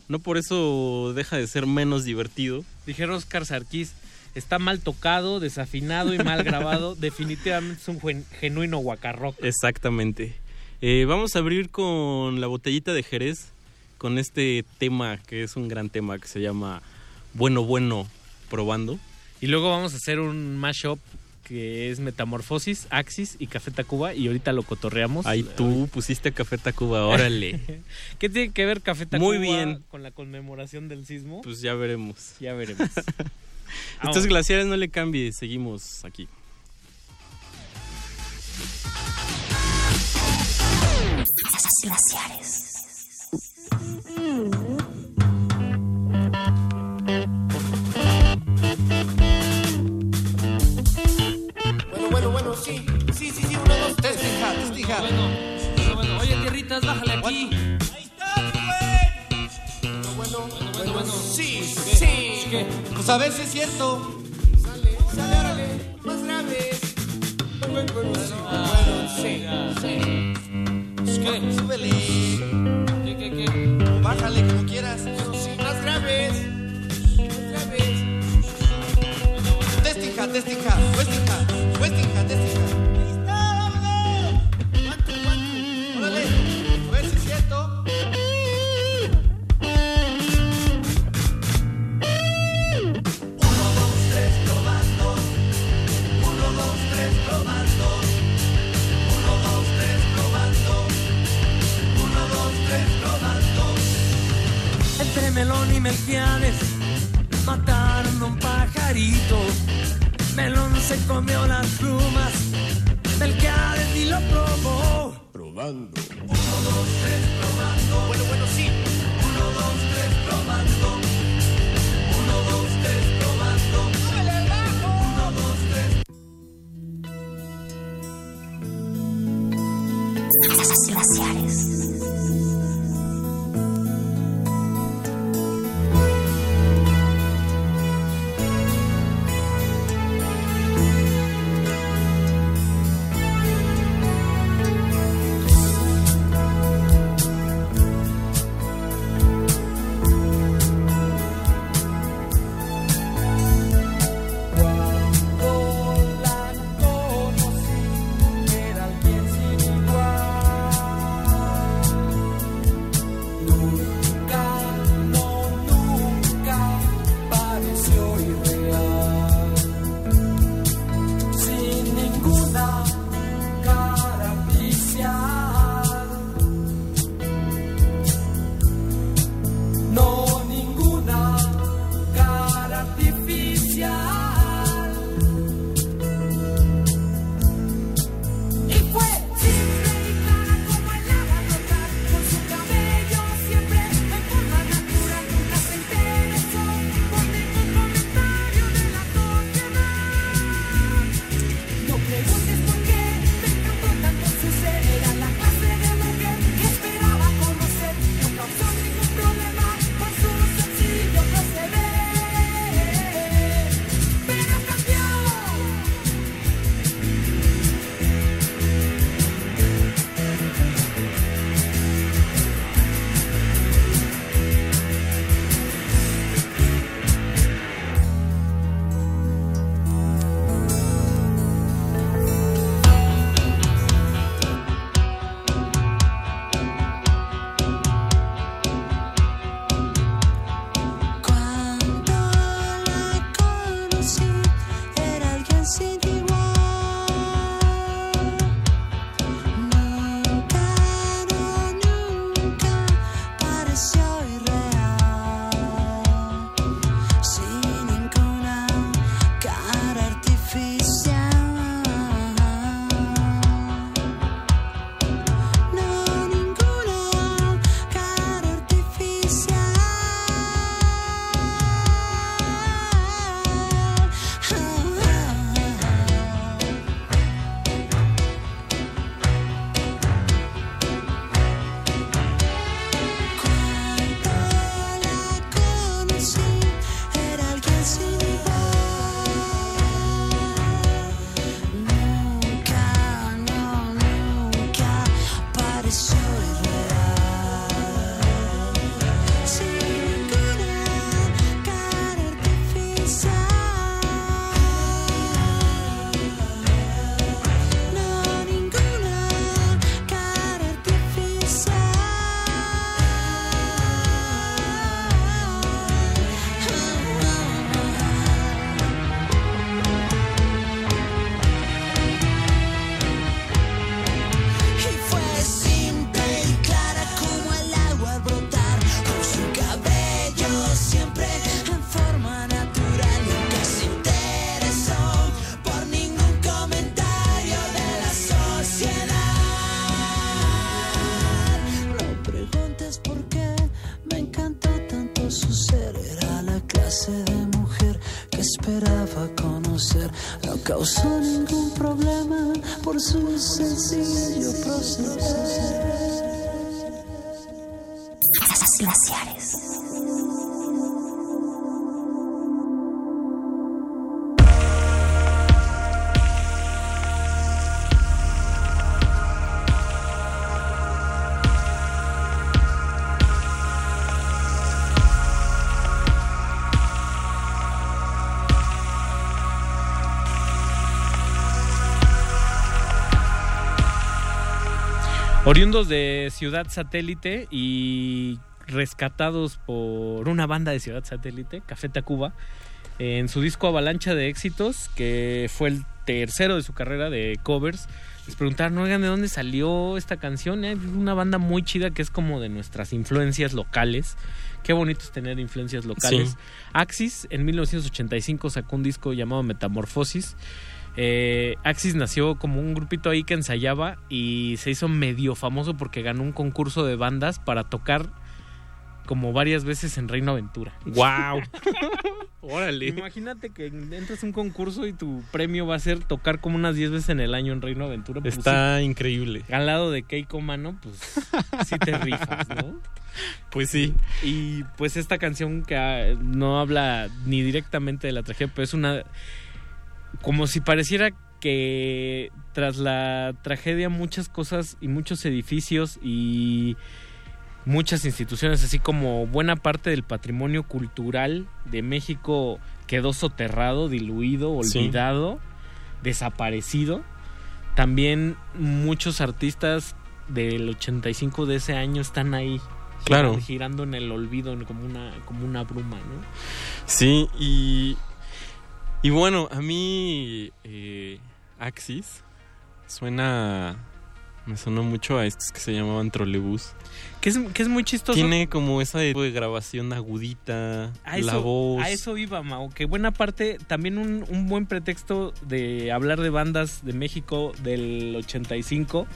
S46: no por eso deja de ser menos divertido.
S45: Dijeron Oscar Sarkis, está mal tocado, desafinado y mal grabado, definitivamente es un gen- genuino guacarrock.
S46: Exactamente. Eh, vamos a abrir con la botellita de Jerez, con este tema que es un gran tema que se llama Bueno, bueno, probando.
S45: Y luego vamos a hacer un mashup que es Metamorfosis, Axis y Café Tacuba y ahorita lo cotorreamos.
S46: Ahí tú pusiste Café Tacuba, órale.
S45: ¿Qué tiene que ver Café Tacuba
S46: Muy bien.
S45: con la conmemoración del sismo?
S46: pues ya veremos.
S45: Ya veremos.
S46: Estos glaciares no le cambie, seguimos aquí.
S47: Bueno, baja. Bueno,
S48: bueno. Oye, tierritas, bájale aquí. Ahí está, güey.
S47: Bueno,
S48: bueno, bueno, bueno.
S47: Sí,
S48: sí.
S47: sí.
S48: ¿Qué?
S47: Pues a veces es cierto. Sale, sale, órale. Más graves. Bueno, bueno, sí. Bueno, sí, sí.
S48: ¿Qué?
S47: Súbele.
S48: ¿Qué, qué, qué? Bájale como quieras. Sí, más graves. Más graves. Testija, testija, testija. melón y melquiades mataron a un pajarito. Melón se comió las plumas, melquiades y lo probó.
S43: Probando.
S48: Uno, dos, tres, probando. Bueno, bueno, sí. Uno, dos, tres, probando. Uno, dos, tres, probando. Uno, dos, tres.
S39: closeness.
S45: Oriundos de Ciudad Satélite y rescatados por una banda de Ciudad Satélite, Café Tacuba, en su disco Avalancha de Éxitos, que fue el tercero de su carrera de covers. Les preguntaron, oigan, ¿de dónde salió esta canción? Eh, es una banda muy chida que es como de nuestras influencias locales. Qué bonito es tener influencias locales. Axis en 1985 sacó un disco llamado Metamorfosis eh, Axis nació como un grupito ahí que ensayaba y se hizo medio famoso porque ganó un concurso de bandas para tocar como varias veces en Reino Aventura.
S46: ¡Wow! Órale.
S45: Imagínate que entras a un concurso y tu premio va a ser tocar como unas 10 veces en el año en Reino Aventura. Pues,
S46: Está
S45: sí,
S46: increíble.
S45: al lado de Keiko Mano, pues sí te rifas, ¿no?
S46: Pues sí.
S45: Y pues esta canción que ah, no habla ni directamente de la tragedia, pero es una... Como si pareciera que tras la tragedia muchas cosas y muchos edificios y muchas instituciones, así como buena parte del patrimonio cultural de México quedó soterrado, diluido,
S46: Sí.
S45: olvidado, desaparecido. También muchos artistas del 85 de ese año están ahí.
S46: Claro.
S45: girando- Girando en el olvido como una, como una bruma, ¿no?
S46: Sí, y. Y bueno, a mí. eh, Axis suena. Me sonó mucho a estos que se llamaban trolebús.
S45: Que es, que es muy chistoso.
S46: Tiene como esa tipo de grabación agudita,
S45: A eso,
S46: la voz.
S45: a eso iba, Mao, que buena parte, también un, un buen pretexto de hablar de bandas de México del 85,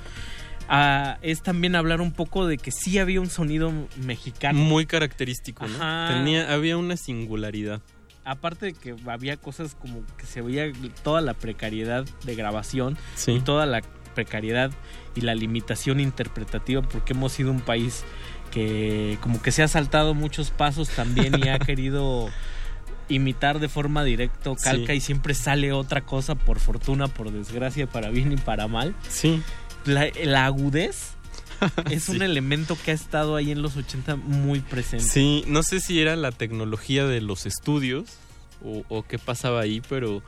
S45: ah, es también hablar un poco de que sí había un sonido mexicano.
S46: Muy característico, ¿no? Tenía, había una singularidad.
S45: Aparte de que había cosas como que se veía toda la precariedad de grabación
S46: Sí.
S45: y toda la precariedad y la limitación interpretativa porque hemos sido un país que como que se ha saltado muchos pasos también y ha querido imitar de forma directa calca
S46: Sí.
S45: y siempre sale otra cosa por fortuna, por desgracia, para bien y para mal.
S46: Sí.
S45: La, la agudez es un elemento que ha estado ahí en los 80 muy presente.
S46: Sí, no sé si era la tecnología de los estudios o, o qué pasaba ahí, pero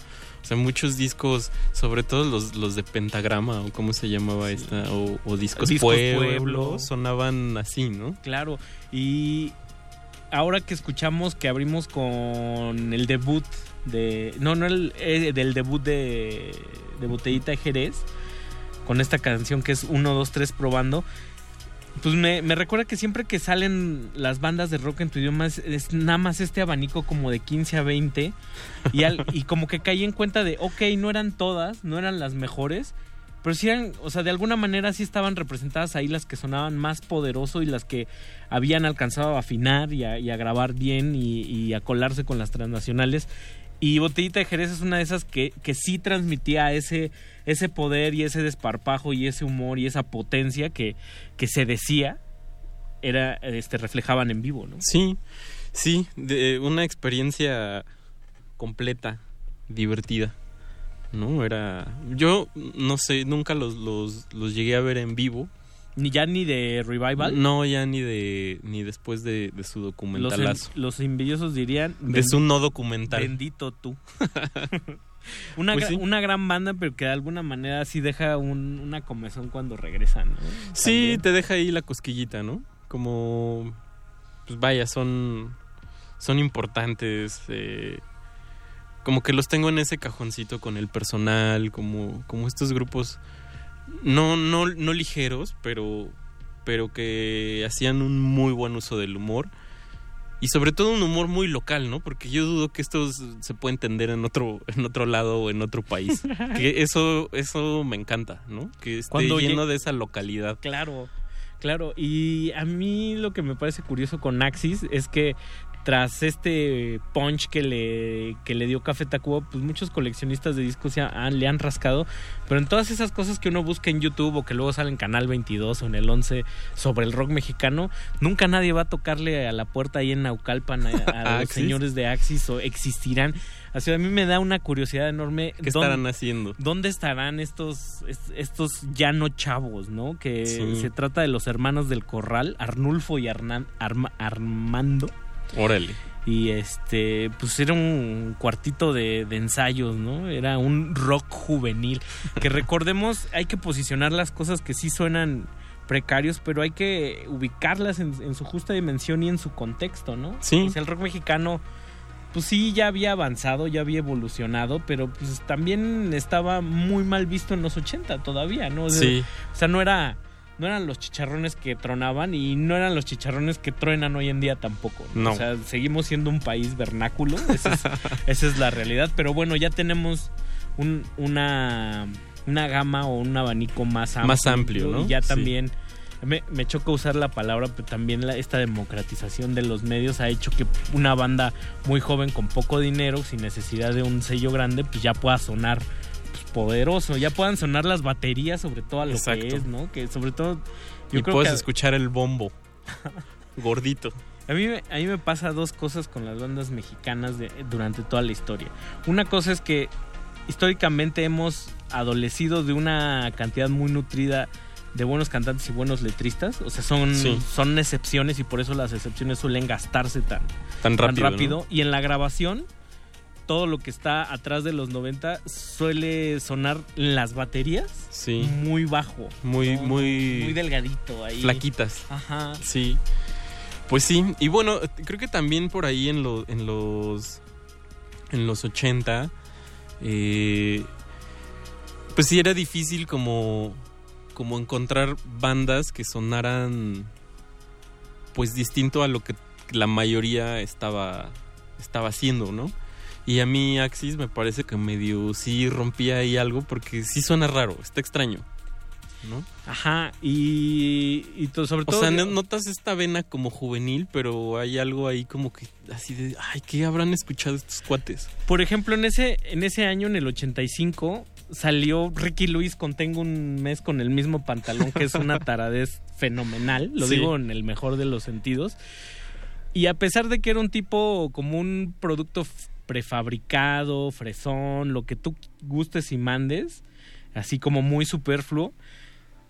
S46: o sea, muchos discos, sobre todo los, los de Pentagrama o cómo se llamaba esta, o, o discos,
S45: Discos
S46: pueblo,
S45: Pueblo.
S46: sonaban así, ¿no?
S45: Claro, y ahora que escuchamos que abrimos con el debut de... No, no, el, eh, del debut de, de Botellita de Jerez, con esta canción que es 1, 2, 3 probando, pues me, recuerda que siempre que salen las bandas de rock en tu idioma es, nada más este abanico como de 15 a 20 y, al- y como que caí en cuenta de, ok, no eran todas, no eran las mejores, pero sí eran, o sea, de alguna manera sí estaban representadas ahí las que sonaban más poderoso y las que habían alcanzado a afinar y a, grabar bien y a colarse con las transnacionales. Y Botellita de Jerez es una de esas que, que sí transmitía ese, ese poder y ese desparpajo y ese humor y esa potencia que, que se decía era este reflejaban en vivo, ¿no?
S46: Sí, sí, de una experiencia completa, divertida. ¿No? Era. Yo no sé, nunca los, los, los llegué a ver en vivo.
S45: Ni ya ni de revival.
S46: No, ya ni de ni después de, de su
S45: Los,
S46: documentalazo.
S45: en- los envidiosos dirían
S46: de su no documental.
S45: Bendito tú. una,
S46: Pues sí.
S45: una gran banda, pero que de alguna manera sí deja un- una comezón cuando regresan, ¿no?
S46: Sí,
S45: También.
S46: te deja ahí la cosquillita, ¿no? Como, pues vaya, son, son importantes. eh, como que los tengo en ese cajoncito con el personal, como, como estos grupos, no, no, no ligeros, pero, pero que hacían un muy buen uso del humor. Y sobre todo un humor muy local, ¿no? Porque yo dudo que esto se puede entender en otro, en otro lado o en otro país. que eso, eso me encanta, ¿no? Que esté
S45: Cuando
S46: lleno
S45: lleg-
S46: de esa localidad.
S45: Claro, claro. Y a mí lo que me parece curioso con Axis es que tras este punch que le, que le dio Café Tacuba, pues muchos coleccionistas de discos ya han- le han rascado. Pero en todas esas cosas que uno busca en YouTube o que luego sale en Canal 22 o en el 11 sobre el rock mexicano, nunca nadie va a tocarle a la puerta ahí en Naucalpan a, a los señores de Axis o existirán. Así a mí me da una curiosidad enorme.
S46: ¿Qué
S45: ¿dónde-
S46: estarán haciendo?
S45: ¿Dónde estarán estos, est- estos ya no chavos, no? Que
S46: Sí.
S45: se trata de los hermanos del Corral, Arnulfo y Arnan- Arma- Armando.
S46: Órale.
S45: Y este, pues era un cuartito de, de ensayos, ¿no? Era un rock juvenil. Que recordemos, hay que posicionar las cosas que sí suenan precarios, pero hay que ubicarlas en, en su justa dimensión y en su contexto, ¿no?
S46: Sí.
S45: O sea, el rock mexicano pues sí, ya había avanzado, ya había evolucionado, pero pues también estaba muy mal visto en los 80 todavía, ¿no? O sea,
S46: Sí.
S45: O sea, no era no eran los chicharrones que tronaban y no eran los chicharrones que truenan hoy en día tampoco.
S46: No.
S45: O sea, seguimos siendo un país vernáculo, esa es, esa es la realidad, pero bueno, ya tenemos un- una, una gama o un abanico más amplio.
S46: Más amplio, ¿no?
S45: Y ya
S46: Sí.
S45: también... Me, me choca usar la palabra, pero también la- esta democratización de los medios ha hecho que una banda muy joven con poco dinero, sin necesidad de un sello grande, pues ya pueda sonar poderoso, ya puedan sonar las baterías sobre todo a lo
S46: Exacto.
S45: que es, ¿no? Que sobre todo yo
S46: y
S45: creo
S46: puedes
S45: que
S46: escuchar el bombo. Gordito.
S45: a mí, me- a mí me pasa dos cosas con las bandas mexicanas de- durante toda la historia. Una cosa es que históricamente hemos adolecido de una cantidad muy nutrida de buenos cantantes y buenos letristas. O sea, son,
S46: Sí.
S45: son excepciones y por eso las excepciones suelen gastarse tan,
S46: Tan rápido, ¿no?
S45: Y en la grabación, todo lo que está atrás de los 90 suele sonar las baterías
S46: Sí.
S45: muy bajo.
S46: Muy,
S45: ¿no?
S46: muy.
S45: Muy delgadito ahí.
S46: Flaquitas.
S45: Ajá.
S46: Sí. Pues sí. Y bueno, creo que también por ahí en, lo- en los. En los 80. eh, pues sí era difícil como. Como encontrar bandas que sonaran. Pues distinto a lo que la mayoría estaba. Estaba haciendo, ¿no? Y a mí Axis me parece que medio sí rompía ahí algo porque sí suena raro, está extraño. ¿No?
S45: Ajá, y, y to- sobre
S46: O
S45: todo...
S46: sea, no- notas esta vena como juvenil, pero hay algo ahí como que así de, ay, ¿qué habrán escuchado estos cuates?
S45: Por ejemplo, en ese, en ese año, en el 85, salió Ricky Luis con Tengo un mes con el mismo pantalón, que es una taradez fenomenal, lo
S46: Sí.
S45: digo en el mejor de los sentidos. Y a pesar de que era un tipo como un producto prefabricado, fresón, lo que tú gustes y mandes, así como muy superfluo,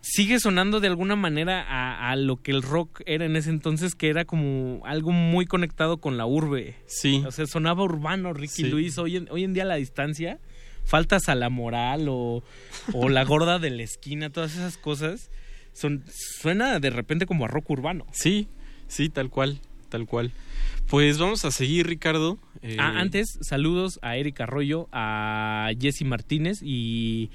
S45: sigue sonando de alguna manera a, a lo que el rock era en ese entonces, que era como algo muy conectado con la urbe.
S46: Sí.
S45: O sea, sonaba urbano Ricky
S46: Sí.
S45: Luis. Hoy en, hoy en día a la distancia, faltas a la moral o, o la gorda de la esquina, todas esas cosas, son, suena de repente como a rock urbano.
S46: Sí, sí, tal cual, tal cual. Pues vamos a seguir, Ricardo. Eh,
S45: Ah, antes, saludos a Eric Arroyo, a Jesse Martínez y,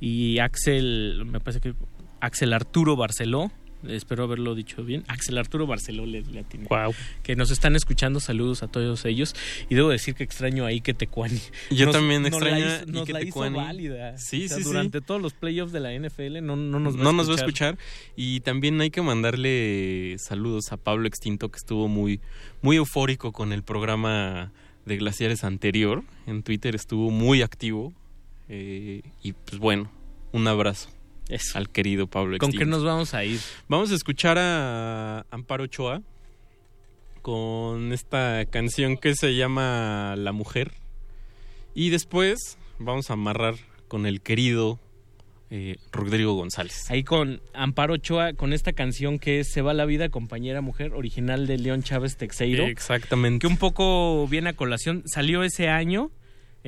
S45: y Axel, me parece que Axel Arturo Barceló. Espero haberlo dicho bien. Axel Arturo Barceló le, le.
S46: Wow.
S45: Que nos están escuchando. Saludos a todos ellos. Y debo decir que extraño ahí que Tecuani.
S46: Yo
S45: nos-
S46: también
S45: nos la
S46: extraño
S45: hizo- Nos
S46: que
S45: la hizo válida.
S46: Sí,
S45: O sea,
S46: sí, sí.
S45: Durante todos los playoffs de la NFL no, no nos va
S46: no
S45: a
S46: nos va a escuchar. Y también hay que mandarle saludos a Pablo Extinto, que estuvo muy, muy eufórico con el programa de Glaciares anterior. En Twitter estuvo muy activo. Eh, y pues bueno, un abrazo
S45: Eso.
S46: al querido Pablo
S45: ¿Con qué nos vamos a ir?
S46: Vamos a escuchar a Amparo Ochoa con esta canción que se llama La Mujer. Y después vamos a amarrar con el querido eh, Rodrigo González.
S45: Ahí con Amparo Ochoa, con esta canción que es Se va la vida, compañera mujer, original de León Chávez Texeiro.
S46: Exactamente.
S45: Que un poco viene a colación. Salió ese año,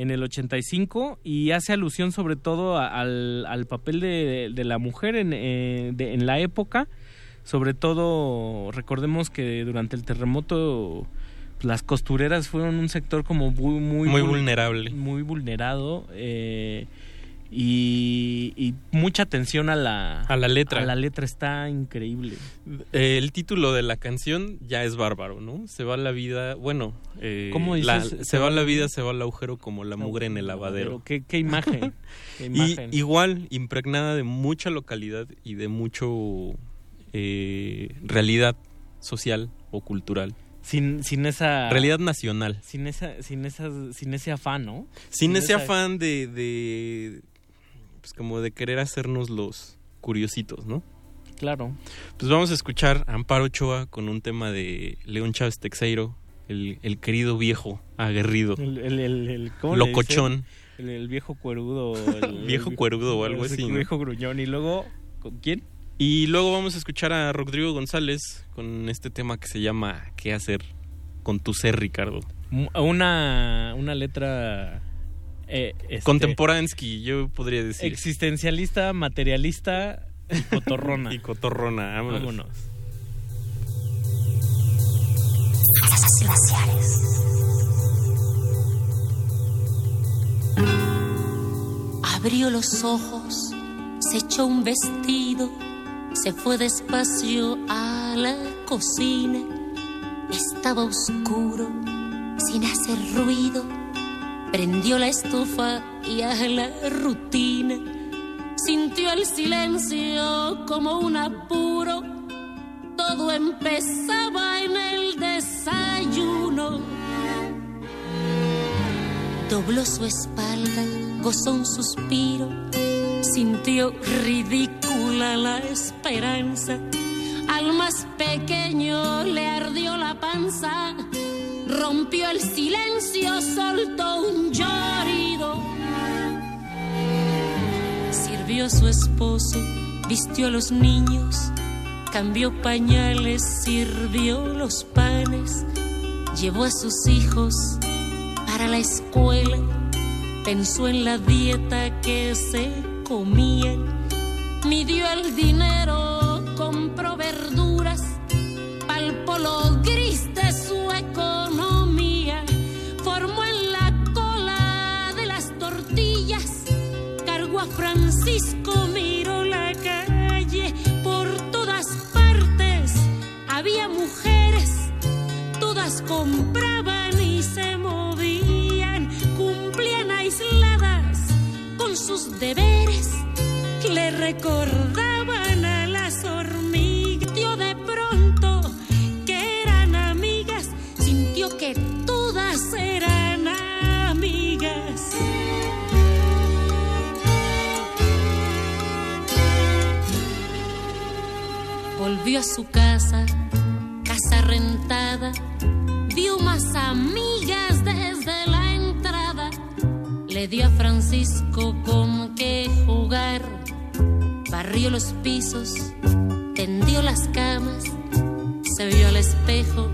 S45: en el 85, y hace alusión sobre todo a- al, al papel de, de la mujer en, eh, de- en la época. Sobre todo, recordemos que durante el terremoto pues, las costureras fueron un sector como muy... Muy,
S46: Muy
S45: vul-
S46: vulnerable.
S45: Muy vulnerado. eh, y, y mucha atención a la,
S46: A la letra.
S45: A la letra está increíble.
S46: Eh, el título de la canción ya es bárbaro, ¿no? Se va la vida, bueno, eh,
S45: ¿Cómo
S46: la-
S45: dices?
S46: se va la vida, se va el agujero como la mugre en el lavadero.
S45: ¿Qué, qué imagen? qué
S46: Y
S45: imagen.
S46: igual, impregnada de mucha localidad y de mucho eh, realidad social o cultural.
S45: sin, sin esa
S46: Realidad nacional.
S45: sin esa sin esa sin ese afán no
S46: Sin, ese
S45: esa-
S46: afán de, de, pues como de querer hacernos los curiositos, ¿no?
S45: claro
S46: Pues vamos a escuchar a Amparo Ochoa con un tema de León Chávez Texeiro, el, el querido viejo aguerrido.
S45: el, el, el- el- ¿cómo le
S46: Locochón.
S45: el, el viejo cuerudo el,
S46: Viejo
S45: el-
S46: cuerudo o algo así, ¿no?
S45: viejo gruñón y luego ¿con quién?
S46: Y luego vamos a escuchar a Rodrigo González con este tema que se llama ¿Qué hacer con tu ser, Ricardo?
S45: Una una letra eh, este,
S46: yo podría decir.
S45: Existencialista, materialista y cotorrona.
S46: y cotorrona, vámonos.
S45: vámonos.
S43: Abrió los ojos, se echó un vestido, se fue despacio a la cocina. Estaba oscuro, sin hacer ruido Prendió la estufa y a la rutina. Sintió el silencio como un apuro. Todo empezaba en el desayuno. Dobló su espalda, gozó un suspiro, sintió ridícula la esperanza. Al más pequeño le ardió la panza, rompió el silencio, soltó un llorido. Sirvió a su esposo, vistió a los niños, cambió pañales, sirvió los panes, llevó a sus hijos para la escuela, pensó en la dieta que se comían, midió el dinero, compró verduras, palpó lo había mujeres, todas compraban y se movían, cumplían aisladas con sus deberes, le recordaban a las hormigas, Sintió de pronto que eran amigas, sintió que todas eran amigas. Volvió a su casa, casa rentada, vio más amigas desde la entrada. Le dio a Francisco con qué jugar, barrió los pisos, tendió las camas, se vio al espejo,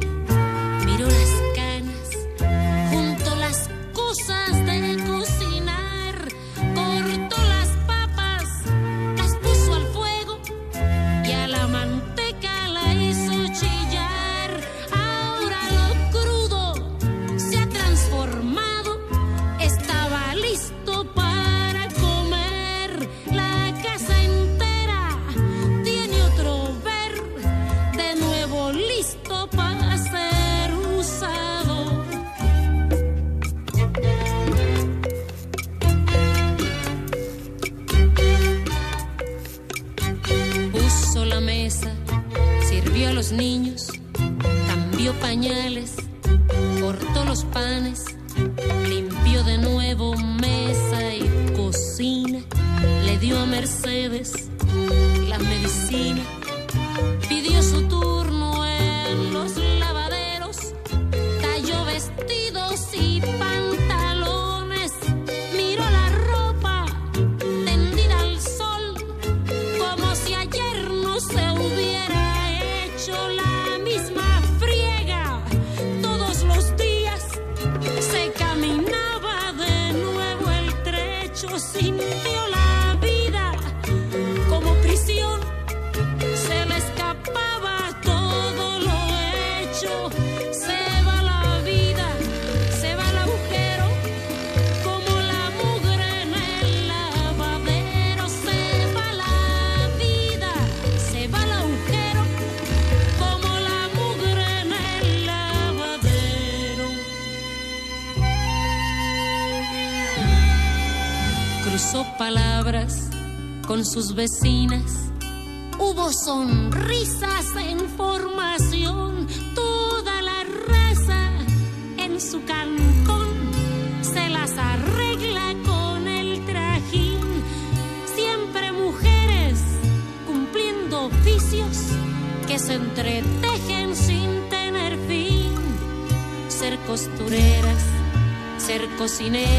S43: vecinas. Hubo sonrisas en formación, toda la raza en su cancón se las arregla con el trajín. Siempre mujeres cumpliendo oficios que se entretejen sin tener fin. Ser costureras, ser cocineras,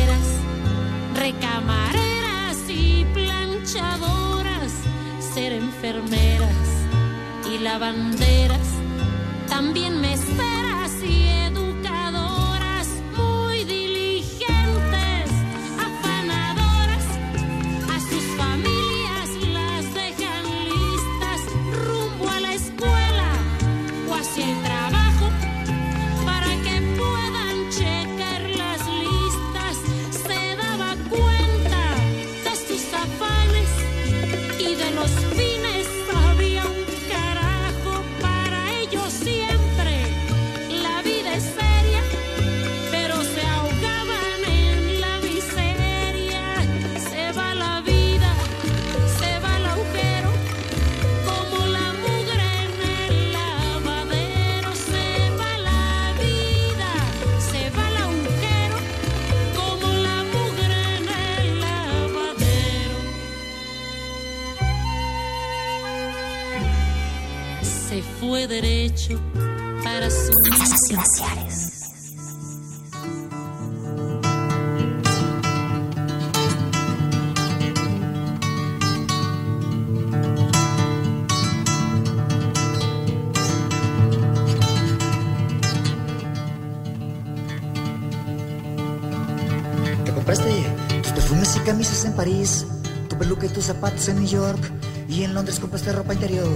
S49: zapatos en New York, y en Londres compraste ropa interior.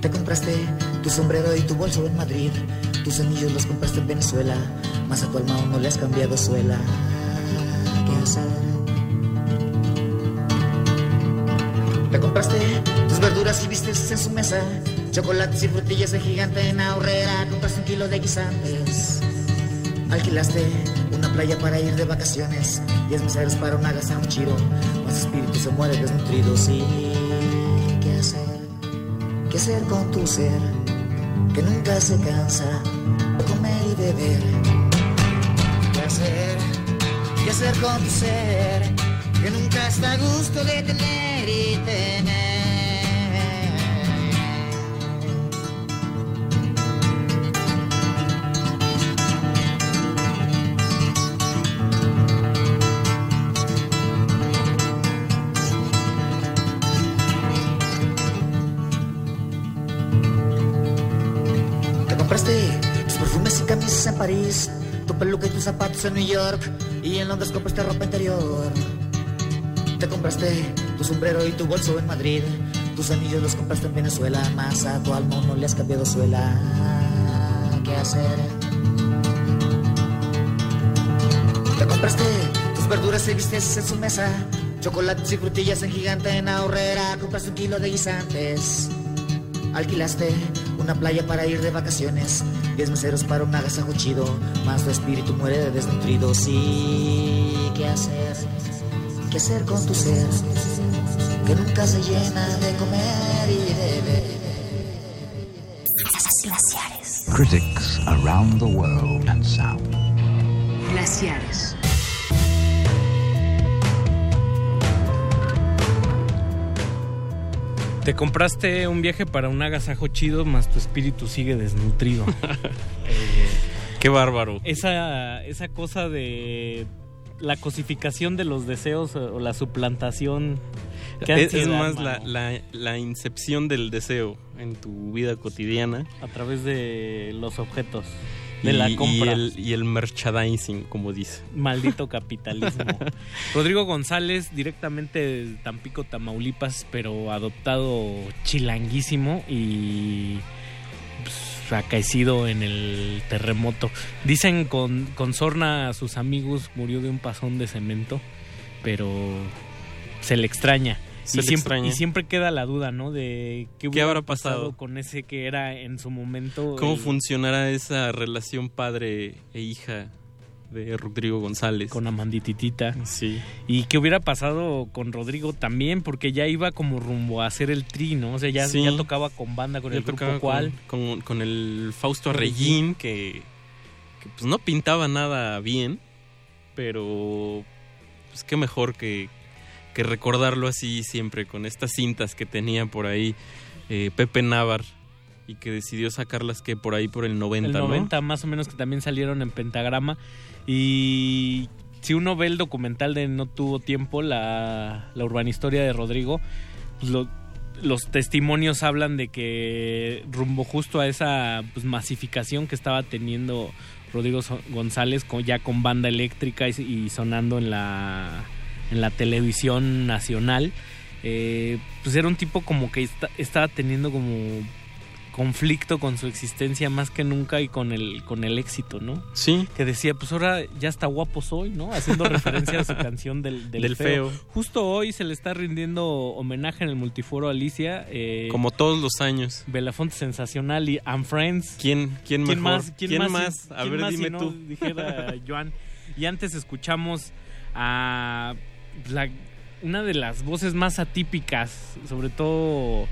S49: Te compraste tu sombrero y tu bolso en Madrid, tus anillos los compraste en Venezuela, más a tu alma no le has cambiado suela. ¿Qué hacer? Te compraste tus verduras y vistes en su mesa, chocolates y frutillas de gigante en ahorrera, compraste un kilo de guisantes. Alquilaste una playa para ir de vacaciones, diez meseros para un más espíritu se muere desnutrido, sí. ¿Qué hacer? ¿Qué hacer con tu ser que nunca se cansa de comer y beber? ¿Qué hacer? ¿Qué hacer con tu ser que nunca está a gusto de tener y tener? Zapatos en New York, y en Londres compraste ropa interior. Te compraste tu sombrero y tu bolso en Madrid, tus anillos los compraste en Venezuela, más a tu alma no le has cambiado suela. ¿Qué hacer? Te compraste tus verduras y vistes en su mesa, chocolates y frutillas en gigante en ahorrera, compraste un kilo de guisantes. Alquilaste una playa para ir de vacaciones, diez meseros para un agasajo chido, más tu espíritu muere de desnutrido. Sí, ¿qué hacer? ¿Qué hacer con tu ser que nunca se llena de comer y de beber?
S9: Glaciares.
S50: Critics around the world and sound.
S39: Glaciares.
S45: Te compraste un viaje para un agasajo chido, más tu espíritu sigue desnutrido. Eh,
S46: Qué bárbaro.
S45: esa, esa cosa de la cosificación de los deseos o la suplantación. ¿qué
S46: Es, es más la, la, la incepción del deseo en tu vida cotidiana.
S45: A través de los objetos, de
S46: y,
S45: la
S46: y
S45: compra.
S46: el, y el merchandising, como dice.
S45: Maldito capitalismo. Rodrigo González, directamente de Tampico, Tamaulipas, pero adoptado chilanguísimo y pues, acaecido en el terremoto. Dicen con, con sorna a sus amigos murió de un pasón de cemento, pero se le extraña.
S46: Se
S45: y, siempre,
S46: extraña.
S45: y siempre queda la duda, ¿no? De qué, hubiera
S46: habrá pasado?
S45: con ese que era en su momento.
S46: ¿Cómo
S45: el-
S46: funcionará esa relación padre e hija de Rodrigo González?
S45: Con Amandititita.
S46: Sí.
S45: Y qué hubiera pasado con Rodrigo también, porque ya iba como rumbo a hacer el tri, ¿no? O sea, ya,
S46: Sí.
S45: ya tocaba con banda, con
S46: Ya
S45: el grupo cual.
S46: Con, con- con el Fausto.
S45: Arreyín,
S46: que, que, pues no pintaba nada bien, pero pues qué mejor que, que recordarlo así siempre, con estas cintas que tenía por ahí eh, Pepe Navar y que decidió sacarlas que por ahí por el 90,
S45: el
S46: ¿no?
S45: 90 más o menos que también salieron en pentagrama. Y si uno ve el documental de No tuvo tiempo, la, la urbana historia de Rodrigo, pues lo- los testimonios hablan de que rumbo justo a esa pues, masificación que estaba teniendo Rodrigo González con, ya con banda eléctrica y, y sonando en la, en la televisión nacional, eh, pues era un tipo como que esta- estaba teniendo como conflicto con su existencia más que nunca y con el con el éxito, ¿no?
S46: Sí.
S45: Que decía, pues ahora ya está guapo soy, ¿no? Haciendo referencia a su canción del, del,
S46: Del
S45: feo.
S46: feo.
S45: Justo hoy se le está rindiendo homenaje en el multiforo a Alicia. eh,
S46: Como todos los años.
S45: Belafonte Sensacional y And Friends.
S46: ¿Quién, quién mejor?
S45: más? ¿Quién,
S46: ¿Quién
S45: más?
S46: más? A
S45: ¿Quién
S46: ver,
S45: más
S46: dime
S45: si no
S46: tú.
S45: dijera Joan. Y antes escuchamos a la- una de las voces más atípicas, sobre todo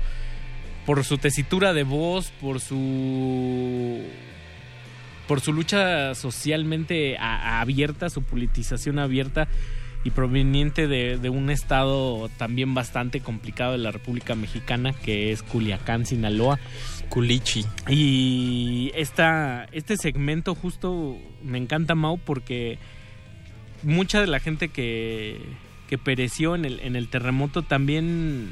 S45: por su tesitura de voz, por su por su lucha socialmente a- abierta, su politización abierta y proveniente de, de un estado también bastante complicado de la República Mexicana, que es Culiacán, Sinaloa.
S46: Culichi.
S45: Y esta, este segmento justo me encanta, Mau, porque mucha de la gente que, que pereció en el, en el terremoto también,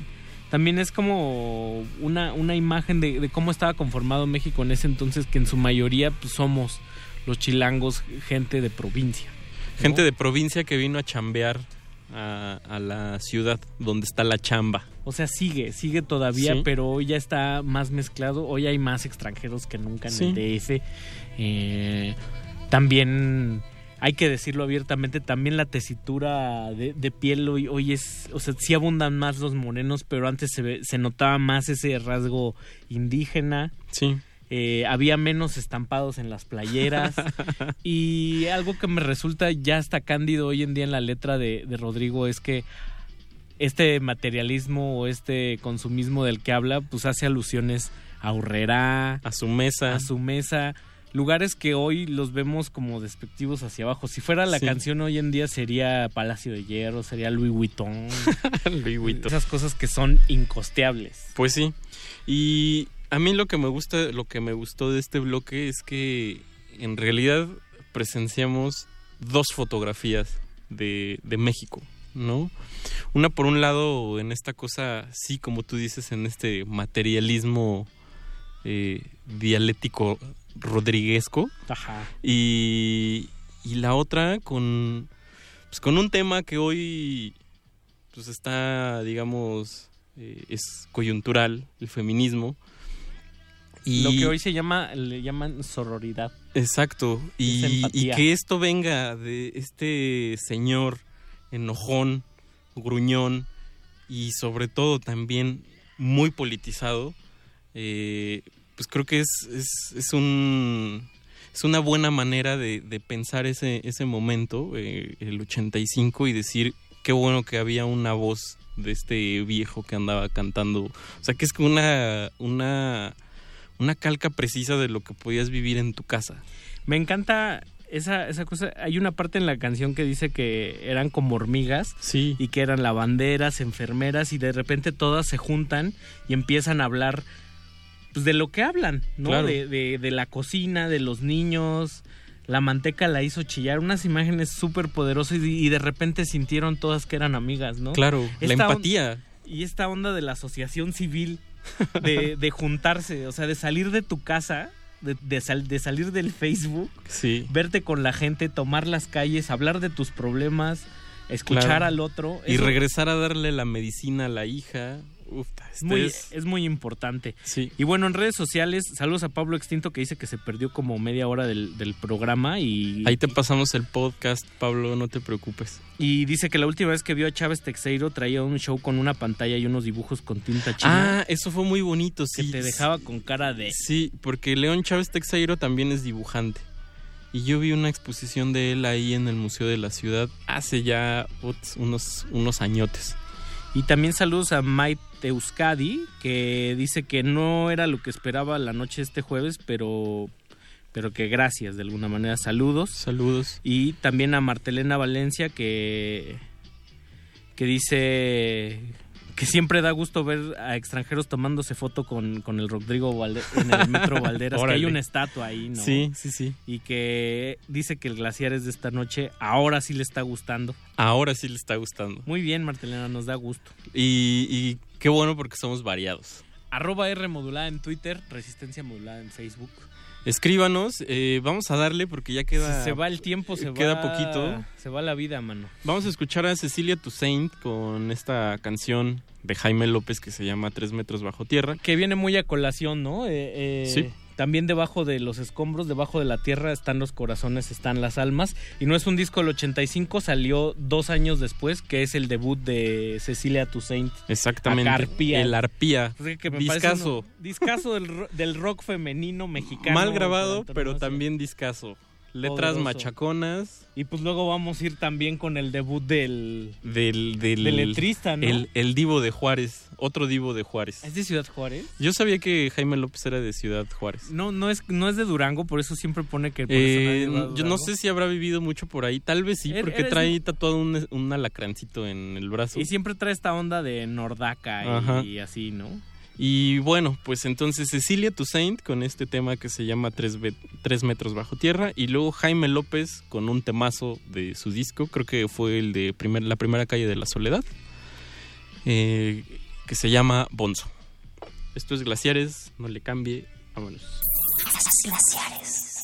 S45: también es como una, una imagen de, de cómo estaba conformado México en ese entonces, que en su mayoría pues, somos los chilangos, gente de provincia. ¿no?
S46: Gente de provincia que vino a chambear a, a la ciudad donde está la chamba.
S45: O sea, sigue, sigue todavía,
S46: Sí.
S45: pero hoy ya está más mezclado. Hoy hay más extranjeros que nunca en
S46: Sí.
S45: el DF. Eh, también, hay que decirlo abiertamente, también la tesitura de, de piel hoy, hoy es, o sea, sí abundan más los morenos, pero antes se, ve- se notaba más ese rasgo indígena.
S46: Sí.
S45: Eh, había menos estampados en las playeras y algo que me resulta ya hasta cándido hoy en día en la letra de, de Rodrigo es que este materialismo o este consumismo del que habla pues hace alusiones a Urrera,
S46: a su mesa,
S45: a su mesa, lugares que hoy los vemos como despectivos hacia abajo. Si fuera la
S46: Sí.
S45: canción hoy en día sería Palacio de Hierro, sería Louis Vuitton.
S46: Louis Vuitton.
S45: Esas cosas que son incosteables.
S46: Pues sí. Y a mí lo que me gusta, lo que me gustó de este bloque es que en realidad presenciamos dos fotografías de, de México, ¿no? Una por un lado en esta cosa, sí, como tú dices, en este materialismo eh, dialéctico rodriguesco.
S45: Ajá.
S46: Y, y la otra con, pues, con un tema que hoy pues está, digamos, eh, es coyuntural, el feminismo. Y,
S45: Lo que hoy se llama, le llaman sororidad.
S46: Exacto. Y, y que esto venga de este señor enojón, gruñón y sobre todo también muy politizado, eh, pues creo que es, es, es un es una buena manera de, de pensar ese, ese momento, eh, el 85, y decir qué bueno que había una voz de este viejo que andaba cantando. O sea, que es como una, una, una calca precisa de lo que podías vivir en tu casa.
S45: Me encanta esa, esa cosa. Hay una parte en la canción que dice que eran como hormigas.
S46: Sí.
S45: Y que eran lavanderas, enfermeras, y de repente todas se juntan y empiezan a hablar pues, de lo que hablan, ¿no?
S46: Claro.
S45: De, de- de la cocina, de los niños. La manteca la hizo chillar. Unas imágenes súper poderosas y, y de repente sintieron todas que eran amigas, ¿no?
S46: Claro, la
S45: Esta
S46: empatía.
S45: y esta onda de la asociación civil, de, de juntarse, o sea, de salir de tu casa, de, de sal- de salir del Facebook,
S46: Sí.
S45: verte con la gente, tomar las calles, hablar de tus problemas, escuchar
S46: Claro.
S45: al otro.
S46: Y regresar a darle la medicina a la hija. Uf,
S45: es
S46: este
S45: muy,
S46: es-
S45: es muy importante.
S46: Sí.
S45: Y bueno, en redes sociales, saludos a Pablo Extinto que dice que se perdió como media hora del, del programa y,
S46: Ahí te pasamos el podcast, Pablo, no te preocupes.
S45: y dice que la última vez que vio a Chávez Texeiro traía un show con una pantalla y unos dibujos con tinta china
S46: Ah, eso fue muy bonito,
S45: que
S46: sí.
S45: te dejaba con cara de...
S46: Sí, porque León Chávez Texeiro también es dibujante. Y yo vi una exposición de él ahí en el Museo de la Ciudad hace ya unos, unos añotes.
S45: Y también saludos a Maite Euskadi, que dice que no era lo que esperaba la noche este jueves, pero, pero que gracias de alguna manera. Saludos.
S46: Saludos.
S45: Y también a Martelena Valencia, que, que dice que siempre da gusto ver a extranjeros tomándose foto con, con el Rodrigo Valde- en el Metro Valderas, que hay una estatua ahí, ¿no?
S46: Sí, sí, sí.
S45: Y que dice que el glaciar es de esta noche, ahora sí le está gustando.
S46: Ahora sí le está gustando.
S45: Muy bien, Martelena, nos da gusto.
S46: Y, y qué bueno porque somos variados.
S45: Arroba R modulada en Twitter, Resistencia modulada en Facebook.
S46: Escríbanos, eh, vamos a darle porque ya queda...
S45: se va el tiempo, se
S46: queda
S45: va.
S46: poquito.
S45: Se va la vida, mano.
S46: Vamos a escuchar a Cecilia Toussaint con esta canción de Jaime López que se llama Tres metros bajo tierra.
S45: Que viene muy a colación, ¿no? Eh, eh,
S46: Sí.
S45: También debajo de los escombros, debajo de la tierra, están los corazones, están las almas. Y no es un disco del 85, salió dos años después, que es el debut de Cecilia Toussaint.
S46: Exactamente.
S45: Acarpía.
S46: El arpía.
S45: Así que uno- discazo del, del rock femenino mexicano.
S46: Mal grabado, pero también discazo. Letras
S45: Poderoso.
S46: machaconas.
S45: Y pues luego vamos a ir también con el debut del...
S46: Del, del,
S45: Del letrista, ¿no?
S46: El, el divo de Juárez. Otro divo de Juárez.
S45: ¿Es de Ciudad Juárez?
S46: Yo sabía que Jaime López era de Ciudad Juárez.
S45: No, no es, no es de Durango, por eso siempre pone que...
S46: Eh,
S45: personaje va a
S46: yo no sé si habrá vivido mucho por ahí. Tal vez sí, porque
S45: eres-
S46: trae tatuado un, un alacrancito en el brazo.
S45: Y siempre trae esta onda de Nordaca y así, ¿no?
S46: Y bueno, pues entonces Cecilia Toussaint con este tema que se llama Tres, metros bajo tierra y luego Jaime López con un temazo de su disco, creo que fue el de primer, la primera calle de la soledad, eh, que se llama Bonzo. Esto es Glaciares, no le cambie, vámonos.
S39: Glaciares.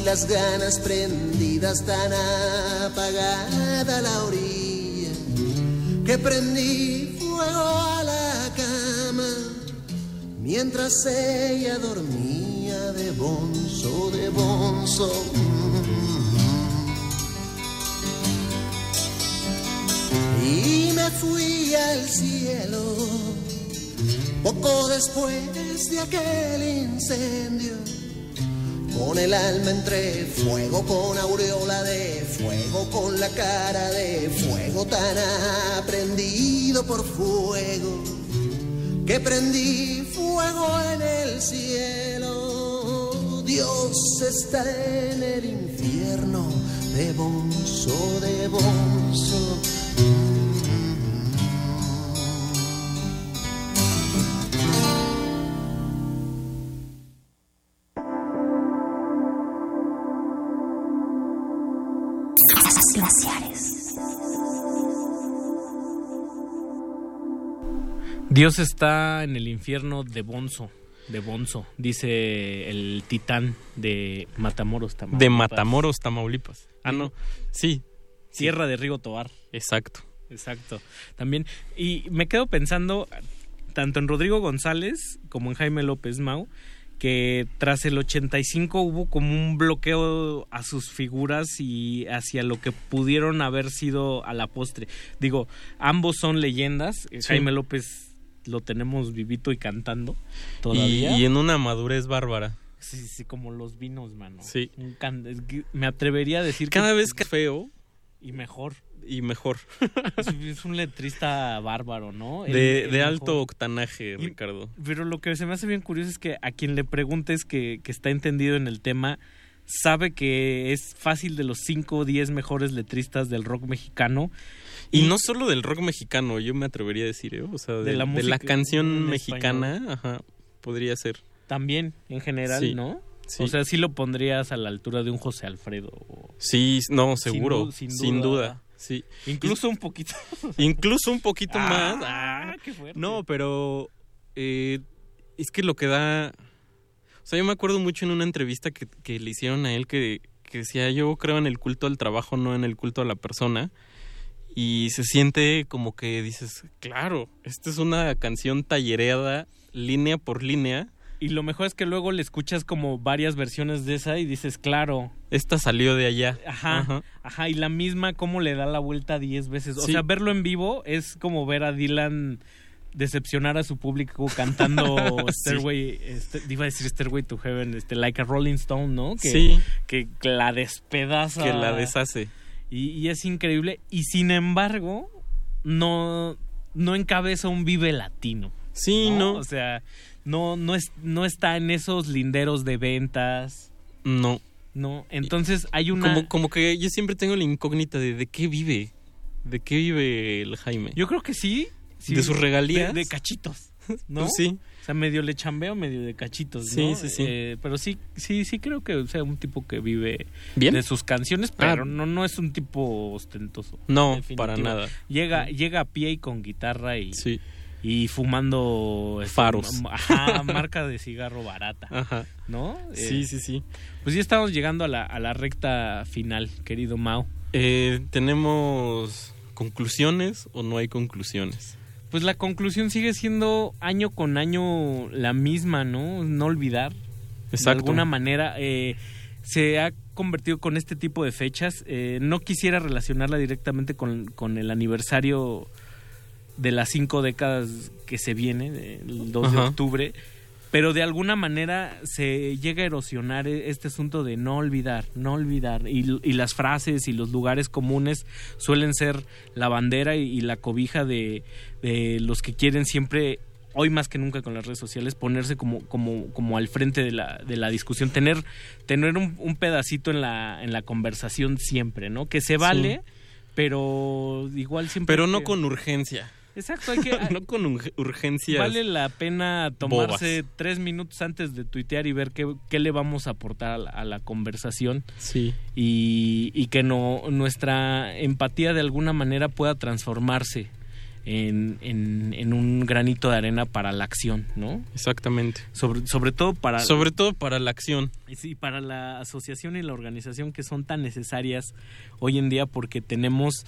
S48: Y
S47: las ganas prendidas, tan apagada la orilla, que prendí fuego a la cama, mientras ella dormía de bonzo, de bonzo. y me fui al cielo. Poco después de aquel incendio, con el alma entre fuego, con aureola de fuego, con la cara de fuego tan aprendido por fuego, que prendí fuego en el cielo. Dios está en el infierno de bonzo, de.
S45: Dios está en el infierno de Bonzo, de Bonzo, dice el titán de Matamoros, Tamaulipas.
S46: De Matamoros, Tamaulipas. Ah, no. Sí.
S45: Tierra de Rigo Tobar.
S46: Exacto.
S45: Exacto. También. Y me quedo pensando tanto en Rodrigo González como en Jaime López Mau que tras el 85 hubo como un bloqueo a sus figuras y hacia lo que pudieron haber sido a la postre. Digo, ambos son leyendas.
S46: Sí.
S45: Jaime López lo tenemos vivito y cantando todavía.
S46: y en una madurez bárbara.
S45: Sí, sí, como los vinos, mano.
S46: Sí.
S45: Un can- me atrevería a decir
S46: Cada
S45: que
S46: vez que feo
S45: y mejor.
S46: y mejor.
S45: Es, es un letrista bárbaro, ¿no? El-
S46: De,
S45: el
S46: de alto octanaje,
S45: Y-
S46: Ricardo.
S45: Pero lo que se me hace bien curioso es que a quien le preguntes que, que está entendido en el tema, sabe que es fácil de los 5 o 10 mejores letristas del rock mexicano.
S46: Y no solo del rock mexicano, yo me atrevería a decir, ¿eh? o sea, de,
S45: De la
S46: de la canción mexicana, ajá, podría ser.
S45: También, en general,
S46: Sí,
S45: ¿no?
S46: sí.
S45: O sea, sí lo pondrías a la altura de un José Alfredo. o-
S46: Sí, no,
S45: Sin
S46: seguro,
S45: du- sin
S46: sin,
S45: duda.
S46: duda. sí.
S45: Incluso un poquito.
S46: Incluso un poquito
S45: Ah,
S46: más. Ah,
S45: qué fuerte.
S46: No, pero eh, es que lo que da... O sea, yo me acuerdo mucho en una entrevista que, que le hicieron a él que, que decía, yo creo en el culto al trabajo, no en el culto a la persona. Y se siente como que dices, claro, esta es una canción tallereada, línea por línea.
S45: Y lo mejor es que luego le escuchas como varias versiones de esa y dices, claro.
S46: Esta salió de allá.
S45: Ajá, ajá, y la misma cómo le da la vuelta 10 veces. O
S46: Sí.
S45: sea, verlo en vivo es como ver a Dylan decepcionar a su público cantando
S46: Sí.
S45: Stairway, este, iba a decir Stairway to Heaven, este, like a Rolling Stone, ¿no? Que,
S46: Sí.
S45: que la despedaza.
S46: Que la deshace.
S45: Y, y es increíble. Y sin embargo, no, no encabeza un vive latino.
S46: Sí, ¿no?
S45: O sea, no, no, es, no está en esos linderos de ventas.
S46: No.
S45: No, entonces hay una...
S46: Como, como que yo siempre tengo la incógnita de de qué vive. ¿De qué vive el Jaime?
S45: Yo creo que sí. sí,
S46: ¿De sus regalías?
S45: De, de cachitos, ¿no?
S46: Pues sí.
S45: O sea, medio le chambeo, medio de cachitos,
S46: Sí,
S45: ¿no?
S46: sí, sí.
S45: Eh, pero sí, sí, sí creo que sea un tipo que vive
S46: ¿Bien?
S45: de sus canciones,
S46: Ah.
S45: pero no, no es un tipo ostentoso.
S46: No,
S45: definitivo.
S46: para nada.
S45: Llega, llega a pie y con guitarra y,
S46: Sí.
S45: y fumando este,
S46: Faros.
S45: ajá, marca de cigarro barata.
S46: Ajá.
S45: ¿No?
S46: Sí,
S45: Eh,
S46: sí, sí.
S45: Pues ya estamos llegando a la, a la recta final, querido Mao.
S46: Eh, ¿Tenemos conclusiones o no hay conclusiones?
S45: Pues la conclusión sigue siendo año con año la misma, ¿no? No olvidar. De
S46: Exacto.
S45: alguna manera eh, se ha convertido con este tipo de fechas. Eh, no quisiera relacionarla directamente con, con el aniversario de las cinco décadas que se viene, el 2 de octubre, pero de alguna manera se llega a erosionar e- este asunto de no olvidar, no olvidar, y, y las frases y los lugares comunes suelen ser la bandera y, y la cobija de, de los que quieren siempre hoy más que nunca con las redes sociales ponerse como como como al frente de la, de la discusión. Tener tener un, un pedacito en la en la conversación siempre no que se vale pero igual siempre
S46: Pero no
S45: que-
S46: con urgencia.
S45: Exacto hay que
S46: no con urge- urgencias.
S45: Vale la pena tomarse
S46: bobas.
S45: tres minutos antes de tuitear y ver qué, qué le vamos a aportar a la, a la conversación
S46: Sí.
S45: y, y que no, nuestra empatía de alguna manera pueda transformarse en, en- en un granito de arena para la acción, ¿no?
S46: Exactamente.
S45: Sobre, sobre todo para...
S46: Sobre todo para la acción.
S45: y Sí, para la asociación y la organización que son tan necesarias hoy en día porque tenemos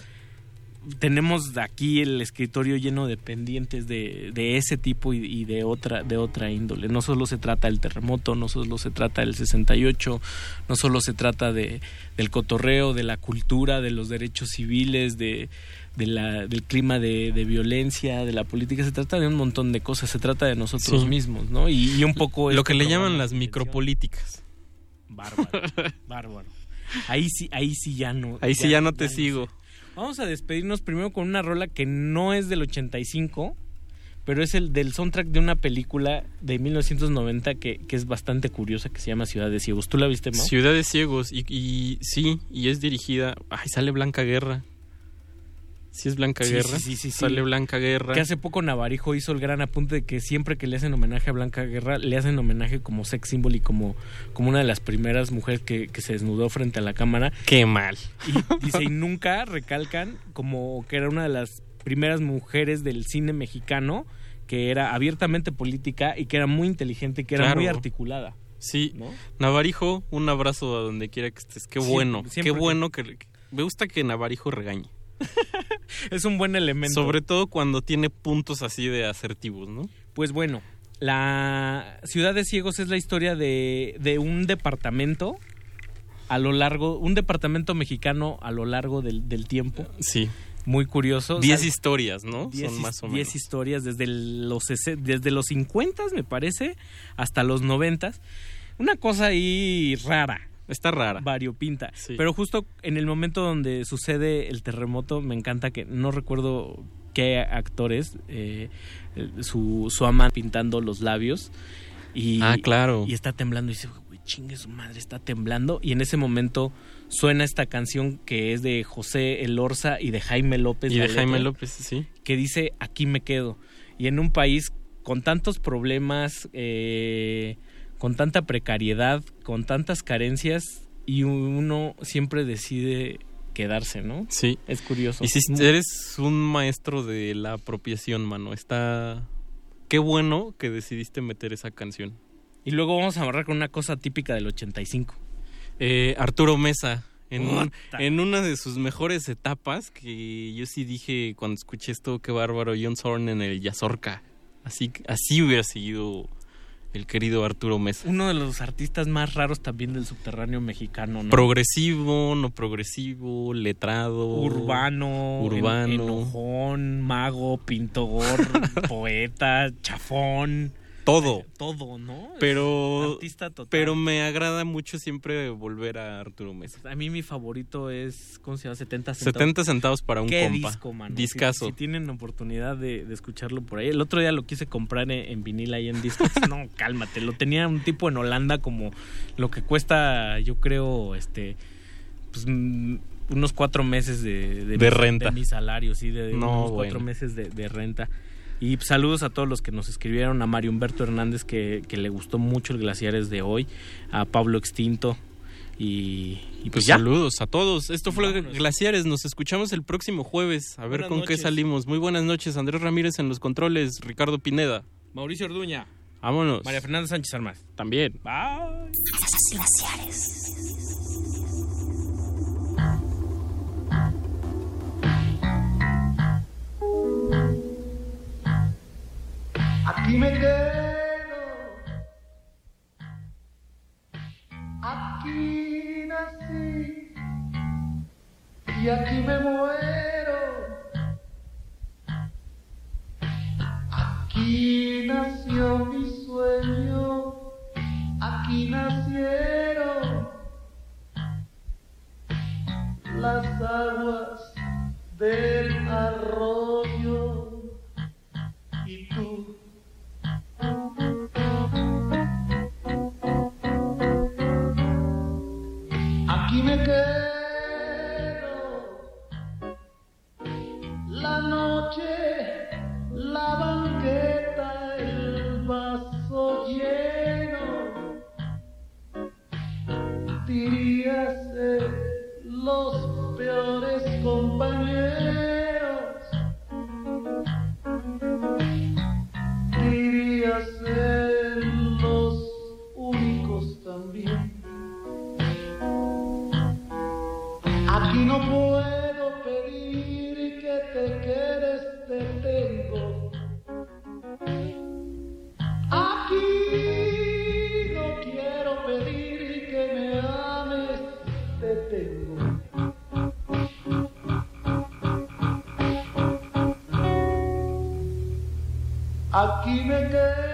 S45: tenemos aquí el escritorio lleno de pendientes de, de ese tipo y, y de otra de otra índole. No solo se trata del terremoto, no solo se trata del 68, no solo se trata de del cotorreo, de la cultura, de los derechos civiles, de, de la, del clima de, de violencia, de la política. Se trata de un montón de cosas. Se trata de nosotros
S46: Sí.
S45: mismos, ¿no? Y, y un poco
S46: Lo que le llaman las micropolíticas.
S45: Bárbaro, bárbaro. Ahí sí, ahí sí ya no.
S46: Ahí sí ya no te sigo.
S45: Vamos a despedirnos primero con una rola que no es del 85, pero es el del soundtrack de una película de 1990 que, que es bastante curiosa, que se llama Ciudad de Ciegos. ¿Tú la viste, Mau?
S46: Ciudad de Ciegos. Y, y sí, y es dirigida. Ay, sale Blanca Guerra. Sí, es Blanca
S45: Sí,
S46: Guerra.
S45: sí, sí.
S46: Sale Blanca Guerra.
S45: Que hace poco Navarijo hizo el gran apunte de que siempre que le hacen homenaje a Blanca Guerra, le hacen homenaje como sex symbol y como, como una de las primeras mujeres que, que se desnudó frente a la cámara.
S46: Qué mal.
S45: Y dice, y nunca recalcan como que era una de las primeras mujeres del cine mexicano que era abiertamente política y que era muy inteligente y que era
S46: Claro.
S45: muy articulada.
S46: Sí.
S45: ¿no?
S46: Navarijo, un abrazo a donde quiera que estés. Qué bueno.
S45: siempre
S46: qué bueno que... Me gusta que Navarijo regañe.
S45: Es un buen elemento.
S46: Sobre todo cuando tiene puntos así de asertivos, ¿no?
S45: Pues bueno, la Ciudad de Ciegos es la historia de, de un departamento a lo largo, un departamento mexicano a lo largo del, del tiempo.
S46: Sí.
S45: Muy curioso.
S46: Diez historias, ¿no?
S45: Diez
S46: Son más o
S45: diez
S46: menos.
S45: historias desde los, desde los 50, me parece, hasta los 90. Una cosa ahí rara.
S46: Está rara.
S45: Variopinta.
S46: Sí.
S45: Pero justo en el momento donde sucede el terremoto, me encanta que no recuerdo qué actores, eh, su, su ama pintando los labios. Y,
S46: Ah, claro.
S45: Y está temblando y dice, güey, chingue su madre, está temblando. Y en ese momento suena esta canción que es de José Elorza y de Jaime López.
S46: Y de Jaime López, sí.
S45: que dice aquí me quedo. Y en un país con tantos problemas, eh, con tanta precariedad, con tantas carencias, y uno siempre decide quedarse, ¿no?
S46: Sí.
S45: Es curioso.
S46: Y si eres un maestro de la apropiación, mano. Está... Qué bueno que decidiste meter esa canción.
S45: Y luego vamos a amarrar con una cosa típica del 85.
S46: Eh, Arturo Mesa, en, un-
S45: Puta.
S46: en una de sus mejores etapas, que yo sí dije cuando escuché esto, qué bárbaro, John Zorn en el Yazorca. Así, así hubiera seguido el querido Arturo Mesa.
S45: Uno de los artistas más raros también del subterráneo mexicano, ¿no?
S46: Progresivo, no progresivo, letrado.
S45: Urbano,
S46: Urbano.
S45: en- enojón, mago, pintor, poeta, chafón.
S46: Todo.
S45: Todo, ¿no?
S46: Pero,
S45: artista total.
S46: pero me agrada mucho siempre volver a Arturo Mesa.
S45: A mí mi favorito es, ¿cómo se llama? 70 centavos.
S46: 70 centavos para un
S45: Qué
S46: compa.
S45: disco, mano.
S46: Discazo.
S45: Si, si tienen oportunidad de, de escucharlo por ahí. El otro día lo quise comprar en, en vinil ahí en discos. no, cálmate. Lo tenía un tipo en Holanda como lo que cuesta, yo creo, este, pues mm, unos cuatro meses de,
S46: De
S45: mi-
S46: renta.
S45: De mi salario, sí, de
S46: No,
S45: unos cuatro meses de, de renta. Y saludos a todos los que nos escribieron, a Mario Humberto Hernández que, que le gustó mucho el Glaciares de hoy, a Pablo Extinto y, y pues,
S46: Pues
S45: ya.
S46: saludos a todos. Esto fue
S45: Vámonos.
S46: Glaciares. Nos escuchamos el próximo jueves. A ver
S45: Buenas
S46: con qué salimos. Muy buenas noches. Andrés Ramírez en los controles. Ricardo Pineda.
S45: Mauricio Orduña,
S46: Vámonos.
S45: María Fernanda Sánchez Armas.
S46: También.
S45: Bye.
S47: Aquí me quedo. Aquí nací y aquí me muero. Aquí nació mi sueño, aquí nacieron las aguas del arroyo y tú. Aquí me quedo. La noche, la banqueta, el vaso lleno. Diríase los peores compañeros. Aquí me quedo.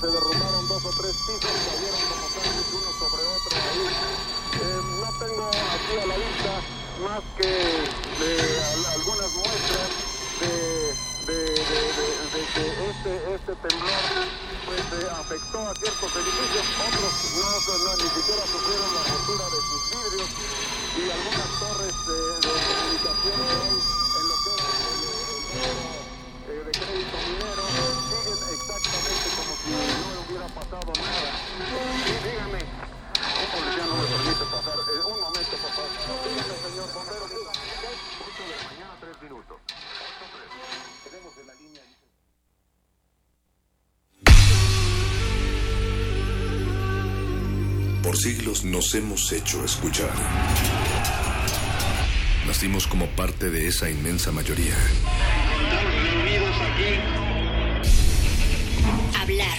S51: Se derrumbaron dos o tres pisos, cayeron como sándwich uno sobre otro ahí. Eh, no tengo aquí a la vista más que al- algunas muestras de, de, de, que este, este temblor pues, eh, afectó a ciertos edificios, otros no, no, ni siquiera sufrieron la rotura de sus vidrios y algunas torres eh, de comunicación pasado nada. Y dígame, un policía no me permite pasar. Eh, un momento, por favor. Dígame, señor bombero. Ocho de la mañana, tres minutos. Ocho, tres. Tenemos en la línea...
S29: Por siglos nos hemos hecho escuchar. Nacimos como parte de esa inmensa mayoría.
S9: Hablar,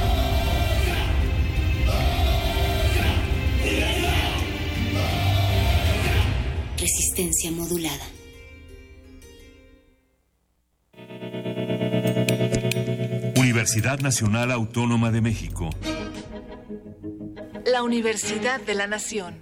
S9: Resistencia modulada.
S52: Universidad Nacional Autónoma de México.
S53: La Universidad de la Nación.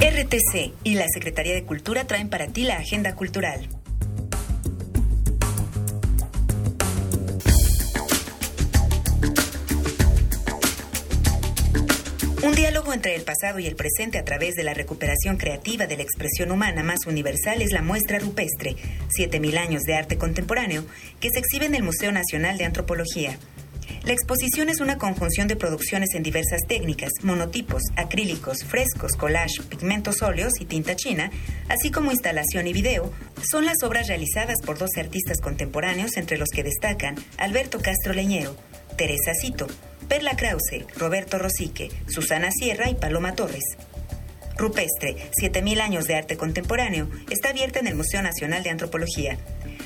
S54: RTC y la Secretaría de Cultura traen para ti la agenda cultural. Un diálogo entre el pasado y el presente a través de la recuperación creativa de la expresión humana más universal es la muestra rupestre, 7000 años de arte contemporáneo, que se exhibe en el Museo Nacional de Antropología. La exposición es una conjunción de producciones en diversas técnicas, monotipos, acrílicos, frescos, collage, pigmentos óleos y tinta china, así como instalación y video. Son las obras realizadas por 12 artistas contemporáneos, entre los que destacan Alberto Castro Leñero, Teresa Cito, Perla Krause, Roberto Rosique, Susana Sierra y Paloma Torres. Rupestre, 7000 años de arte contemporáneo, está abierta en el Museo Nacional de Antropología.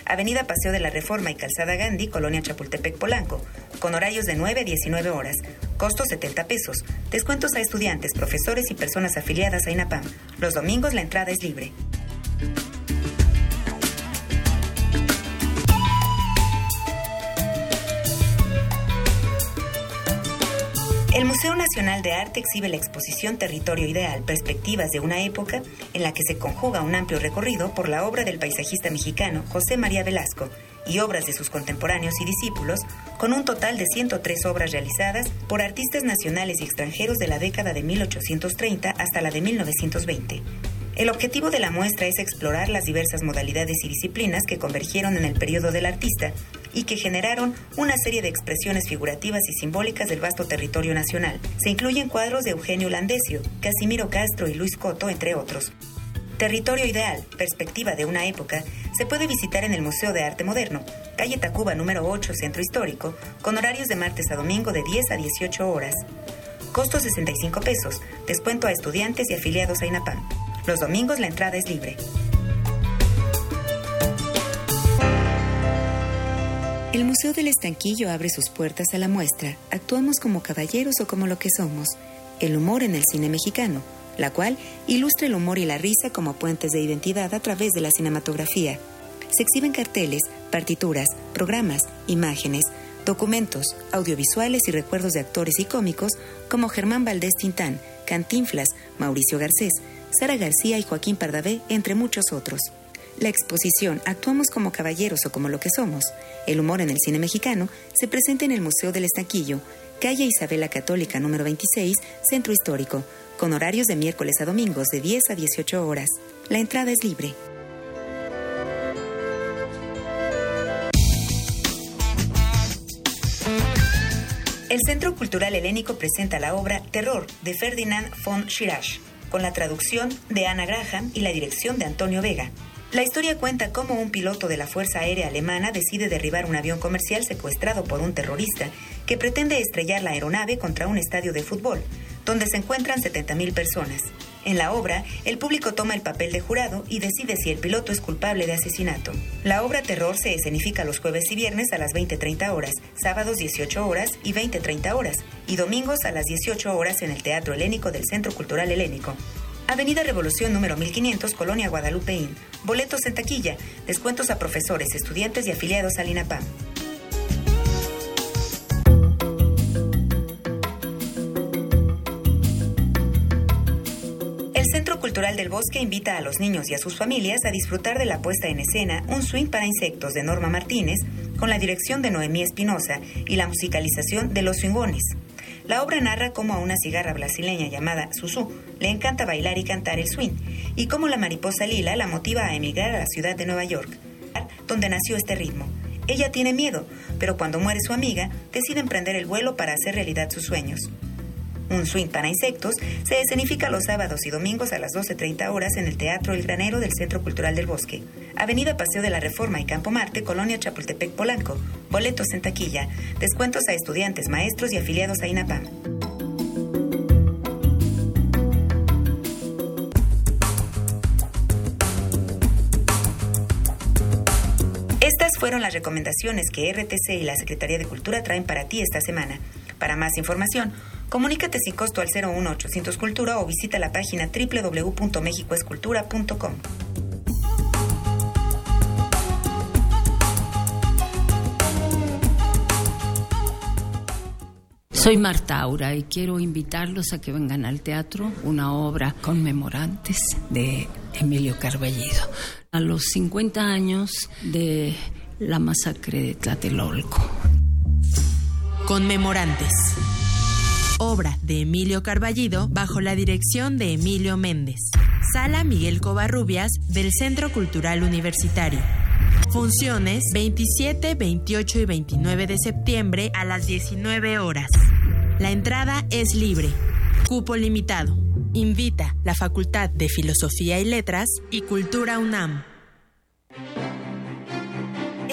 S54: Avenida Paseo de la Reforma y Calzada Gandhi, Colonia Chapultepec, Polanco, con horarios de 9 a 19 horas. Costo 70 pesos. Descuentos a estudiantes, profesores y personas afiliadas a INAPAM. Los domingos la entrada es libre. El Museo Nacional de Arte exhibe la exposición Territorio Ideal, Perspectivas de una época, en la que se conjuga un amplio recorrido por la obra del paisajista mexicano José María Velasco y obras de sus contemporáneos y discípulos, con un total de 103 obras realizadas por artistas nacionales y extranjeros de la década de 1830 hasta la de 1920. El objetivo de la muestra es explorar las diversas modalidades y disciplinas que convergieron en el periodo del artista y que generaron una serie de expresiones figurativas y simbólicas del vasto territorio nacional. Se incluyen cuadros de Eugenio Landesio, Casimiro Castro y Luis Coto, entre otros. Territorio Ideal, Perspectiva de una época, se puede visitar en el Museo de Arte Moderno, calle Tacuba número 8, Centro Histórico, con horarios de martes a domingo de 10 a 18 horas. Costo 65 pesos, descuento a estudiantes y afiliados a INAPAM. Los domingos la entrada es libre. El Museo del Estanquillo abre sus puertas a la muestra. Actuamos como caballeros o como lo que somos. El humor en el cine mexicano, la cual ilustra el humor y la risa como puentes de identidad a través de la cinematografía. Se exhiben carteles, partituras, programas, imágenes, documentos, audiovisuales y recuerdos de actores y cómicos como Germán Valdés Tintán, Cantinflas, Mauricio Garcés, Sara García y Joaquín Pardavé, entre muchos otros. La exposición Actuamos como caballeros o como lo que somos, el humor en el cine mexicano, se presenta en el Museo del Estanquillo, calle Isabela Católica número 26, Centro Histórico, con horarios de miércoles a domingos de 10 a 18 horas. La entrada es libre. El Centro Cultural Helénico presenta la obra Terror de Ferdinand von Schirach, con la traducción de Anna Graham y la dirección de Antonio Vega. La historia cuenta cómo un piloto de la Fuerza Aérea Alemana decide derribar un avión comercial secuestrado por un terrorista que pretende estrellar la aeronave contra un estadio de fútbol, donde se encuentran 70.000 personas. En la obra, el público toma el papel de jurado y decide si el piloto es culpable de asesinato. La obra Terror se escenifica los jueves y viernes a las 20.30 horas, sábados 18 horas y 20.30 horas, y domingos a las 18 horas en el Teatro Helénico del Centro Cultural Helénico. Avenida Revolución número 1500, Colonia Guadalupeín. Boletos en taquilla, descuentos a profesores, estudiantes y afiliados al INAPAM. El Centro Cultural del Bosque invita a los niños y a sus familias a disfrutar de la puesta en escena Un Swing para Insectos de Norma Martínez, con la dirección de Noemí Espinosa y la musicalización de Los Swingones. La obra narra cómo a una cigarra brasileña llamada Susu le encanta bailar y cantar el swing, y cómo la mariposa lila la motiva a emigrar a la ciudad de Nueva York, donde nació este ritmo. Ella tiene miedo, pero cuando muere su amiga, decide emprender el vuelo para hacer realidad sus sueños. Un swing para insectos se escenifica los sábados y domingos a las 12.30 horas en el Teatro El Granero del Centro Cultural del Bosque. Avenida Paseo de la Reforma y Campo Marte, Colonia Chapultepec, Polanco. Boletos en taquilla. Descuentos a estudiantes, maestros y afiliados a INAPAM. Fueron las recomendaciones que RTC y la Secretaría de Cultura traen para ti esta semana. Para más información, comunícate sin costo al 01800 Cultura o visita la página www.mexicoescultura.com.
S9: Soy Marta Aura y quiero invitarlos a que vengan al teatro una obra conmemorantes de Emilio Carballido. A los 50 años de la masacre de Tlatelolco.
S55: Conmemorantes. Obra de Emilio Carballido bajo la dirección de Emilio Méndez. Sala Miguel Covarrubias del Centro Cultural Universitario. Funciones 27, 28 y 29 de septiembre a las 19 horas. La entrada es libre. Cupo limitado. Invita la Facultad de Filosofía y Letras y Cultura UNAM.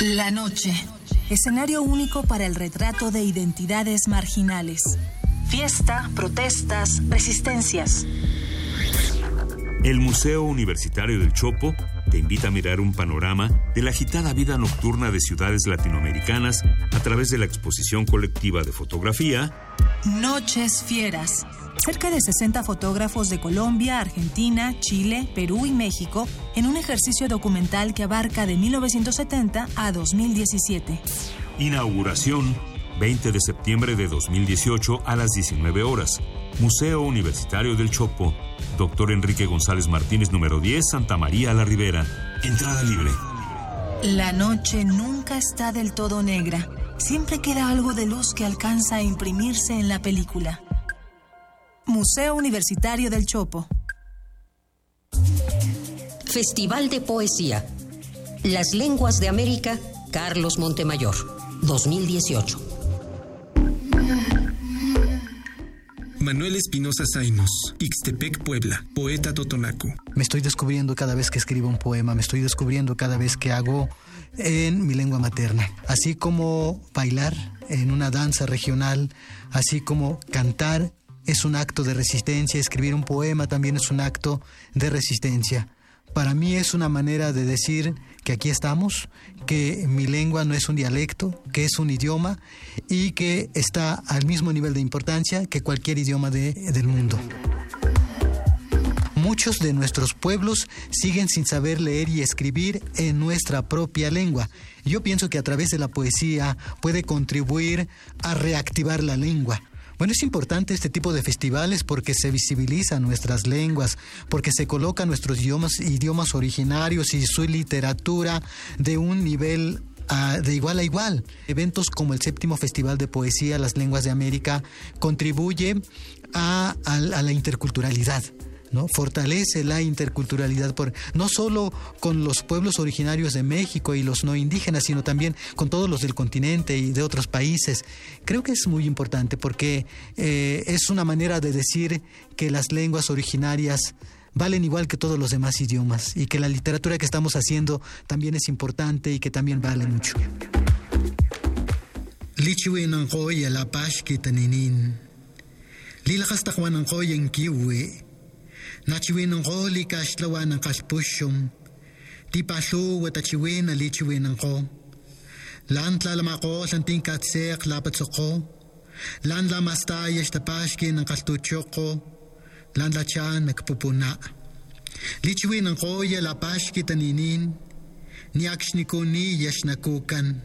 S56: La noche. Escenario único para el retrato de identidades marginales. Fiesta, protestas, resistencias.
S2: El Museo Universitario del Chopo te invita a mirar un panorama de la agitada vida nocturna de ciudades latinoamericanas a través de la exposición colectiva de fotografía
S56: Noches fieras. Cerca de 60 fotógrafos de Colombia, Argentina, Chile, Perú y México en un ejercicio documental que abarca de 1970 a 2017.
S2: Inauguración 20 de septiembre de 2018 a las 19 horas. Museo Universitario del Chopo. Doctor Enrique González Martínez, número 10, Santa María la Ribera. Entrada libre.
S56: La noche nunca está del todo negra. Siempre queda algo de luz que alcanza a imprimirse en la película. Museo Universitario del Chopo.
S57: Festival de Poesía. Las Lenguas de América, Carlos Montemayor, 2018.
S58: Manuel Espinosa Zainos, Ixtepec, Puebla, poeta totonaco.
S59: Me estoy descubriendo cada vez que escribo un poema, me estoy descubriendo cada vez que hago en mi lengua materna. Así como bailar en una danza regional, así como cantar es un acto de resistencia, escribir un poema también es un acto de resistencia. Para mí es una manera de decir que aquí estamos, que mi lengua no es un dialecto, que es un idioma y que está al mismo nivel de importancia que cualquier idioma de- del mundo. Muchos de nuestros pueblos siguen sin saber leer y escribir en nuestra propia lengua. Yo pienso que a través de la poesía puede contribuir a reactivar la lengua. Bueno, es importante este tipo de festivales porque se visibilizan nuestras lenguas, porque se colocan nuestros idiomas, idiomas originarios y su literatura de un nivel ah, de igual a igual. Eventos como el séptimo Festival de Poesía Las Lenguas de América contribuye a la interculturalidad. ¿No? Fortalece la interculturalidad por, no solo con los pueblos originarios de México y los no indígenas, sino también con todos los del continente y de otros países. Creo que es muy importante porque eh, es una manera de decir que las lenguas originarias valen igual que todos los demás idiomas y que la literatura que estamos haciendo también es importante y que también vale mucho.
S44: Nachiwin ang ko, likaslawa ng kaspusyong. Di paso, watachiwin, alichiwin ang ko. Lan tlalama ko, santing katsek, lapat so ko. Lan lamas tayo, tapaskin ang kastutsyo ko. Lan la tiyan, nagpupuna. Lichiwin ang ko, yalapas kitaninin. Niyaks ni ko ni, yas nakukan.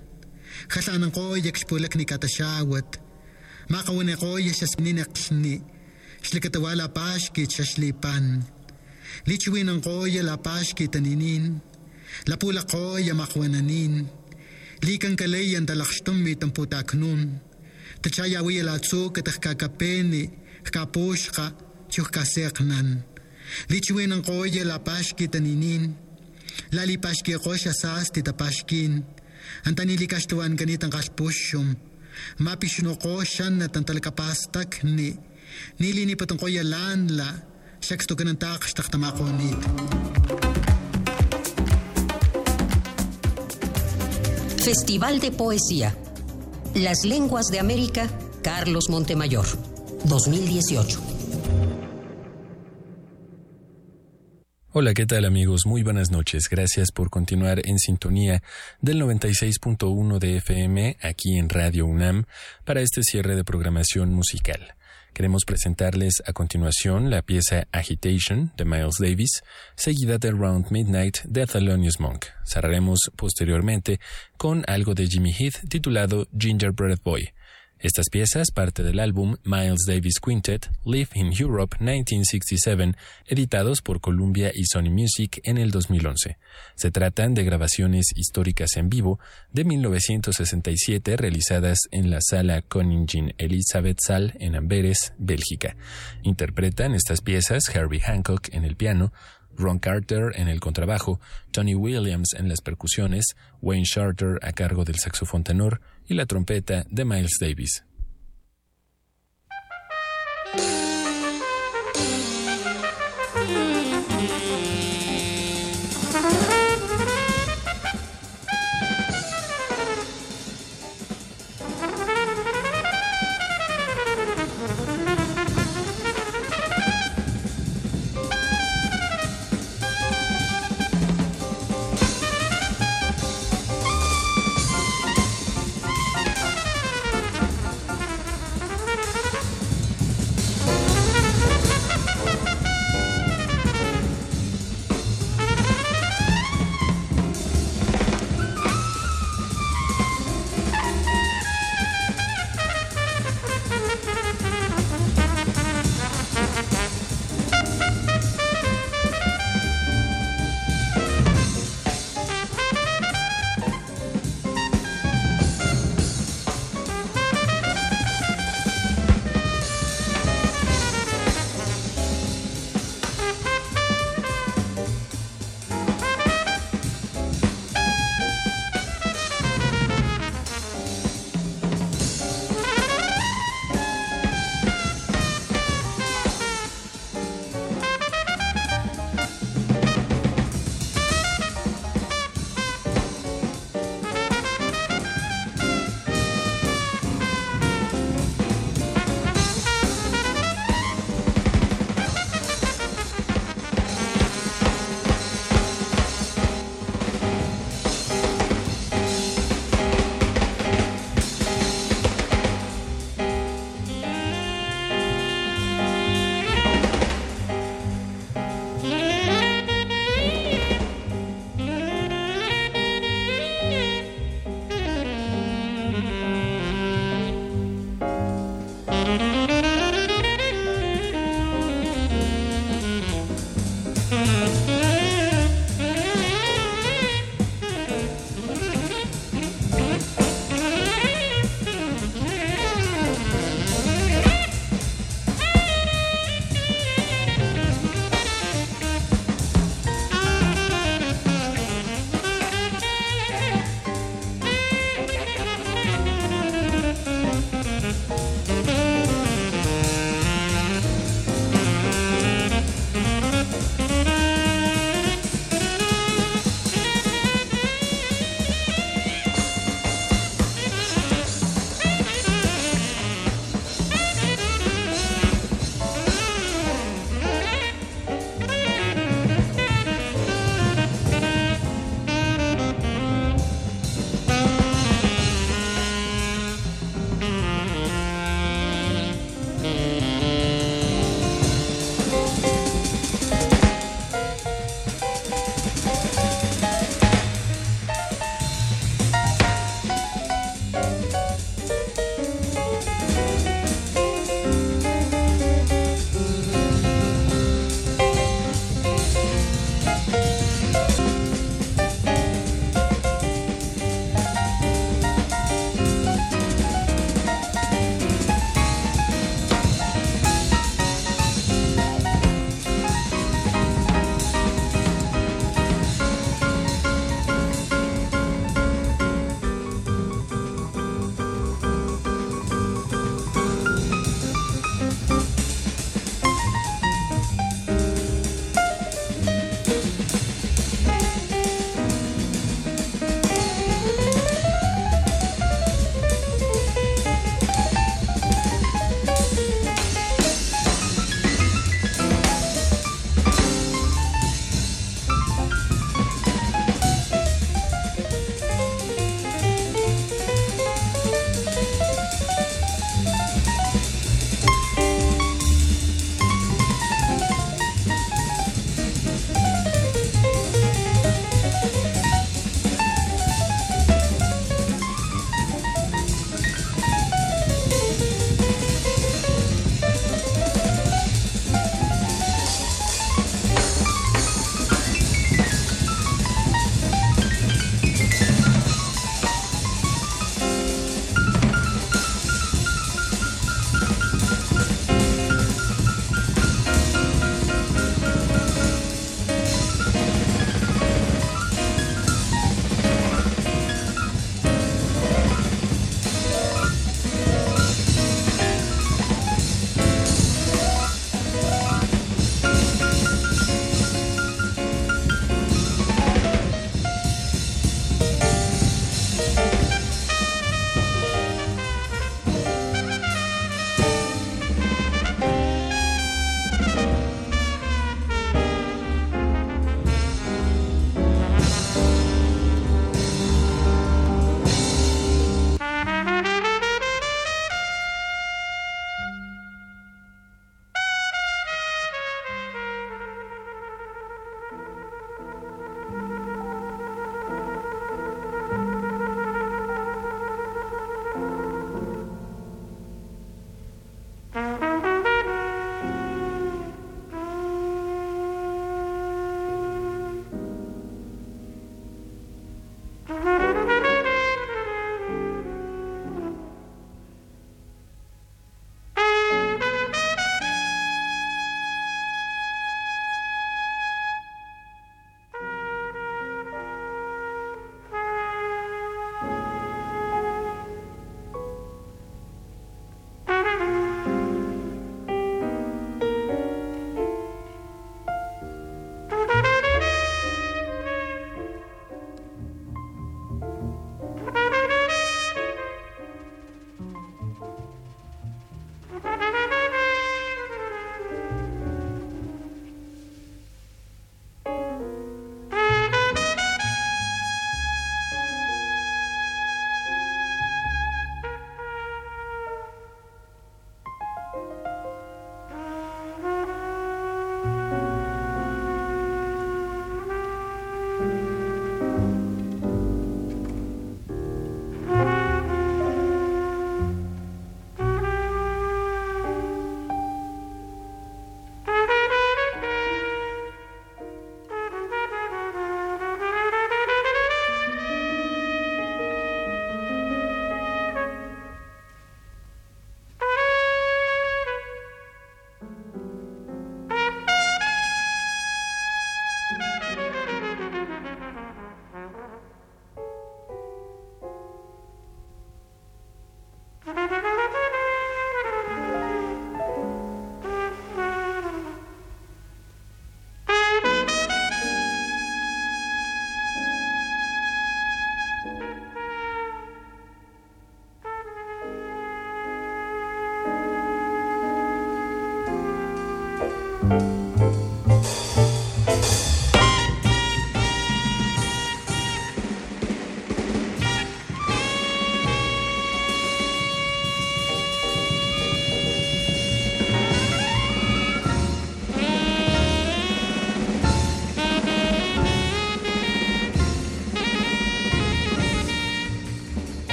S44: Kasanan ko, yakspulak ni katasyawat. Makawan ako, yas asminak ni. Slikatawa lapash kit shashlipan. Lichwin ang ko ya lapash kit aninin. Lapula ko ya makwananin. Likang kalay yan talakstum mit ang putak nun. Tachayawi ya latsu katah kakapeni eh, kapushka chuh kaseknan. Lichwin ang ko ya lapash kit aninin. Lalipashki ko siya sas titapashkin. Ang tanilikas tuwan ganitang kaspusyum. Mapishno ko siya na tantalkapastak ni Nili ni la. Takas taktamako nit.
S40: Festival de Poesía. Las Lenguas de América, Carlos Montemayor. 2018.
S60: Hola, ¿qué tal amigos? Muy buenas noches. Gracias por continuar en sintonía del 96.1 de FM aquí en Radio UNAM para este cierre de programación musical. Queremos presentarles a continuación la pieza Agitation de Miles Davis, seguida de Round Midnight de Thelonious Monk. Cerraremos posteriormente con algo de Jimmy Heath titulado Gingerbread Boy. Estas piezas, parte del álbum Miles Davis Quintet, Live in Europe 1967, editados por Columbia y Sony Music en el 2011. Se tratan de grabaciones históricas en vivo de 1967 realizadas en la sala Koningin Elizabeth Saal en Amberes, Bélgica. Interpretan estas piezas Herbie Hancock en el piano, Ron Carter en el contrabajo, Tony Williams en las percusiones, Wayne Shorter a cargo del saxofón tenor y la trompeta de Miles Davis.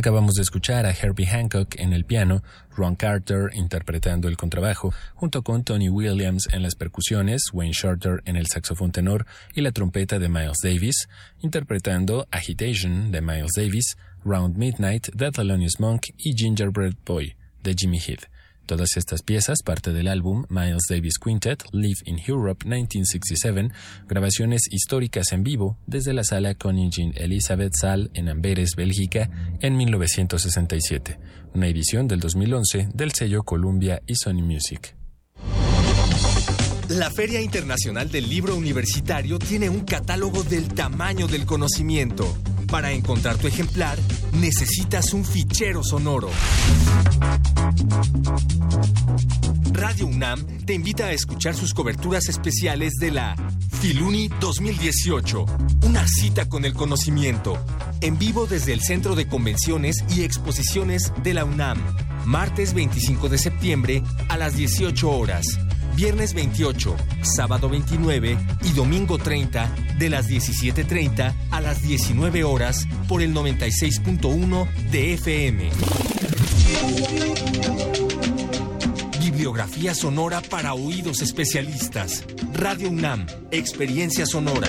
S60: Acabamos de escuchar a Herbie Hancock en el piano, Ron Carter interpretando el contrabajo, junto con Tony Williams en las percusiones, Wayne Shorter en el saxofón tenor y la trompeta de Miles Davis, interpretando Agitation de Miles Davis, Round Midnight de Thelonious Monk y Gingerbread Boy de Jimmy Heath. Todas estas piezas, parte del álbum Miles Davis Quintet Live in Europe 1967, grabaciones históricas en vivo desde la sala Koningin Elizabeth Saal en Amberes, Bélgica, en 1967, una edición del 2011 del sello Columbia y Sony Music.
S61: La Feria Internacional del Libro Universitario tiene un catálogo del tamaño del conocimiento. Para encontrar tu ejemplar, necesitas un fichero sonoro. Radio UNAM te invita a escuchar sus coberturas especiales de la Filuni 2018, una cita con el conocimiento, en vivo desde el Centro de Convenciones y Exposiciones de la UNAM, martes 25 de septiembre a las 18 horas viernes 28, sábado 29 y domingo 30 de las 17.30 a las 19 horas por el 96.1 de FM.
S62: fotografía sonora para oídos especialistas. Radio UNAM, Experiencia Sonora.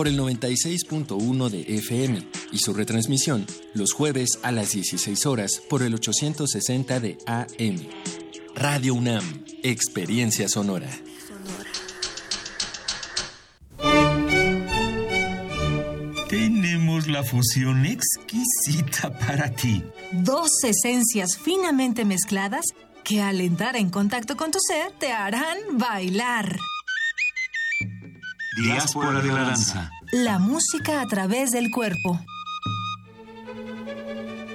S60: por el 96.1 de FM y su retransmisión los jueves a las 16 horas por el 860 de AM. Radio UNAM, Experiencia Sonora.
S63: Tenemos la fusión exquisita para ti.
S64: Dos esencias finamente mezcladas que al entrar en contacto con tu ser te harán bailar.
S63: Diáspora de la danza.
S64: La música a través del cuerpo.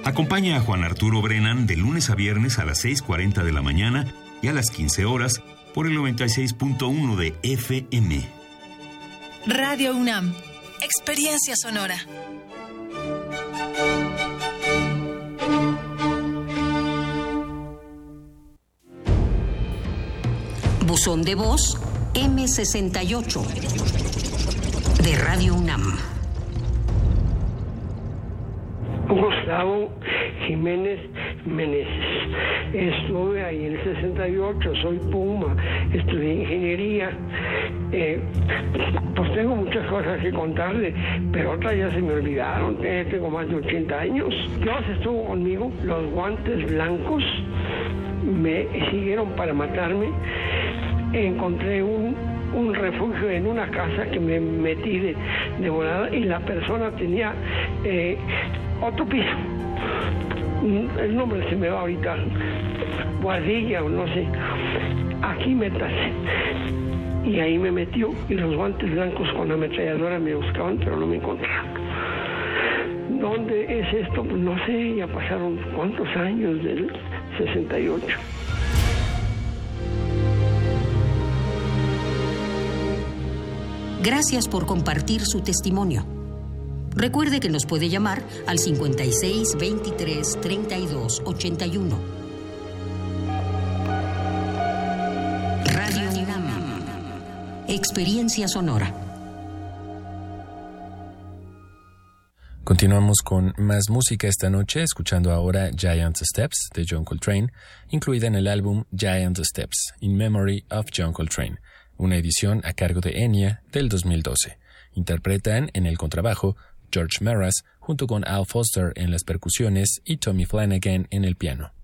S2: Acompaña a Juan Arturo Brennan de lunes a viernes a las 6.40 de la mañana y a las 15 horas por el 96.1 de FM.
S64: Radio UNAM. Experiencia sonora.
S65: Buzón de voz M68 de Radio UNAM.
S66: Gustavo Jiménez Meneses. Estuve ahí en el 68, soy Puma, estudié ingeniería. Eh, pues tengo muchas cosas que contarle, pero otras ya se me olvidaron. Eh, tengo más de 80 años. Dios estuvo conmigo, los guantes blancos me siguieron para matarme. Encontré un, un refugio en una casa que me metí de, de volada y la persona tenía eh, otro piso. Mm, El nombre se me va ahorita. Guardilla o no sé. Aquí métase. Y ahí me metió y los guantes blancos con la ametralladora me buscaban, pero no me encontraron. ¿Dónde es esto? Pues no sé, ya pasaron cuántos años del 68.
S65: Gracias por compartir su testimonio. Recuerde que nos puede llamar al 56 23 32 81. Radio UNAM. Experiencia sonora.
S60: Continuamos con más música esta noche, escuchando ahora Giant Steps de John Coltrane, incluida en el álbum Giant Steps, In Memory of John Coltrane, una edición a cargo de Enya del 2012. Interpretan en el contrabajo George Maras junto con Al Foster en las percusiones y Tommy Flanagan en el piano.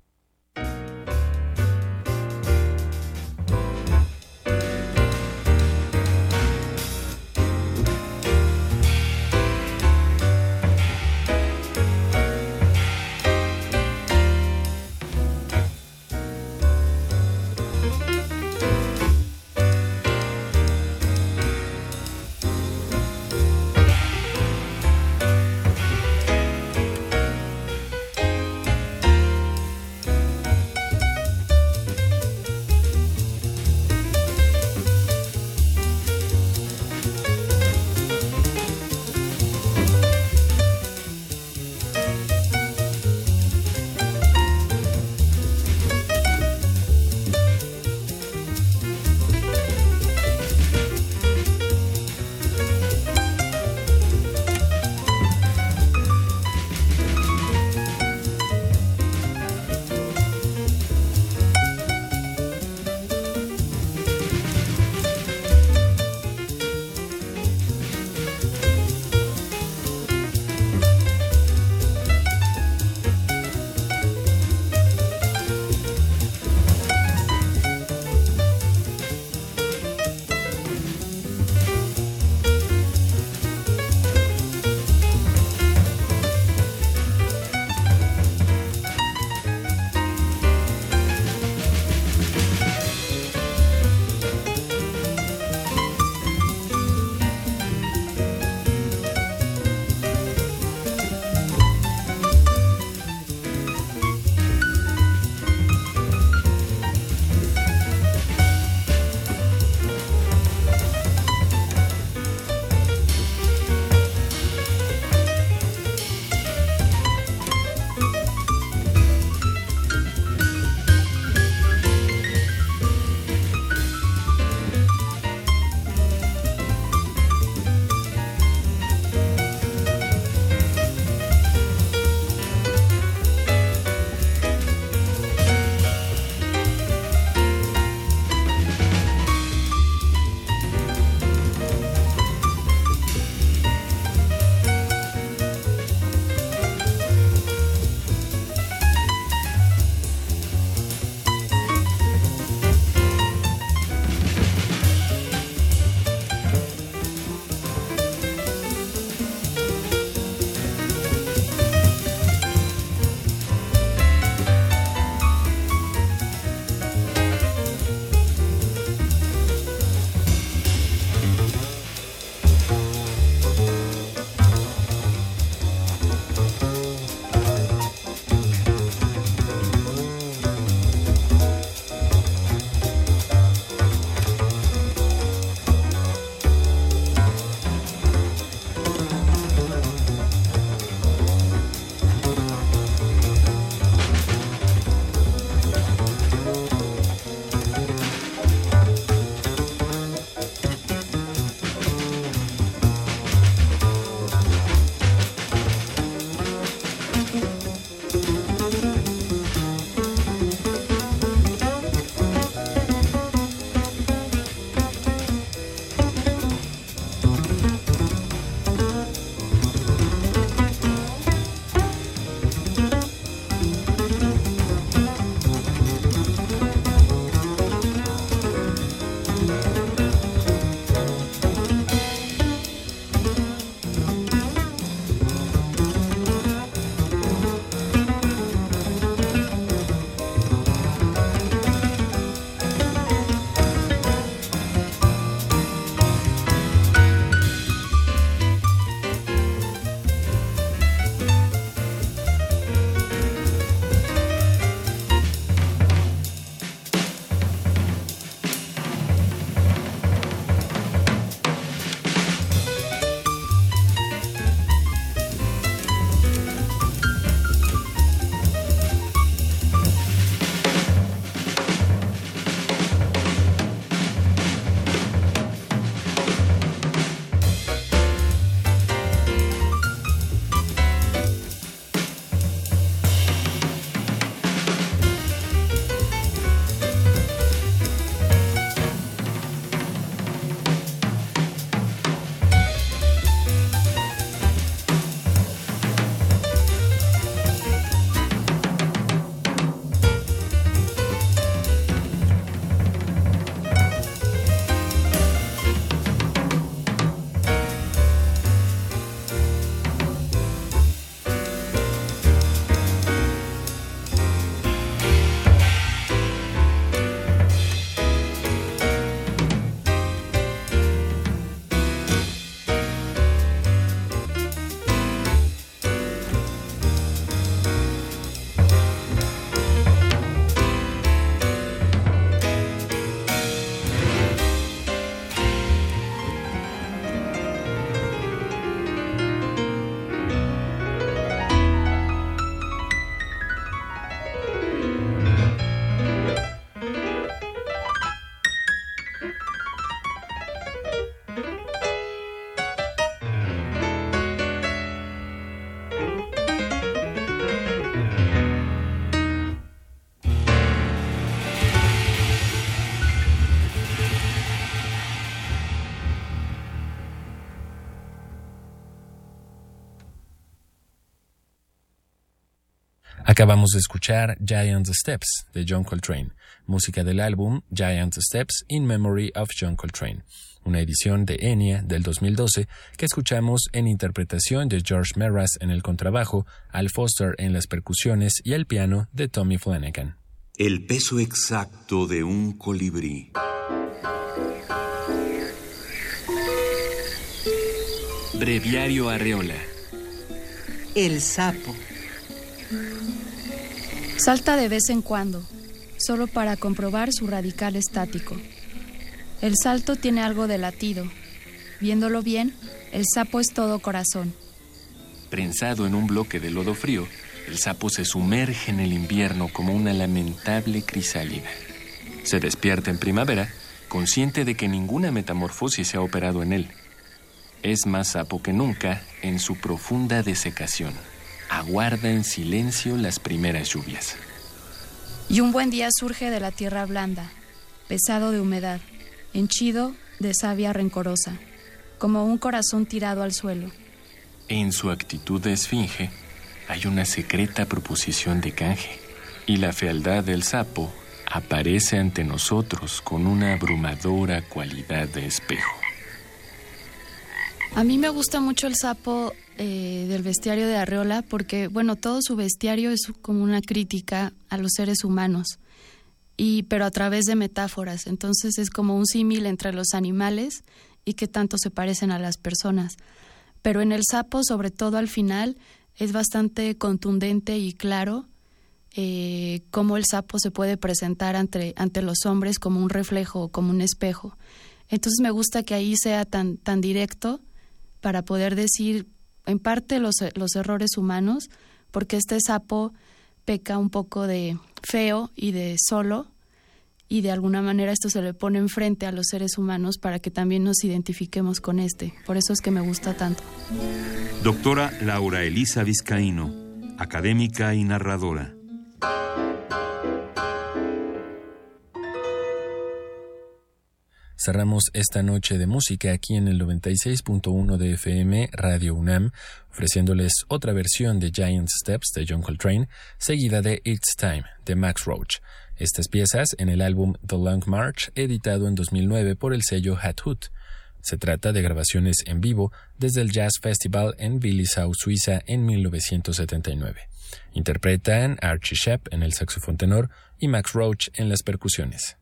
S60: Acabamos de escuchar Giant Steps de John Coltrane, música del álbum Giant Steps in Memory of John Coltrane, una edición de Enya del 2012 que escuchamos en interpretación de George Meras en el contrabajo, Al Foster en las percusiones y el piano de Tommy Flanagan.
S67: El peso exacto de un colibrí.
S68: Breviario Arreola.
S69: El sapo.
S70: Salta de vez en cuando, solo para comprobar su radical estático. El salto tiene algo de latido. Viéndolo bien, el sapo es todo corazón.
S68: Prensado en un bloque de lodo frío, el sapo se sumerge en el invierno como una lamentable crisálida. Se despierta en primavera, consciente de que ninguna metamorfosis se ha operado en él. Es más sapo que nunca en su profunda desecación. Aguarda en silencio las primeras lluvias.
S70: Y un buen día surge de la tierra blanda, pesado de humedad, henchido de savia rencorosa, como un corazón tirado al suelo.
S68: En su actitud de esfinge hay una secreta proposición de canje, y la fealdad del sapo aparece ante nosotros con una abrumadora cualidad de espejo.
S70: A mí me gusta mucho el sapo eh, del bestiario de Arreola porque, bueno, todo su bestiario es como una crítica a los seres humanos, y, pero a través de metáforas. Entonces es como un símil entre los animales y que tanto se parecen a las personas. Pero en el sapo, sobre todo al final, es bastante contundente y claro eh, cómo el sapo se puede presentar ante, ante los hombres como un reflejo, como un espejo. Entonces me gusta que ahí sea tan, tan directo para poder decir en parte los, los errores humanos, porque este sapo peca un poco de feo y de solo, y de alguna manera esto se le pone enfrente a los seres humanos para que también nos identifiquemos con este. Por eso es que me gusta tanto.
S52: Doctora Laura Elisa Vizcaíno, académica y narradora.
S60: Cerramos esta noche de música aquí en el 96.1 de FM Radio UNAM, ofreciéndoles otra versión de Giant Steps de John Coltrane, seguida de It's Time de Max Roach. Estas piezas en el álbum The Long March, editado en 2009 por el sello Hat Hoot. Se trata de grabaciones en vivo desde el Jazz Festival en Willisau, Suiza, en 1979. Interpretan Archie Shepp en el saxofón tenor y Max Roach en las percusiones.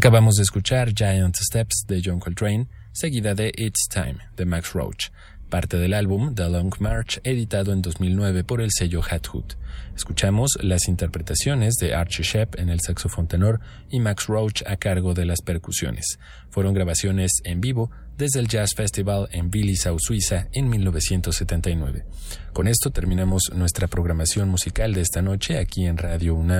S60: Acabamos de escuchar Giant Steps de John Coltrane, seguida de It's Time de Max Roach, parte del álbum The Long March, editado en 2009 por el sello Hat Hood. Escuchamos las interpretaciones de Archie Shepp en el saxofón tenor y Max Roach a cargo de las percusiones. Fueron grabaciones en vivo desde el Jazz Festival en Willisau, Suiza, en 1979. Con esto terminamos nuestra programación musical de esta noche aquí en Radio UNAM